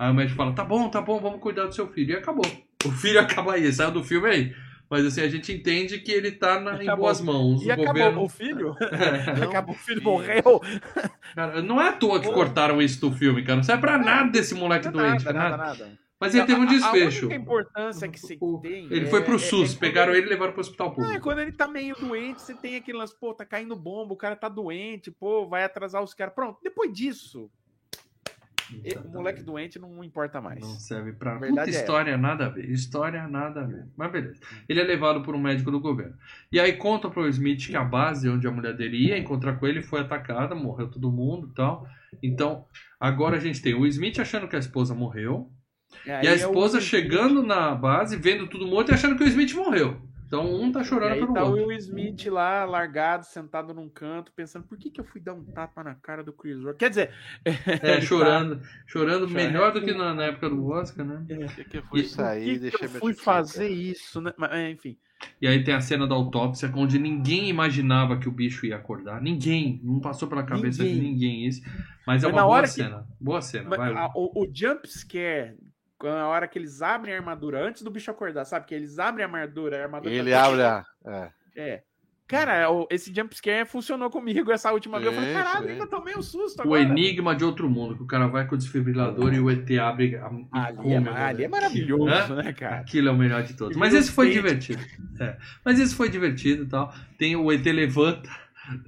Aí o médico fala, tá bom, tá bom, vamos cuidar do seu filho. E acabou. O filho acaba aí, saiu do filme aí. Mas assim, a gente entende que ele tá na- em boas mãos. E o acabou governo... o filho? É. acabou o filho, morreu. Cara, não é à toa que Pô. cortaram isso do filme, cara. Não serve pra nada desse moleque doente. nada, nada, nada. nada. Mas ele teve um desfecho. A única importância que se tem. Ele é- foi pro é- SUS, é quando pegaram ele e levaram pro hospital Não, é público. quando ele tá meio doente, você tem aquele lance, pô, tá caindo bomba, o cara tá doente, pô, vai atrasar os caras. Pronto, depois disso, e- o moleque doente não importa mais. Não serve pra. Puta é história, nada a ver. História, nada a ver. Mas beleza. Ele é levado por um médico do governo. E aí conta pro Smith que a base onde a mulher dele ia encontrar com ele foi atacada, morreu todo mundo e tal. Então, agora a gente tem o Smith achando que a esposa morreu. E a esposa chegando na base, vendo tudo morto e achando que o Smith morreu. Então um tá chorando e aí pelo tá o outro. Will Smith lá, largado, sentado num canto, pensando, por que, que eu fui dar um tapa na cara do Chris Rock? Quer dizer, É, ele chorando. Chorando Chorando. melhor do que na, na época do Oscar, né? Por que, que eu fui Por sair que, eu fui fazer isso, né? Mas, é, enfim. E aí tem a cena da autópsia, onde ninguém imaginava que o bicho ia acordar. Ninguém. Não passou pela cabeça de Ninguém. ninguém isso. Mas é Mas uma na boa hora que- cena. Boa cena. Mas, vai. a- o, o jump scare, na hora que eles abrem a armadura, antes do bicho acordar, sabe? Que eles abrem a armadura, a armadura. Ele tá- abre a. É. É. Cara, o- esse jump scare funcionou comigo essa última vez. Eu falei, Sim, caralho, ainda tomei um susto O agora. enigma de outro mundo, que o cara vai com o desfibrilador e o ET abre a, Ali, come, é, né? ali é maravilhoso, Hã? né, cara? Aquilo é o melhor de todos. Mas esse foi divertido. É. Mas esse foi divertido e tal. Tem o ET levanta,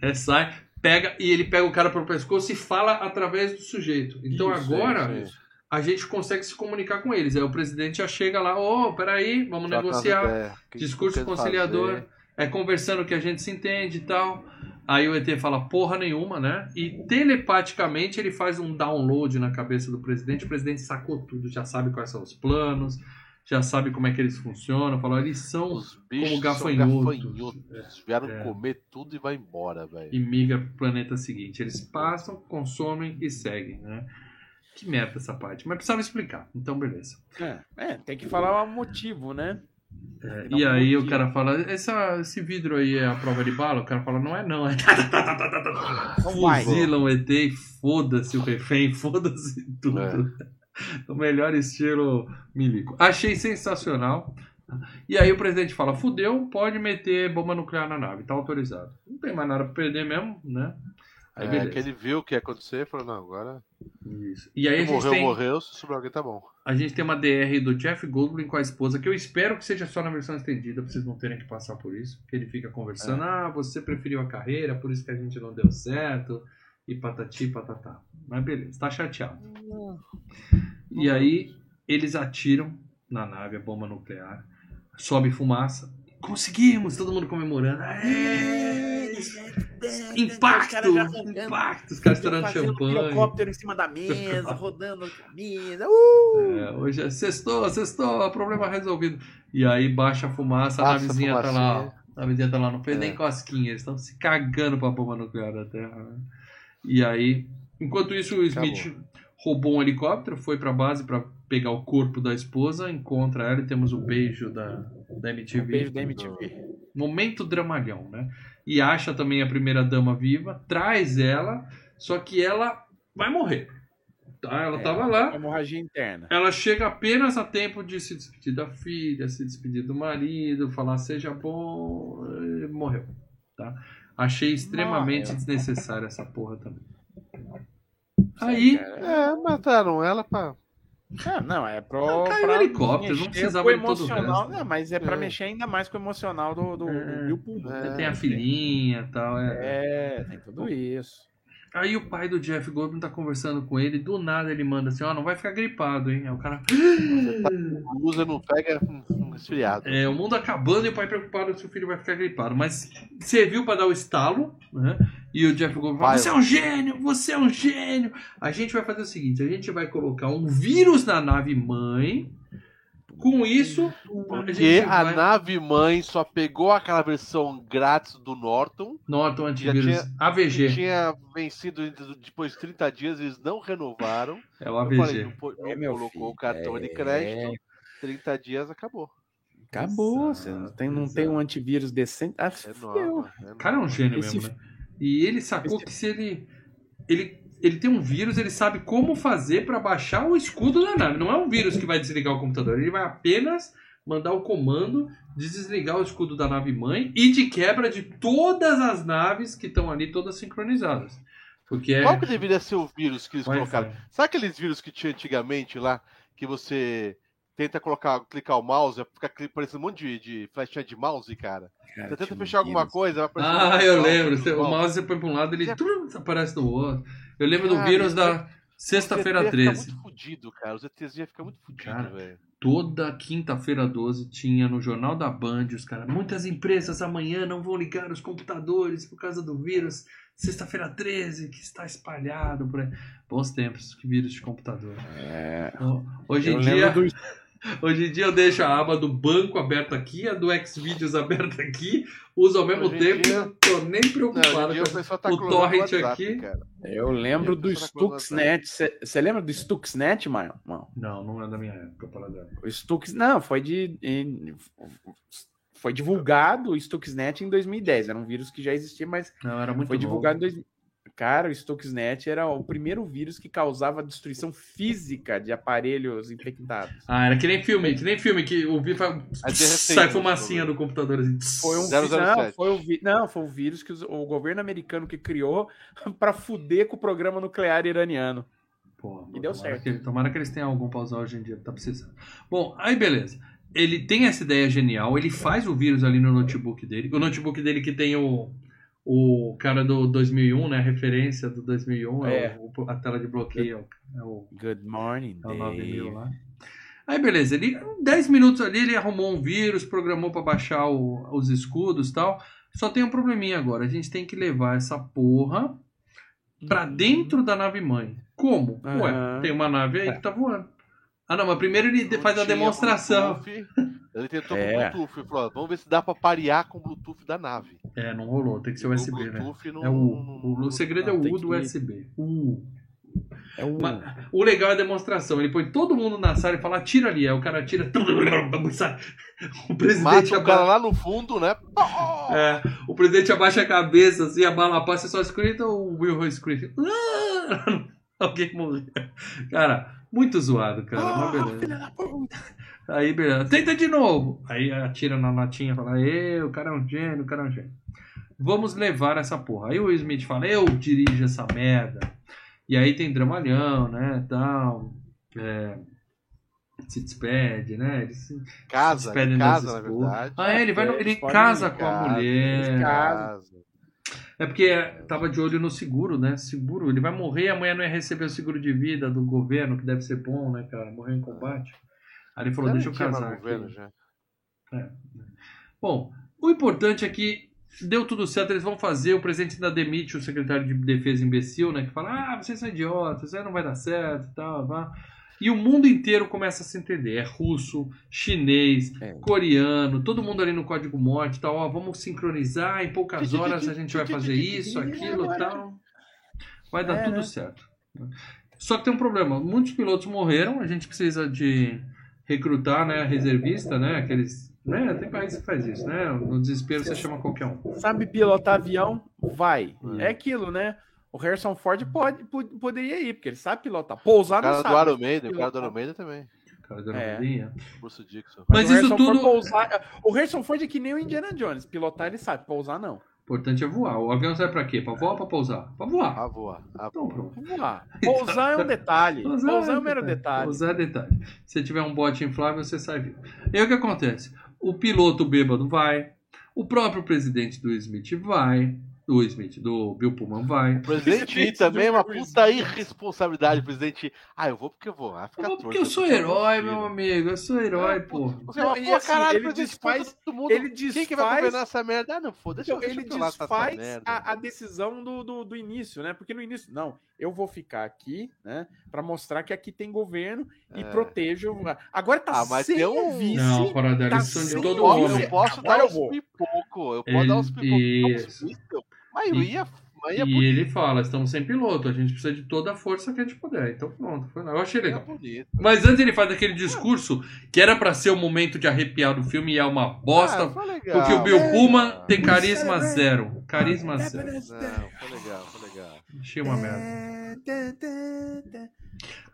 né, sai, pega e ele pega o cara pelo pescoço e fala através do sujeito. Então Isso, agora isso. A gente consegue se comunicar com eles. Aí o presidente já chega lá, ô, peraí, vamos umas negociar. Discurso conciliador. fazer? É conversando que a gente se entende e tal. Aí o ET fala porra nenhuma, né? E telepaticamente ele faz um download na cabeça do presidente. O presidente sacou tudo, já sabe quais são os planos, já sabe como é que eles funcionam. Falou, eles são Os bichos como gafanhotos. gafanhotos. Vieram É. comer tudo e vai embora, velho. e migra pro planeta seguinte. Eles passam, consomem e seguem, né? Que merda essa parte. Mas precisava explicar. Então, beleza. É, é, tem que falar o motivo, né? É, e um aí o motivo. cara fala, essa, esse vidro aí é a prova de bala? O cara fala, não é não, é Então. Fuzilam o ET e foda-se o refém, foda-se tudo. É. O melhor estilo milico. Achei sensacional. E aí o presidente fala, fudeu, pode meter bomba nuclear na nave, tá autorizado. Não tem mais nada pra perder mesmo, né? Aí É, que ele viu o que ia acontecer e falou, não, agora. Isso. E aí a gente, morreu, tem, morreu, se sobrar alguém tá bom. a gente tem uma DR do Jeff Goldblum com a esposa, que eu espero que seja só na versão estendida, pra vocês não terem que passar por isso. Que ele fica conversando, ah, você preferiu a carreira, por isso que a gente não deu certo, e patati patatá. Mas beleza, tá chateado. E aí eles atiram na nave a bomba nuclear, sobe fumaça. Conseguimos! Todo mundo comemorando. Aê! Impacto! Impacto! Os caras estourando Fazendo um champanhe. helicóptero em cima da mesa, rodando a camisa. Uh! É, hoje é sextou, sextou, problema resolvido. E aí baixa a fumaça, a Passa a navezinha tá lá. A navezinha tá lá, não fez É. nem cosquinha, eles estão se cagando pra bomba nuclear da Terra. né? E aí, enquanto isso, o Smith roubou um helicóptero, foi pra base pra pegar o corpo da esposa, encontra ela e temos o beijo da, da MTV. Um beijo da MTV. Momento dramalhão, né? E acha também a primeira dama viva, traz ela, só que ela vai morrer. Tá? Ela É, tava lá, Hemorragia interna. ela chega apenas a tempo de se despedir da filha, se despedir do marido, falar seja bom, e morreu. Tá? Achei extremamente Morreu. desnecessária essa porra também. Aí, É, mataram ela pra. Ah, não, é pro. Caiu pra helicóptero, não precisava de todo o. Não, mas é pra É. mexer ainda mais com o emocional do, do, É. do Bill Pullman. É. tem a filhinha e tal. É. É, tem tudo isso. Aí o pai do Jeff Goldblum tá conversando com ele, do nada ele manda assim, ó, não vai ficar gripado, hein? Aí o cara, A luz não pega um resfriado. é, o mundo acabando e o pai preocupado se o filho vai ficar gripado. Mas serviu pra dar o estalo, né? E o Jeff Goldblum fala, você é um gênio, você é um gênio. A gente vai fazer o seguinte, a gente vai colocar um vírus na nave mãe, com isso... a Porque gente a vai- nave mãe só pegou aquela versão grátis do Norton. Norton antivírus tinha- AVG. Que tinha vencido depois de 30 dias, eles não renovaram. É o Eu AVG. falei, não, É, meu colocou filho, o cartão de é. crédito. 30 dias acabou. Acabou. Você não tem, não tem um antivírus decente. Ah, É é O cara é um gênio Esse- mesmo, né? E ele sacou esse- que se ele, ele. Ele tem um vírus, ele sabe como fazer pra baixar o escudo da nave. Não é um vírus que vai desligar o computador, ele vai apenas mandar o comando de desligar o escudo da nave mãe e de quebra de todas as naves que estão ali, todas sincronizadas. Porque é. Qual que deveria ser o vírus que eles Wi-Fi. colocaram? Sabe aqueles vírus que tinha antigamente lá, que você tenta colocar, clicar o mouse, fica parecendo um monte de, de flechinha de mouse, cara? Cara, Você tenta um fechar alguma coisa, vai aparecer um Ah, eu mouse lembro. do O mouse. você põe pra um lado, ele trum, aparece no outro. Eu lembro do Cara, vírus isso da sexta-feira O ZT ia 13. ficar muito fudido, cara. O ZT ia ficar muito fudido, Cara, velho. Toda quinta-feira 12 tinha no Jornal da Band os caras. Muitas empresas amanhã não vão ligar os computadores por causa do vírus. Sexta-feira 13, que está espalhado por aí. Bons tempos, que vírus de computador. É. Hoje em Eu dia. lembro do- Hoje em dia eu deixo a aba do banco aberta aqui, a do Xvideos aberta aqui, uso ao mesmo Hoje em tempo dia- e não tô nem Não, preocupado em dia o com tá o torrent WhatsApp, aqui. cara. Eu lembro do tá Stuxnet. Você lembra do Stuxnet, mano? Não. Não, não é da minha época, paladar. O Stux, não, foi de foi divulgado o Stuxnet em 2010. Era um vírus que já existia, mas Não, era muito foi novo. divulgado em 2000. Cara, o Stuxnet era o primeiro vírus que causava destruição física de aparelhos infectados. Ah, era que nem filme, que nem filme que o vírus repente, sai fumacinha do computador assim. Foi um 007. não, foi o, vi- não, foi o vírus que o governo americano que criou para fuder com o programa nuclear iraniano. Pô, E deu tomara certo. Que, tomara que eles tenham algum pra usar hoje em dia, tá precisando. Bom, aí beleza. Ele tem essa ideia genial, ele faz o vírus ali no notebook dele. O notebook dele que tem o, o cara do 2001, né? A referência do 2001, é. É. o- a tela de bloqueio. É o, Good morning, é o 9000 Dave. lá. Aí beleza, ele, em 10 minutos ali ele arrumou um vírus, programou pra baixar o- os escudos e tal. Só tem um probleminha agora, a gente tem que levar essa porra pra dentro da nave mãe. Como? Ué, Aham. tem uma nave aí que tá voando. Ah não, mas primeiro ele Não faz a demonstração. Ele tentou É. com Bluetooth. Ele falou, vamos ver se dá pra parear com o Bluetooth da nave. É, não rolou, tem que ser USB, né? Bluetooth não- É o não- O, o segredo é o não, U do que- USB. U. É um... O legal é a demonstração. Ele põe todo mundo na sala e fala, tira ali. Aí o cara tira. O presidente Mata o abaixa. cara lá no fundo, né? É, o presidente abaixa a cabeça, assim, a bala passa e só escuta o Will. Ah! Alguém morreu. Cara, muito zoado, cara. Ah, Mas beleza. Aí, beleza. Tenta de novo. Aí atira na latinha e fala: Ê, o cara é um gênio, o cara é um gênio. Vamos levar essa porra. Aí o Will Smith fala: Eu dirijo essa merda. E aí tem dramalhão, né? Tal. É, se despede, né? Ele se, se Casa, despede ele das casa, na verdade. Ah, é, ele vai no- É, ele casa com a Casa, mulher. eles Casa. É porque tava de olho no seguro, né? Seguro, ele vai morrer, amanhã não ia receber o seguro de vida do governo, que deve ser bom, né, cara? Morrer em combate. Aí ele falou, Já deixa eu casar. governo, aqui. já. Bom, o importante é que deu tudo certo, eles vão fazer, o presidente ainda demite o secretário de defesa imbecil, né? Que fala, ah, vocês são idiotas, isso aí não vai dar certo e tal, vá. E o mundo inteiro começa a se entender. É russo, chinês, É. coreano, todo mundo ali no código morte e tal. Ó, vamos sincronizar, em poucas horas a gente vai fazer isso, aquilo e tal. Vai dar É, tudo né? certo. Só que tem um problema. Muitos pilotos morreram, a gente precisa de recrutar, né, reservista, né, aqueles... Né, tem país que faz isso, né? No desespero você chama qualquer um. Sabe pilotar avião? Vai. Hum. É aquilo, né? O Harrison Ford pode, po- poderia ir, porque ele sabe pilotar. Pousar não do sabe. Iron Maiden, o cara do Maiden também. Cara, É. Mas o isso Harrison Ford tudo... pousar- O Harrison Ford é que nem o Indiana Jones. Pilotar ele sabe, pousar não. O importante é voar. O avião sai pra quê? Pra voar ou pra pousar? Pra voar. A voar. A Então voar. pronto. Voar. Pousar é um detalhe. Pousar é um mero detalhe. Pousar é detalhe. Se tiver um bote inflável, você sai vivo. E aí o que acontece? O piloto bêbado vai, o próprio presidente do Smith vai, do Smith, do Bill Pullman vai. O presidente ir também é uma puta irresponsabilidade. O presidente. Ah, eu vou porque eu vou. Ah, fica Eu vou porque eu sou herói, filho. meu amigo. Eu sou herói, pô. Você Não, e pô, assim, caralho, ele presidente, desfaz- todo mundo. ele Quem que vai desfaz- governar essa merda? Ah, não, foda, deixa, Então, ele eu desfaz merda. a, a decisão do, do, do início, né? Porque no início, não, eu vou ficar aqui, né? Pra mostrar que aqui tem governo e É. protejo. Agora tá Ah, mas sem um- vice. Não, Paradela, tá eles são de sem todo eu homem. eu posso dar eu uns vou. pipoco. Eu posso dar uns Ele- pipocos. Isso. Isso. Maioria, maioria E ele fala, estamos sem piloto, a gente precisa de toda a força que a gente puder. Então pronto, foi lá. Eu achei legal. bonita. Mas antes ele faz aquele discurso que era pra ser o momento de arrepiar do filme e é uma bosta, Ah, legal. porque o Bill É. Pullman tem carisma zero. Carisma É, zero. Não, foi legal, foi legal. Achei uma merda.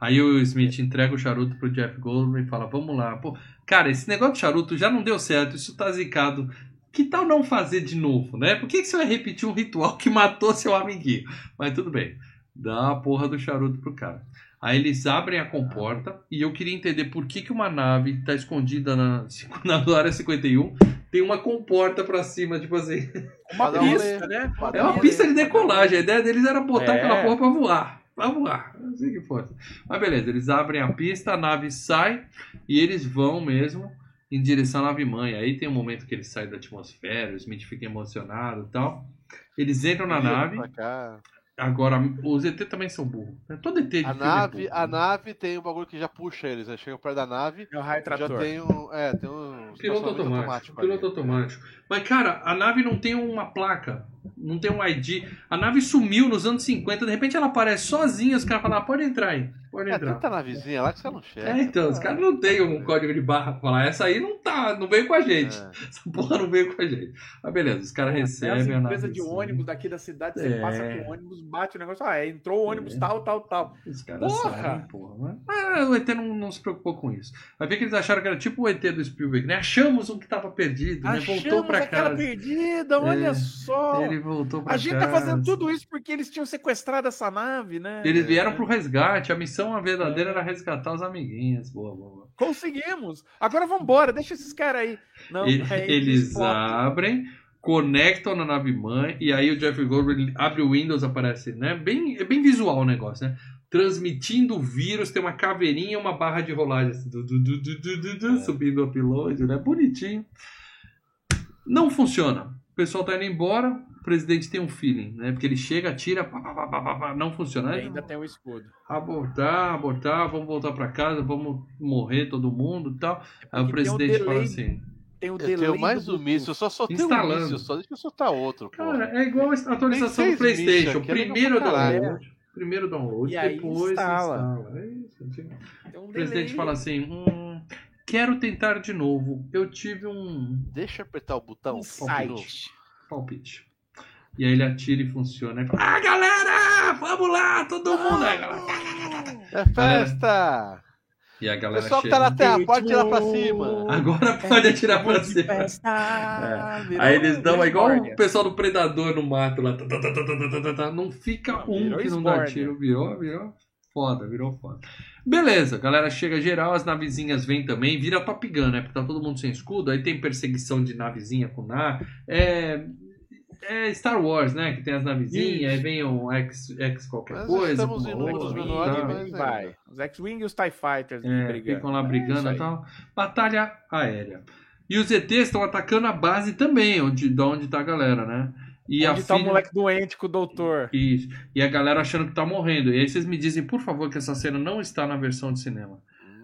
Aí o Smith entrega o charuto pro Jeff Goldblum e fala: Vamos lá. Pô, cara, esse negócio de charuto já não deu certo, isso tá zicado. Que tal não fazer de novo, né? Por que, que você vai repetir um ritual que matou seu amiguinho? Mas tudo bem. Dá a porra do charuto pro cara. Aí eles abrem a comporta e eu queria entender por que, que uma nave tá escondida na, na área 51 tem uma comporta pra cima, tipo assim. Uma Pra um pista, né? Pra É uma pista de decolagem. A ideia deles era botar É. aquela porra pra voar. Vamos lá, assim que fosse. Mas beleza, eles abrem a pista, a nave sai e eles vão mesmo em direção à nave mãe. Aí tem um momento que eles saem da atmosfera, o Smith fica emocionado e tal. Eles entram na nave. Agora, os ET também são burros. né? Todo ET de A filme é nave, burro. a nave tem um bagulho que já puxa eles, né? Chegam perto da nave, É o raio já trator. tem um. É, tem um. Piloto estacionamento automático. Piloto ali. automático. Mas, cara, a nave não tem uma placa. Não tem um ID. A nave sumiu nos anos 50. De repente ela aparece sozinha. Os caras falam, ah, pode entrar aí. Pode É, entrar. tanta navezinha lá que você não chega. É, então, os caras não tem um código de barra pra falar. Essa aí não tá, não veio com a gente. É. Essa porra não veio com a gente. Mas beleza, os caras recebem a nave. empresas de ônibus daqui da cidade, você É. passa com o ônibus, bate o negócio, ah, é, entrou o ônibus É. tal, tal, tal. Os caras Porra! sabem, porra. Mas, ah, o ET não, não se preocupou com isso. Vai ver que eles acharam que era tipo o ET do Spielberg, né? Achamos um que tava perdido, né? Voltou Achamos pra aquela casa. perdida, olha É, só. Ele voltou pra A gente casa. tá fazendo tudo isso porque eles tinham sequestrado essa nave, né? Eles vieram pro resgate, a missão verdadeira era resgatar os amiguinhos. Boa, boa. Conseguimos. Agora vambora, deixa esses caras aí. Não, aí eles abrem, conectam na nave mãe, e aí o Jeff Goldberg abre o Windows, aparece, né? Bem, é bem visual o negócio, né? Transmitindo o vírus, tem uma caveirinha e uma barra de rolagem, assim, du, du, du, É. subindo o upload, né? Bonitinho. Não funciona. O pessoal tá indo embora, o presidente tem um feeling, né? Porque ele chega, tira, pá, pá, pá, pá, pá, pá, não funciona. E ainda tem o escudo. Abortar, abortar, vamos voltar pra casa, vamos morrer todo mundo e tal. Aí o tem um presidente fala assim. Tem o Eu delay tenho mais um míssil, eu só soltei um Instalando. míssil, só deixa eu soltar outro, pô. Cara, é igual a atualização do PlayStation. é Primeiro download, primeiro download, E aí depois instala. instala. É isso. um O presidente delay. fala assim: hum, quero tentar de novo. Eu tive um Deixa eu apertar o botão. um site. palpite. E aí ele atira e funciona. Aí fala, ah, galera! Vamos lá, todo mundo! Aí galera- É festa! E a galera pessoal que chega. tá na terra, pode tirar pra cima. Agora pode atirar pra cima. festa, virou Aí eles dão, é igual o pessoal do Predador no mato lá. tá, tá, tá. Não fica um Virou que não dá tiro. Virou, virou foda, virou foda. Beleza, a galera chega geral, as navezinhas vêm também, vira Top Gun, né? Porque tá todo mundo sem escudo, aí tem perseguição de navezinha com nave. É. É Star Wars, né? Que tem as navezinhas, aí vem um X, X qualquer Mas coisa. estamos em números menores, mas- vai. Os X-Wing e os TIE Fighters É, brigando. ficam lá É brigando isso e tal. Batalha aérea. E os ETs estão atacando a base também, onde, de onde tá a galera, né? E Onde a tá o filha- moleque doente com o doutor? Isso. E a galera achando que tá morrendo. E aí vocês me dizem, por favor, que essa cena não está na versão de cinema.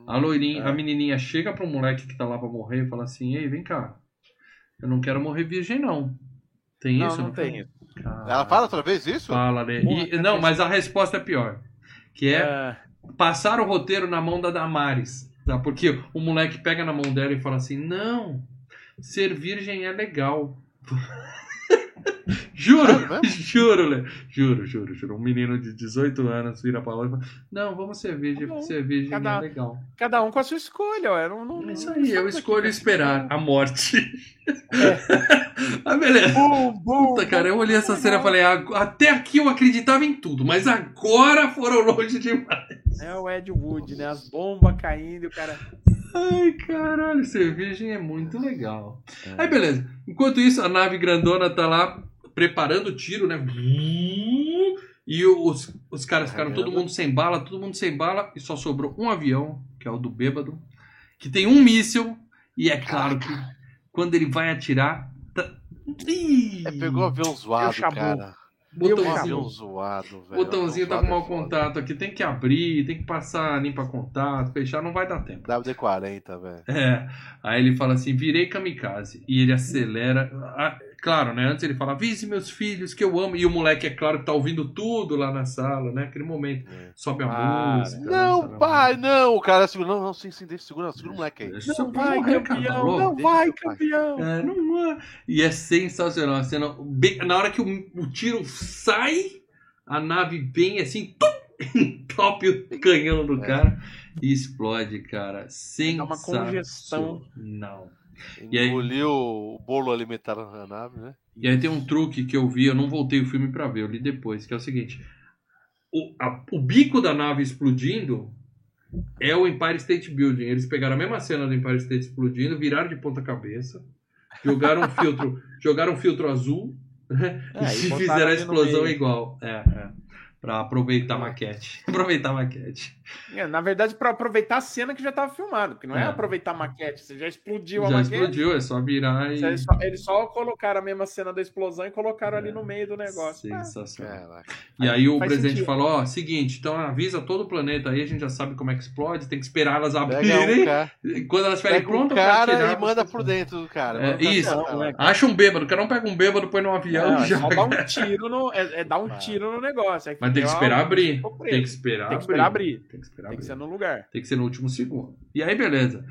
A loirinha, É. a menininha chega pro moleque que tá lá pra morrer e fala assim: Ei, vem cá. Eu não quero morrer virgem, não. Tem Não, isso? não tem isso. Ela fala outra vez isso? Fala, né? Porra, E- não, tem- mas a resposta é pior. Que é É, passar o roteiro na mão da Damares. Tá? Porque o moleque pega na mão dela e fala assim: Não, ser virgem é legal. juro, mesmo? juro, Lê. Juro, juro, juro. Um menino de 18 anos vira pra lá e fala: Não, vamos ser virgem, Tá virgem Cada- é legal. cada um com a sua escolha, ué. Não, não, É isso aí, eu escolho aqui- esperar a morte. ah, beleza. Bum, bum, Puta, cara, eu olhei essa cena e falei: "Ag- Até aqui eu acreditava em tudo, mas agora foram longe demais. É o Ed Wood, né? As bombas caindo e o cara. Ai, caralho, ser virgem é muito legal. É. Aí, beleza. Enquanto isso, a nave grandona tá lá preparando o tiro, né? E os, os caras ficaram todo mundo sem bala, todo mundo sem bala, e só sobrou um avião, que é o do bêbado, que tem um míssil, e é claro que quando ele vai atirar. Tá... Ih! É, pegou o avião zoado, cara. Botãozinho, zoado, velho. o botãozinho tá com mau é contato aqui, tem que abrir, tem que passar, limpa contato, fechar, não vai dar tempo. WD-40, velho. É. Aí ele fala assim: virei kamikaze. E ele acelera. Ah, claro, né? Antes ele fala: avise meus filhos que eu amo. E o moleque, é claro, que tá ouvindo tudo lá na sala, né? Aquele momento. É. Sobe a Para. música. né? Não, Sobe a pai, não. O cara segura. Não, não, sim, sim, deixa, segura, segura o moleque aí. Não vai, morrer, campeão! Não vai, campeão! É, não vai. E é sensacional a cena. Bem- na hora que o, o tiro sai, a nave vem assim, tum, entope o canhão do É. cara e explode, cara. Dá Sensacional. uma congestão. Não. E aí- Engoliu o bolo alimentar na nave, né? E aí tem um truque que eu vi, eu não voltei o filme pra ver, eu li depois, que é o seguinte: o, a- o bico da nave explodindo é o Empire State Building. Eles pegaram a mesma cena do Empire State explodindo, viraram de ponta cabeça, jogaram um filtro, jogaram um filtro azul né, É, e e fizeram a explosão igual. É, é. Pra aproveitar a maquete. aproveitar a maquete. É, na verdade, pra aproveitar a cena que já tava filmada, porque não é, É. aproveitar a maquete, você já explodiu a Já maquete. explodiu, é só virar e. Eles só, eles só colocaram a mesma cena da explosão e colocaram ali no meio do negócio. Ah, Sensacional. E aí o Faz presidente sentido. falou, ó, seguinte, então avisa todo o planeta aí, a gente já sabe como é que explode, tem que esperar elas um abrirem. cara, Quando elas estiverem um prontas pra cara atirar, e manda por dentro do cara. É, isso. Não, é Acha um bêbado, cada um pega um bêbado, põe no avião Não, e é já. só dar um tiro no, é, é dar um tiro no negócio. Aí Mas tem que esperar abrir. Tem que esperar Tem que abrir. esperar abrir. Tem que esperar Tem que abrir. ser no lugar. Tem que ser no último segundo. E aí, beleza.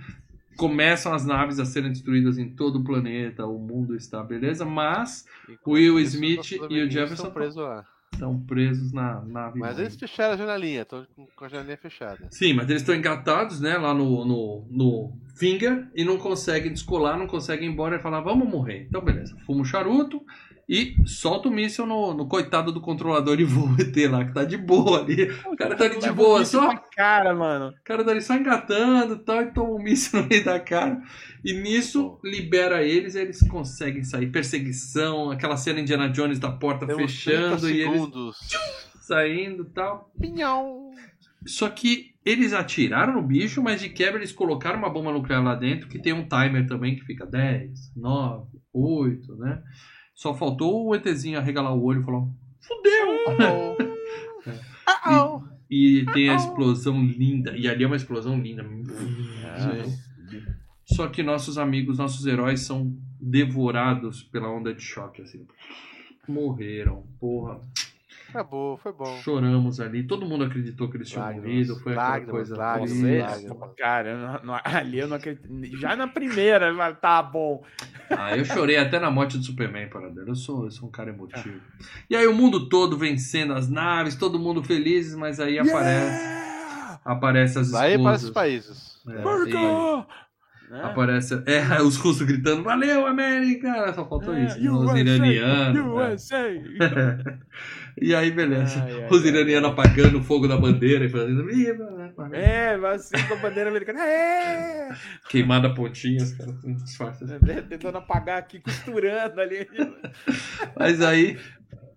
Começam as naves a serem destruídas em todo o planeta, o mundo está, beleza? Mas o Will Smith e o Jefferson estão presos lá. estão presos na nave. Mas eles fecharam a janelinha, estão com com a janelinha fechada. Sim, mas eles estão engatados, né, lá no, no, no Finger e não conseguem descolar, não conseguem ir embora e falar, vamos morrer. Então, beleza. Fuma o charuto e solta o míssil no, no coitado do controlador de voo ET lá, que tá de boa ali. O cara tá ali de boa, só. cara, mano. O cara tá ali só engatando e tal, e toma um míssil no meio da cara. E nisso libera eles, e eles conseguem sair. Perseguição, aquela cena Indiana Jones da porta 30 fechando e eles segundos. saindo e tal. Pinhão. Só que eles atiraram no bicho, mas de quebra eles colocaram uma bomba nuclear lá dentro, que tem um timer também que fica 10, 9, 8, né? Só faltou o ETzinho arregalar o olho e falar: Fudeu! Ah, E tem a explosão linda, e ali é uma explosão linda. Só que nossos amigos, nossos heróis são devorados pela onda de choque, assim. Morreram, porra. Acabou, foi bom. Choramos ali. Todo mundo acreditou que eles tinham Lágrimas, morrido. Foi aquela lágrimas, coisa lágrimas, lágrimas. Cara, eu não- não- ali eu não acredito. Já na primeira, mas tá bom. Ah, eu chorei até na morte do Superman, Paradelo. Eu sou, eu sou um cara emotivo. E aí o mundo todo vencendo as naves, todo mundo felizes, mas aí aparece, Yeah! aparece as Vai para esses esposas. países. É, America! e Né? aparece é, os russos gritando, valeu, América! Só faltou É, isso. Os iranianos. né? E aí, beleza. Ai, ai, os iranianos apagando o fogo da bandeira e fazendo? É, vai assim com a bandeira americana. É! Queimada pontinha, os caras disfarçam. Tentando apagar aqui, costurando ali. Mas aí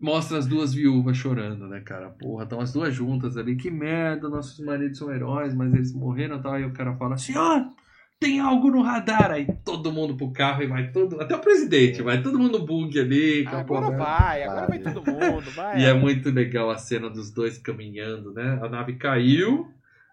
mostra as duas viúvas chorando, né, cara? Porra, estão as duas juntas ali. Que merda, nossos maridos são heróis, mas eles morreram e tal. Aí o cara fala: Senhor, tem algo no radar. Aí todo mundo pro carro e vai todo. Até o presidente, vai todo mundo no bug ali. com a Agora porra. vai, agora vai todo mundo, vai. E é muito legal a cena dos dois caminhando, né? A nave caiu,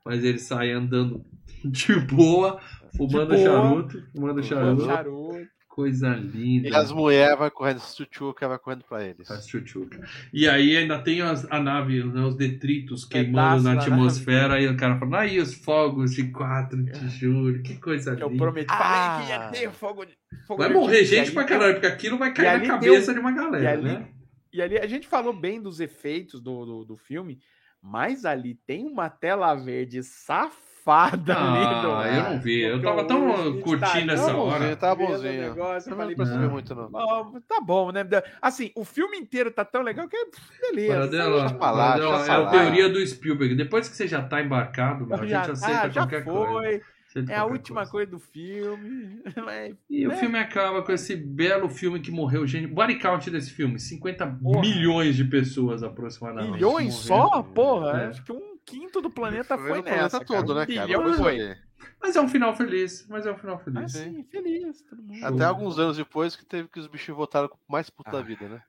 mas eles saem andando de boa, fumando boa. charuto, fumando Fumando charuto. Coisa linda. E as mulheres vai correndo, as tchutchuca vai correndo pra eles. Tchutchuca. E aí ainda tem as- a nave, né, os detritos queimando na atmosfera, e o cara falando, aí os fogos de 4 de julho, que coisa Que eu linda. prometi. Ah. Falei que ia ter fogo de. Fogo Vai de morrer artifício. gente pra caralho, porque aquilo vai cair na cabeça deu- de uma galera, e ali- né? E ali a gente falou bem dos efeitos do, do, do filme, mas ali tem uma tela verde safada ali. do- Ah, eu não vi, eu tava o tão Smith curtindo tá essa tão hora. bonzinho, tá o bonzinho. negócio, eu não falei, percebi não. muito, não. "Bom, tá bom, né? Assim, o filme inteiro tá tão legal que beleza. Paradela, deixa pra lá, Paradela, deixa é pra a teoria do Spielberg. Depois que você já tá embarcado, a gente já, aceita tá, já qualquer coisa. foi. Aceita É a última coisa, do filme. Mas, E o né? filme acaba com esse belo filme que morreu gente. Body count desse filme: 50 Porra. milhões de pessoas aproximadamente. Milhões morreram. só? Porra, É. acho que um quinto do planeta foi, planeta nessa. todo, cara. né, cara? Bilhão foi. ver. Mas é um final feliz. Mas é um final Ah, feliz. sim, feliz. Todo mundo. Show. Até alguns anos depois que teve que os bichinhos voltaram com mais puto da Ah. vida, né?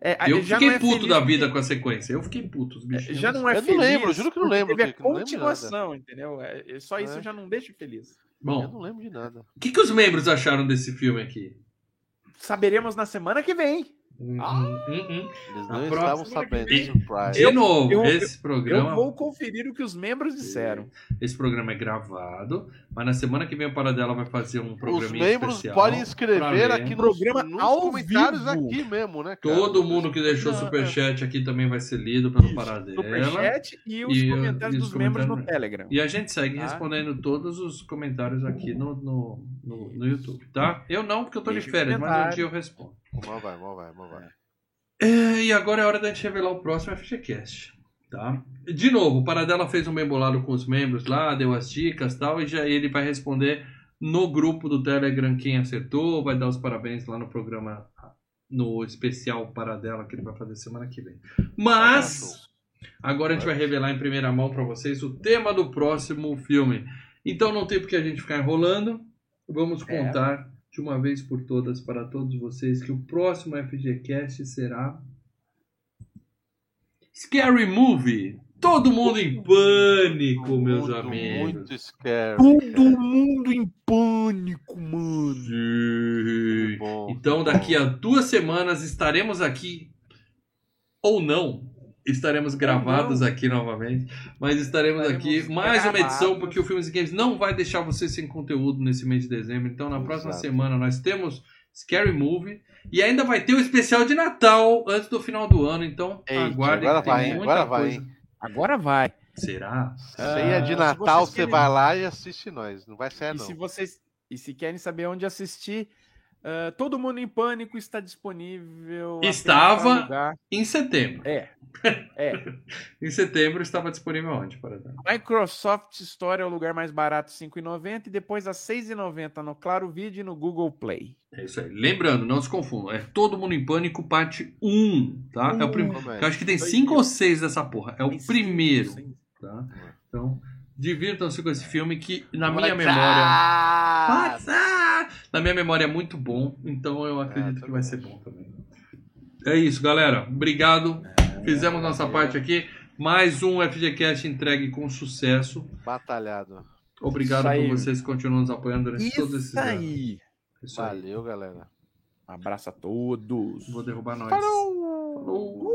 É, eu já fiquei não é puto feliz da vida com a sequência. Eu fiquei puto, os bichinhos. Já não é Eu não feliz. lembro, juro que não lembro, Teve a que não de continuação, entendeu? É, é só isso É. já não deixa feliz. Eu Bom, não lembro de nada. o que, que os membros acharam desse filme aqui? Saberemos na semana que vem. Hum, Ah. hum. Eles não estavam sabendo. De Eu- novo, eu- esse programa. Eu vou conferir o que os membros disseram. Esse programa é gravado, mas na semana que vem o Paradela vai fazer um Os programinha membros especial podem escrever aqui nos, Programa nos ao comentários vivo. aqui mesmo, né, cara? Todo mundo que deixou Não, superchat aqui também vai ser lido pelo Paradela. Superchat e os E, uh, comentários e os dos membros no comentários- Telegram. E a gente segue Tá. respondendo todos os comentários aqui no, no, no, no YouTube, tá? Eu não, porque eu tô de Deixa férias, mas um dia eu respondo. Mal vai, mal vai, mal vai. É, e agora é hora da gente revelar o próximo FGCast. Tá? De novo, o Paradela fez um bem bolado com os membros lá, deu as dicas e tal, e já ele vai responder no grupo do Telegram quem acertou, vai dar os parabéns lá no programa, no especial Paradela que ele vai fazer semana que vem. Mas Agora a gente vai revelar em primeira mão para vocês o tema do próximo filme. Então não tem porque a gente ficar enrolando. Vamos É. contar de uma vez por todas para todos vocês que o próximo FGCast será Scary Movie. Todo mundo em pânico, meus Muito, amigos. Muito scary. Todo mundo em pânico, mano. Bom. Então, daqui a duas semanas estaremos aqui, ou não, estaremos gravados aqui novamente, mas estaremos, Estaremos aqui mais uma edição, gravados. porque o Filmes e Games não vai deixar você sem conteúdo nesse mês de dezembro. Então, na próxima Exato. semana, nós temos Scary Movie e ainda vai ter o especial de Natal antes do final do ano. Então, Eita, aguardem agora vai, Agora vai, coisa. hein? Agora vai. Será? Ceia de Ah, se Natal, você querem- vai lá e assiste nós. Não vai ser, E É, não. se vocês e se querem saber onde assistir, ah, Todo Mundo em Pânico está disponível. Estava-. Em setembro. É. É. Em setembro estava disponível onde, por exemplo? Microsoft Store é o lugar mais barato, R$ 5,90 e depois a R$ 6,90 no Claro Vídeo e no Google Play. É isso aí. Lembrando, não se confundam. É Todo Mundo em Pânico, parte 1, tá? É o primeiro. É? Eu acho que tem Dois 5 dias. ou 6 dessa porra. É o primeiro, sim. tá? Então, divirtam-se com esse filme que, na minha já! memória... Nossa! Na minha memória é muito bom, então eu acredito É, que vai ser bom também. É isso, galera. Obrigado. Fizemos nossa parte aqui. Mais um FGCast entregue com sucesso. Batalhado. Obrigado Isso aí. por vocês que continuam nos apoiando durante todos esses Isso anos. aí. Isso aí. Valeu, galera. Um abraço a todos. Vou derrubar nós. Falou! Falou.